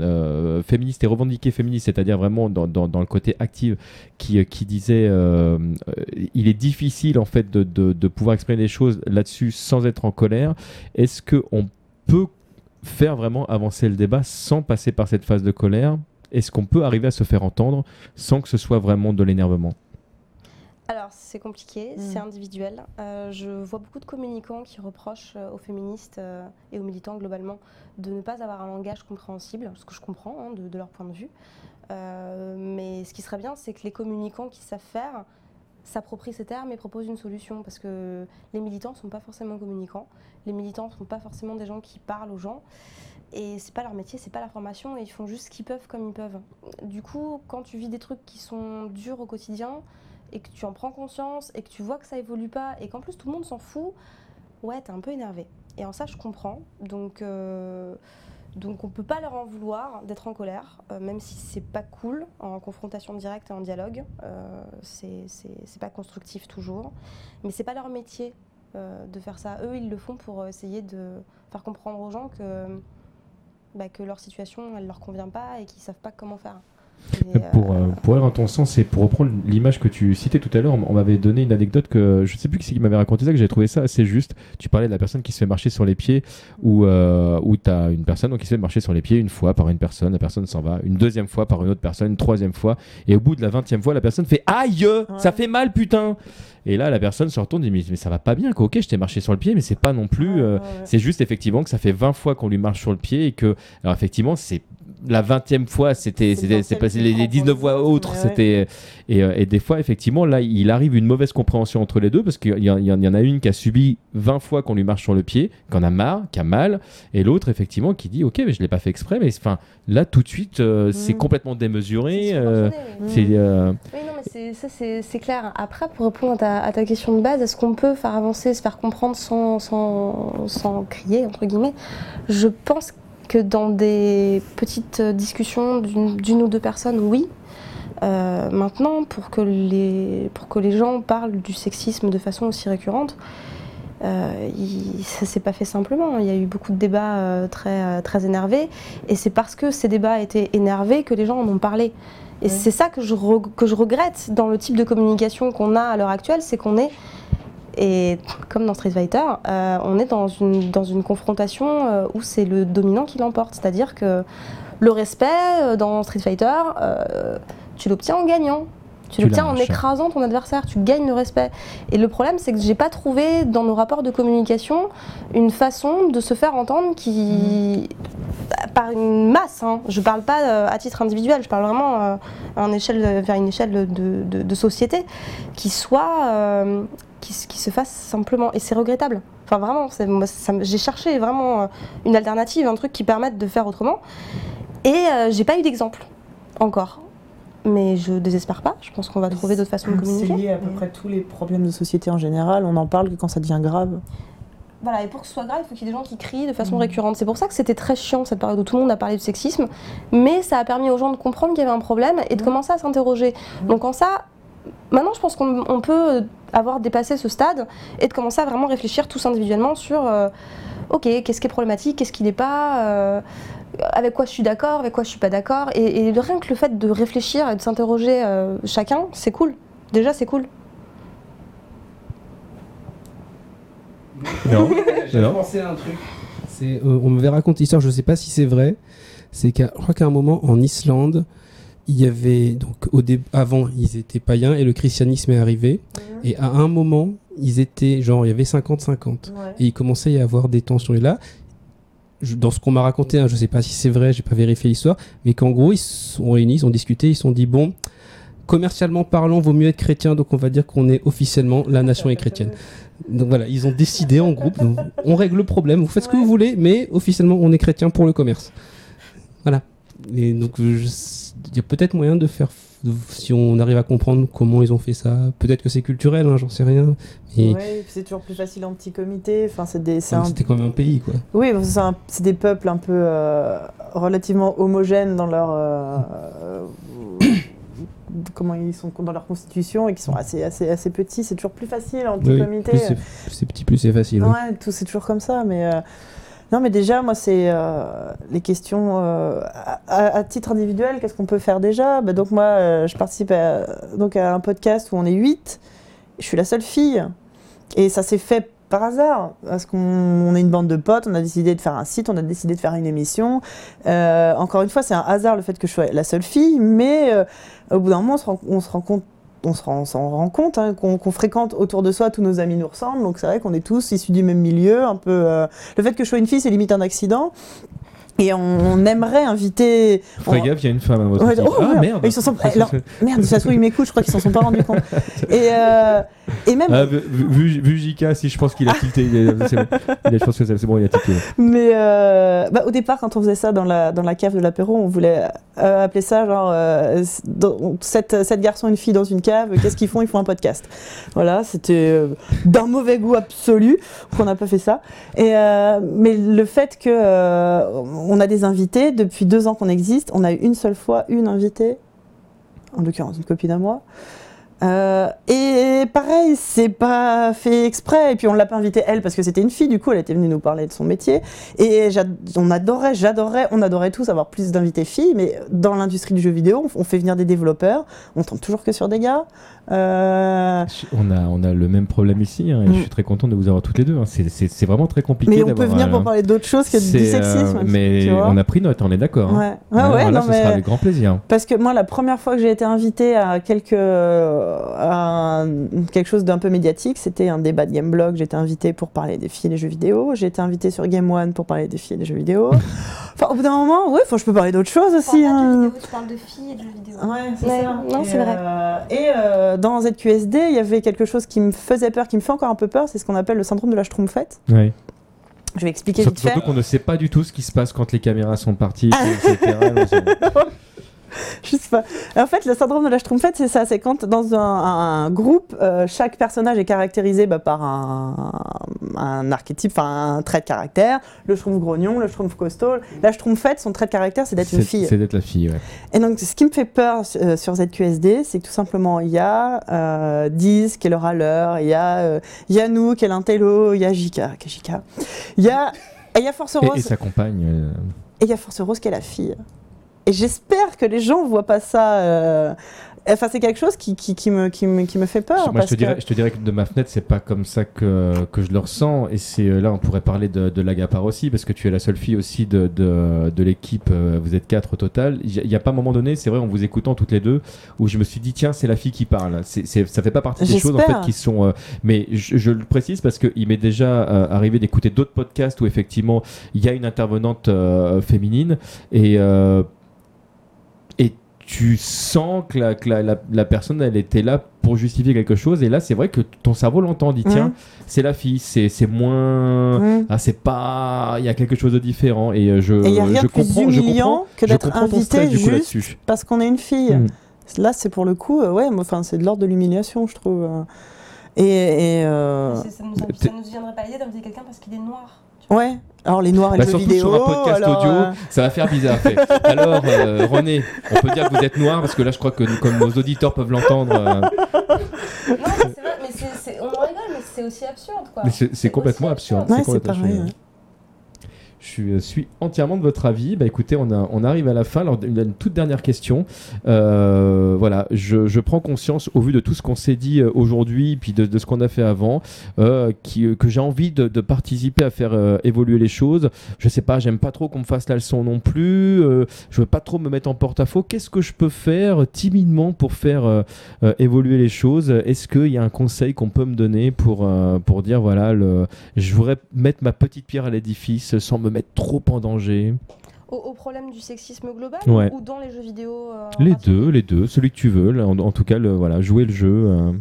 féministes et revendiquées féministes, c'est-à-dire vraiment dans, dans- le côté actif, qui, qui disaient il est difficile en fait de, de- de pouvoir exprimer des choses là-dessus sans être en colère. Est-ce qu'on peut faire vraiment avancer le débat sans passer par cette phase de colère? Est-ce qu'on peut arriver à se faire entendre sans que ce soit vraiment de l'énervement? Alors, c'est compliqué, Mm. c'est individuel. Euh, je vois beaucoup de communicants qui reprochent euh, aux féministes euh, et aux militants globalement de ne pas avoir un langage compréhensible, ce que je comprends hein, de, de leur point de vue. Euh, mais ce qui serait bien, c'est que les communicants qui savent faire s'approprient ces termes et proposent une solution parce que les militants ne sont pas forcément communicants, les militants ne sont pas forcément des gens qui parlent aux gens et c'est pas leur métier, c'est pas la formation et ils font juste ce qu'ils peuvent comme ils peuvent. Du coup, quand tu vis des trucs qui sont durs au quotidien, et que tu en prends conscience et que tu vois que ça évolue pas et qu'en plus tout le monde s'en fout, ouais, t'es un peu énervé. Et en ça, je comprends. Donc, euh, donc on peut pas leur en vouloir d'être en colère, euh, même si c'est pas cool en confrontation directe et en dialogue. Euh, c'est pas constructif toujours. Mais c'est pas leur métier euh, de faire ça. Eux, ils le font pour essayer de faire comprendre aux gens que, bah, leur situation, elle leur convient pas et qu'ils savent pas comment faire. Et, Pour, euh, euh, pour aller dans ton sens et pour reprendre l'image que tu citais tout à l'heure, on m'avait donné une anecdote que je sais plus qui c'est qui m'avait raconté ça, que j'ai trouvé ça assez juste. Tu parlais de la personne qui se fait marcher sur les pieds, où, euh, où tu as une personne donc, qui se fait marcher sur les pieds une fois par une personne, la personne s'en va, une deuxième fois par une autre personne, une troisième fois, et au bout de la vingtième fois, la personne fait Aïe Ça fait mal, putain Et là, la personne se retourne et dit Mais, mais ça va pas bien, quoi. ok, je t'ai marché sur le pied, mais c'est pas non plus. Euh, ouais, ouais. c'est juste effectivement que ça fait 20 fois qu'on lui marche sur le pied et que, alors effectivement, c'est la 20e fois, c'était, C'est c'est passé les, les pour 19 les fois autres, c'était, et, euh, et des fois, effectivement, là, il arrive une mauvaise compréhension entre les deux parce qu'il y, en- y a une qui a subi 20 fois qu'on lui marche sur le pied, qui en a marre, qui a mal, et l'autre, effectivement, qui dit, ok, mais je l'ai pas fait exprès, mais enfin, là, tout de suite, euh, c'est Mm. complètement démesuré. c'est euh, disproportionné, oui. c'est, euh, Oui, non, mais c'est- ça, c'est c'est clair. Après, pour répondre à ta, à ta question de base, est-ce qu'on peut faire avancer, se faire comprendre sans, sans, sans crier, entre guillemets? Je pense que dans des petites discussions d'une ou deux personnes, oui. Euh, maintenant, pour que, les, pour que les gens parlent du sexisme de façon aussi récurrente, euh, il- ça s'est pas fait simplement. Il y a eu beaucoup de débats euh, très, euh, très énervés. Et c'est parce que ces débats étaient énervés que les gens en ont parlé. Et Ouais. c'est ça que je, que je regrette dans le type de communication qu'on a à l'heure actuelle, c'est qu'on est, et comme dans Street Fighter, euh, on est dans une, dans une confrontation euh, où c'est le dominant qui l'emporte. C'est-à-dire que le respect euh, dans Street Fighter, euh, tu l'obtiens en gagnant. Tu Tu l'obtiens en écrasant ton adversaire, tu gagnes le respect. Et le problème, c'est que j'ai pas trouvé dans nos rapports de communication une façon de se faire entendre qui, par une masse, hein. je parle pas euh, à titre individuel, je parle vraiment euh, à une échelle, vers une échelle de, de- de société qui soit, qui, se fasse simplement. Et c'est regrettable. Enfin vraiment, c'est- j'ai cherché vraiment euh, une alternative, un truc qui permette de faire autrement. Et euh, j'ai pas eu d'exemple encore. Mais je désespère pas. Je pense qu'on va trouver d'autres façons de C'est communiquer. lié à peu près tous les problèmes de société en général. On en parle que quand ça devient grave. Voilà, et pour que ce soit grave, il faut qu'il y ait des gens qui crient de façon Mhm. récurrente. C'est pour ça que c'était très chiant cette période où tout le monde a parlé de sexisme, mais ça a permis aux gens de comprendre qu'il y avait un problème et de Mhm. commencer à s'interroger. Mhm. Donc en ça, maintenant je pense qu'on on peut avoir dépassé ce stade et de commencer à vraiment réfléchir tous individuellement sur, euh, ok, qu'est-ce qui est problématique, qu'est-ce qui n'est pas, euh, avec quoi je suis d'accord, avec quoi je suis pas d'accord. Et, et rien que le fait de réfléchir et de s'interroger euh, chacun, c'est cool. Déjà, c'est cool. Non, J'ai pensé à un truc. Euh, on m'avait raconté l'histoire, je sais pas si c'est vrai. C'est qu'à, je crois qu'à un moment en Islande, il y avait donc au dé- avant ils étaient païens et le christianisme est arrivé. Et à un moment ils étaient genre il y avait 50-50 et il commençait à y avoir des tensions. Et là, je- dans ce qu'on m'a raconté, hein, je sais pas si c'est vrai, j'ai pas vérifié l'histoire, mais qu'en gros ils se sont réunis, ils ont discuté, ils se sont dit bon. Commercialement parlant, vaut mieux être chrétien, donc on va dire qu'on est officiellement la nation est chrétienne. Donc voilà, ils ont décidé en groupe, donc, on règle le problème, vous faites ce que vous voulez, mais officiellement on est chrétien pour le commerce. Voilà. Et donc je- y a peut-être moyen de faire, si on arrive à comprendre comment ils ont fait ça, peut-être que c'est culturel, hein, j'en sais rien. Mais Ouais, c'est toujours plus facile en petit comité. Enfin, un- c'était quand même un pays quoi. Oui, c'est des peuples un peu euh, relativement homogènes dans leur euh, comment ils sont dans leur constitution et qui sont assez assez assez petits. C'est toujours plus facile en petit Oui, comité. plus c'est- petit, plus c'est facile. hein. Ouais, tout c'est toujours comme ça, mais euh, non, mais déjà, moi, c'est euh, les questions euh, à, titre individuel. Qu'est-ce qu'on peut faire déjà? Bah, Donc moi, euh, je participe à, donc à un podcast où on est 8 Je suis la seule fille, et ça s'est fait par hasard, parce qu'on on est une bande de potes, on a décidé de faire un site, on a décidé de faire une émission. Encore une fois, c'est un hasard le fait que je sois la seule fille, mais au bout d'un moment, on se rend compte on se rend, s'en compte hein, qu'on qu'on fréquente autour de soi, tous nos amis nous ressemblent, donc c'est vrai qu'on est tous issus du même milieu, un peu. euh, Le fait que je sois une fille, c'est limite un accident. Et on, on aimerait inviter. Faites on- gaffe, il y a une femme à votre Ouais, oh, ah merde. Ils sont- alors, Merde, ça se trouve, ils m'écoutent, je crois qu'ils s'en sont pas rendus compte. Et, euh, et même. Ah, vu, vu- JK, si je pense qu'il a tilté, il est- c'est bon. Il a- je pense que c'est bon, il a tilté. Mais euh, bah, au départ, quand on faisait ça dans la, dans la cave de l'apéro, on voulait euh, appeler ça genre sept, sept garçons et une fille dans une cave, qu'est-ce qu'ils font? Ils font un podcast. Voilà, c'était d'un mauvais goût absolu qu'on n'a pas fait ça. Et, mais le fait que on a des invités, depuis deux ans qu'on existe, on a eu une seule fois une invitée, en l'occurrence une copine à moi. Euh, et pareil, c'est pas fait exprès. Et puis on l'a pas invitée elle parce que c'était une fille. Du coup, elle était venue nous parler de son métier. Et on adorait, j'adorais, on adorait tous avoir plus d'invités filles. Mais dans l'industrie du jeu vidéo, on, on fait venir des développeurs. On tombe toujours que sur des gars. Euh, On a, on a le même problème ici, hein, et Mm. je suis très content de vous avoir toutes les deux. hein. C'est- vraiment très compliqué mais on peut venir euh, pour parler d'autres choses que du sexisme. euh, mais tu vois. on a pris note, on est d'accord. hein. Ouais, ouais, là, non, ce mais- sera avec grand plaisir. Parce que moi, la première fois que j'ai été invitée à, quelque, à un- quelque chose d'un peu médiatique, c'était un débat de Gameblog. J'étais invitée pour parler des filles et des jeux vidéo. J'ai été invitée sur Game One pour parler des filles et des jeux vidéo. enfin, au bout d'un moment, ouais, faut, je peux parler d'autres choses aussi. hein. tu parles de filles et de jeux vidéo. Ouais, c'est Ouais, ça. non, c'est vrai. euh, et euh, dans ZQSD, il y avait quelque chose qui me faisait peur, qui me fait encore un peu peur, c'est ce qu'on appelle le syndrome de la schtroumpfette. Ouais. Je vais expliquer Surt- vite fait. Surtout qu'on ne sait pas du tout ce qui se passe quand les caméras sont parties, etc. Je sais pas. En fait, le syndrome de la Schtroumpfette, c'est ça. C'est quand dans un, un groupe, euh, chaque personnage est caractérisé bah, par un, un archétype, enfin un trait de caractère. Le Schtroumpf grognon, le Schtroumpf costaud. La Schtroumpfette, son trait de caractère, c'est d'être une fille. C'est d'être la fille, ouais. Et donc, ce qui me fait peur euh, sur ZQSD, c'est que tout simplement, il y a euh, Diz qui est le râleur, il y a euh, Yannou qui est l'intello, il y a Jika qui est Jika. Il y a, et il y a Force Et, Rose. et sa compagne. Et il y a Force Rose qui est la fille. Et j'espère que les gens ne voient pas ça. euh, Enfin, c'est quelque chose qui, qui, qui me, qui, me, qui me fait peur. Moi, je te, dirais, que... je te dirais que de ma fenêtre, c'est pas comme ça que, que je le ressens. Et c'est euh, là, on pourrait parler de, de l'Agapar aussi, parce que tu es la seule fille aussi de, de, de l'équipe. euh, Vous êtes quatre au total. Il n'y a, pas un moment donné, c'est vrai, en vous écoutant toutes les deux, où je me suis dit, tiens, c'est la fille qui parle. C'est, c'est, ça fait pas partie des choses en fait qui sont. euh, mais je, je le précise parce qu'il m'est déjà euh, arrivé d'écouter d'autres podcasts où effectivement il y a une intervenante euh, féminine et. Tu sens que, la, que la, la- la personne elle était là pour justifier quelque chose et là c'est vrai que ton cerveau l'entend dit tiens Mhm. c'est la fille c'est c'est moins Mmh. ah c'est pas il y a quelque chose de différent et euh, je Et n'y a rien je de plus comprends je humiliant comprends que d'être comprends invité stress, du coup, juste parce qu'on est une fille. Mm. Là, c'est pour le coup, euh, ouais, enfin, c'est de l'ordre de l'humiliation, je trouve. Et, et, euh, Ça, ça nous viendrait pas l'idée d'inviter quelqu'un parce qu'il est noir. Ouais. Alors les noirs et Bah, le jeu surtout vidéo. sur un podcast alors, audio, euh, ça va faire bizarre. fait. Alors, euh, René, on peut dire que vous êtes noir parce que là, je crois que nous- comme nos auditeurs peuvent l'entendre, euh, Non, mais c'est vrai, mais c'est, c'est- on en rigole, mais c'est aussi absurde quoi. mais c'est c'est complètement aussi absurde. Ouais, c'est c'est complètement pareil. absurde. ouais. Je suis entièrement de votre avis. Bah écoutez, on, arrive à la fin. Une, toute dernière question. Euh, voilà, je, prends conscience, au vu de tout ce qu'on s'est dit euh, aujourd'hui, puis de, ce qu'on a fait avant, euh, euh, que j'ai envie de, participer à faire euh, évoluer les choses. Je sais pas, j'aime pas trop qu'on me fasse la leçon non plus. euh, je veux pas trop me mettre en porte-à-faux. Qu'est-ce que je peux faire timidement pour faire euh, euh, évoluer les choses? Est-ce qu'il y a un conseil qu'on peut me donner pour, euh, pour dire voilà, je voudrais mettre ma petite pierre à l'édifice sans me mettre trop en danger Au, au problème du sexisme global Ouais. ou dans les jeux vidéo euh, Les deux, les deux, celui que tu veux. là, en, en tout cas, le, voilà, jouer le jeu. euh.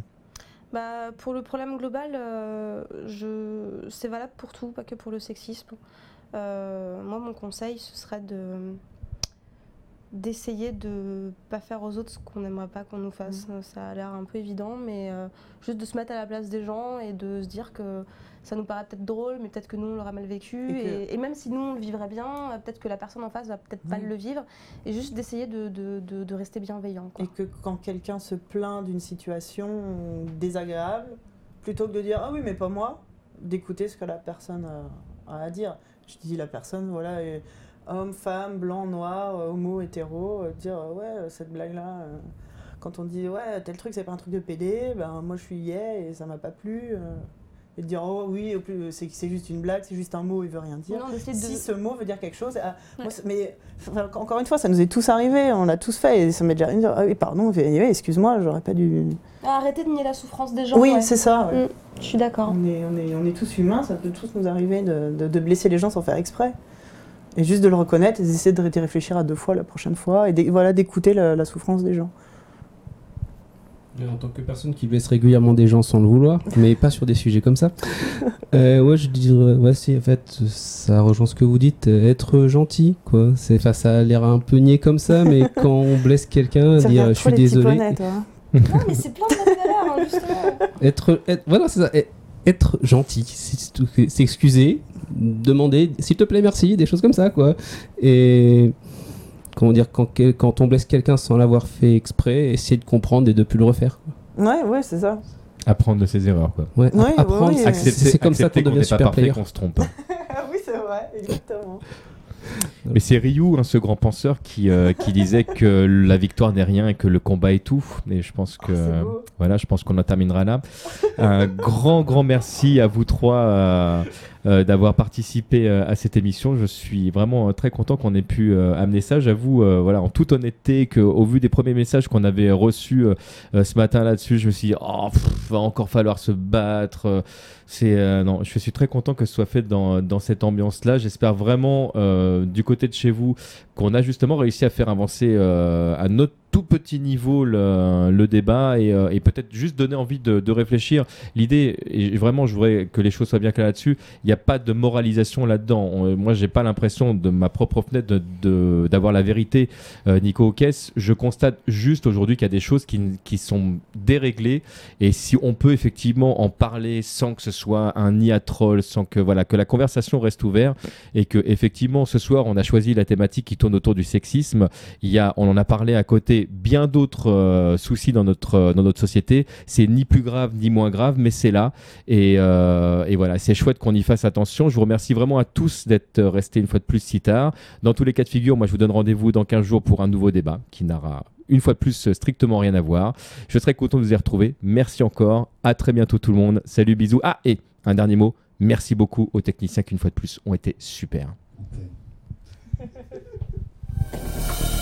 Bah, pour le problème global, euh, je... c'est valable pour tout, pas que pour le sexisme. Euh, moi, mon conseil, ce serait de d'essayer de pas faire aux autres ce qu'on n'aimerait pas qu'on nous fasse. Ça a l'air un peu évident, mais euh, juste de se mettre à la place des gens et de se dire que ça nous paraît peut-être drôle, mais peut-être que nous, on l'aura mal vécu. Et que- Et, et même si nous, on le vivrait bien, euh, peut-être que la personne en face va peut-être pas le vivre. Et juste d'essayer de, de- de- de rester bienveillant. quoi. Et que quand quelqu'un se plaint d'une situation désagréable, plutôt que de dire ah oui mais pas moi, d'écouter ce que la personne a, a à dire. Je dis la personne voilà homme, femme, blanc, noir, euh, homo, hétéro, euh, dire euh, ouais euh, cette blague là. quand on dit ouais tel truc c'est pas un truc de PD, ben moi je suis yeah et ça m'a pas plu. euh, et de dire oh oui plus c'est c'est juste une blague, c'est juste un mot, il veut rien dire Non, de- si ce mot veut dire quelque chose. ah, Ouais. mais enfin, encore une fois, ça nous est tous arrivé, on l'a tous fait, et ça m'est déjà arrivé ah oui, pardon, excuse-moi, j'aurais pas dû. Arrêtez de nier la souffrance des gens. oui, ouais. c'est ça. ouais. Mm, Je suis d'accord. On, est, on, est, on est tous humains, ça peut tous nous arriver de, de- de blesser les gens sans faire exprès. Et juste de le reconnaître et d'essayer de réfléchir à deux fois la prochaine fois, et voilà, d'écouter la, la souffrance des gens. Euh, En tant que personne qui blesse régulièrement des gens sans le vouloir, mais pas sur des sujets comme ça. Euh, ouais, je dirais, ouais, si, en fait, ça rejoint ce que vous dites, euh, être gentil, quoi. C'est, ça a l'air un peu niais comme ça, mais quand on blesse quelqu'un, dire regardes je suis désolé. toi. Non, mais c'est plein de valeurs, hein, justement. Être, être- voilà, c'est ça. être- gentil, s'excuser, demander, s'il te plaît, merci, des choses comme ça, quoi. Et comment dire, quand, quel- quand on blesse quelqu'un sans l'avoir fait exprès, essayer de comprendre et de plus le refaire. Ouais, ouais, c'est ça. Apprendre de ses erreurs. Quoi. Ouais, Ouais, app- apprendre, ouais, ouais. c'est- Accepter, c'est comme ça accepter qu'on devient pas super parfait, player. qu'on se trompe. oui, c'est vrai, exactement. Mais c'est Ryu, hein, ce grand penseur, qui, euh, qui disait que la victoire n'est rien et que le combat est tout. Et je pense que Oh, voilà, je pense qu'on en terminera là. Un grand, grand merci à vous trois euh, d'avoir participé euh, à cette émission. Je suis vraiment euh, très content qu'on ait pu euh, amener ça. J'avoue, euh, voilà, en toute honnêteté, qu'au vu des premiers messages qu'on avait reçus euh, euh, ce matin là-dessus, je me suis dit, oh, va encore falloir se battre. euh, c'est euh, non, je suis très content que ce soit fait dans, dans cette ambiance-là. J'espère vraiment euh, du côté de chez vous qu'on a justement réussi à faire avancer euh, à notre tout petit niveau le, débat et, euh, et peut-être juste donner envie de, de réfléchir. L'idée, et vraiment, je voudrais que les choses soient bien claires là-dessus. Il n'y a pas de moralisation là-dedans. Moi, j'ai pas l'impression de ma propre fenêtre de- de- d'avoir la vérité, euh, Nico Hokes. Je constate juste aujourd'hui qu'il y a des choses qui, qui sont déréglées et si on peut effectivement en parler sans que ce soit un troll, sans que voilà que la conversation reste ouverte et que effectivement ce soir on a choisi la thématique qui tourne autour du sexisme. Il y a, on en a parlé à côté, bien d'autres euh, soucis dans notre euh, dans notre société. C'est ni plus grave ni moins grave, mais c'est là et, euh, et voilà, c'est chouette qu'on y fasse attention. Je vous remercie vraiment à tous d'être restés une fois de plus si tard. Dans tous les cas de figure, moi je vous donne rendez-vous dans 15 jours pour un nouveau débat qui n'aura une fois de plus strictement rien à voir. Je serai content de vous y retrouver. Merci encore. À très bientôt tout le monde. Salut, bisous. Ah, et un dernier mot. Merci beaucoup aux techniciens qui, une fois de plus, ont été super.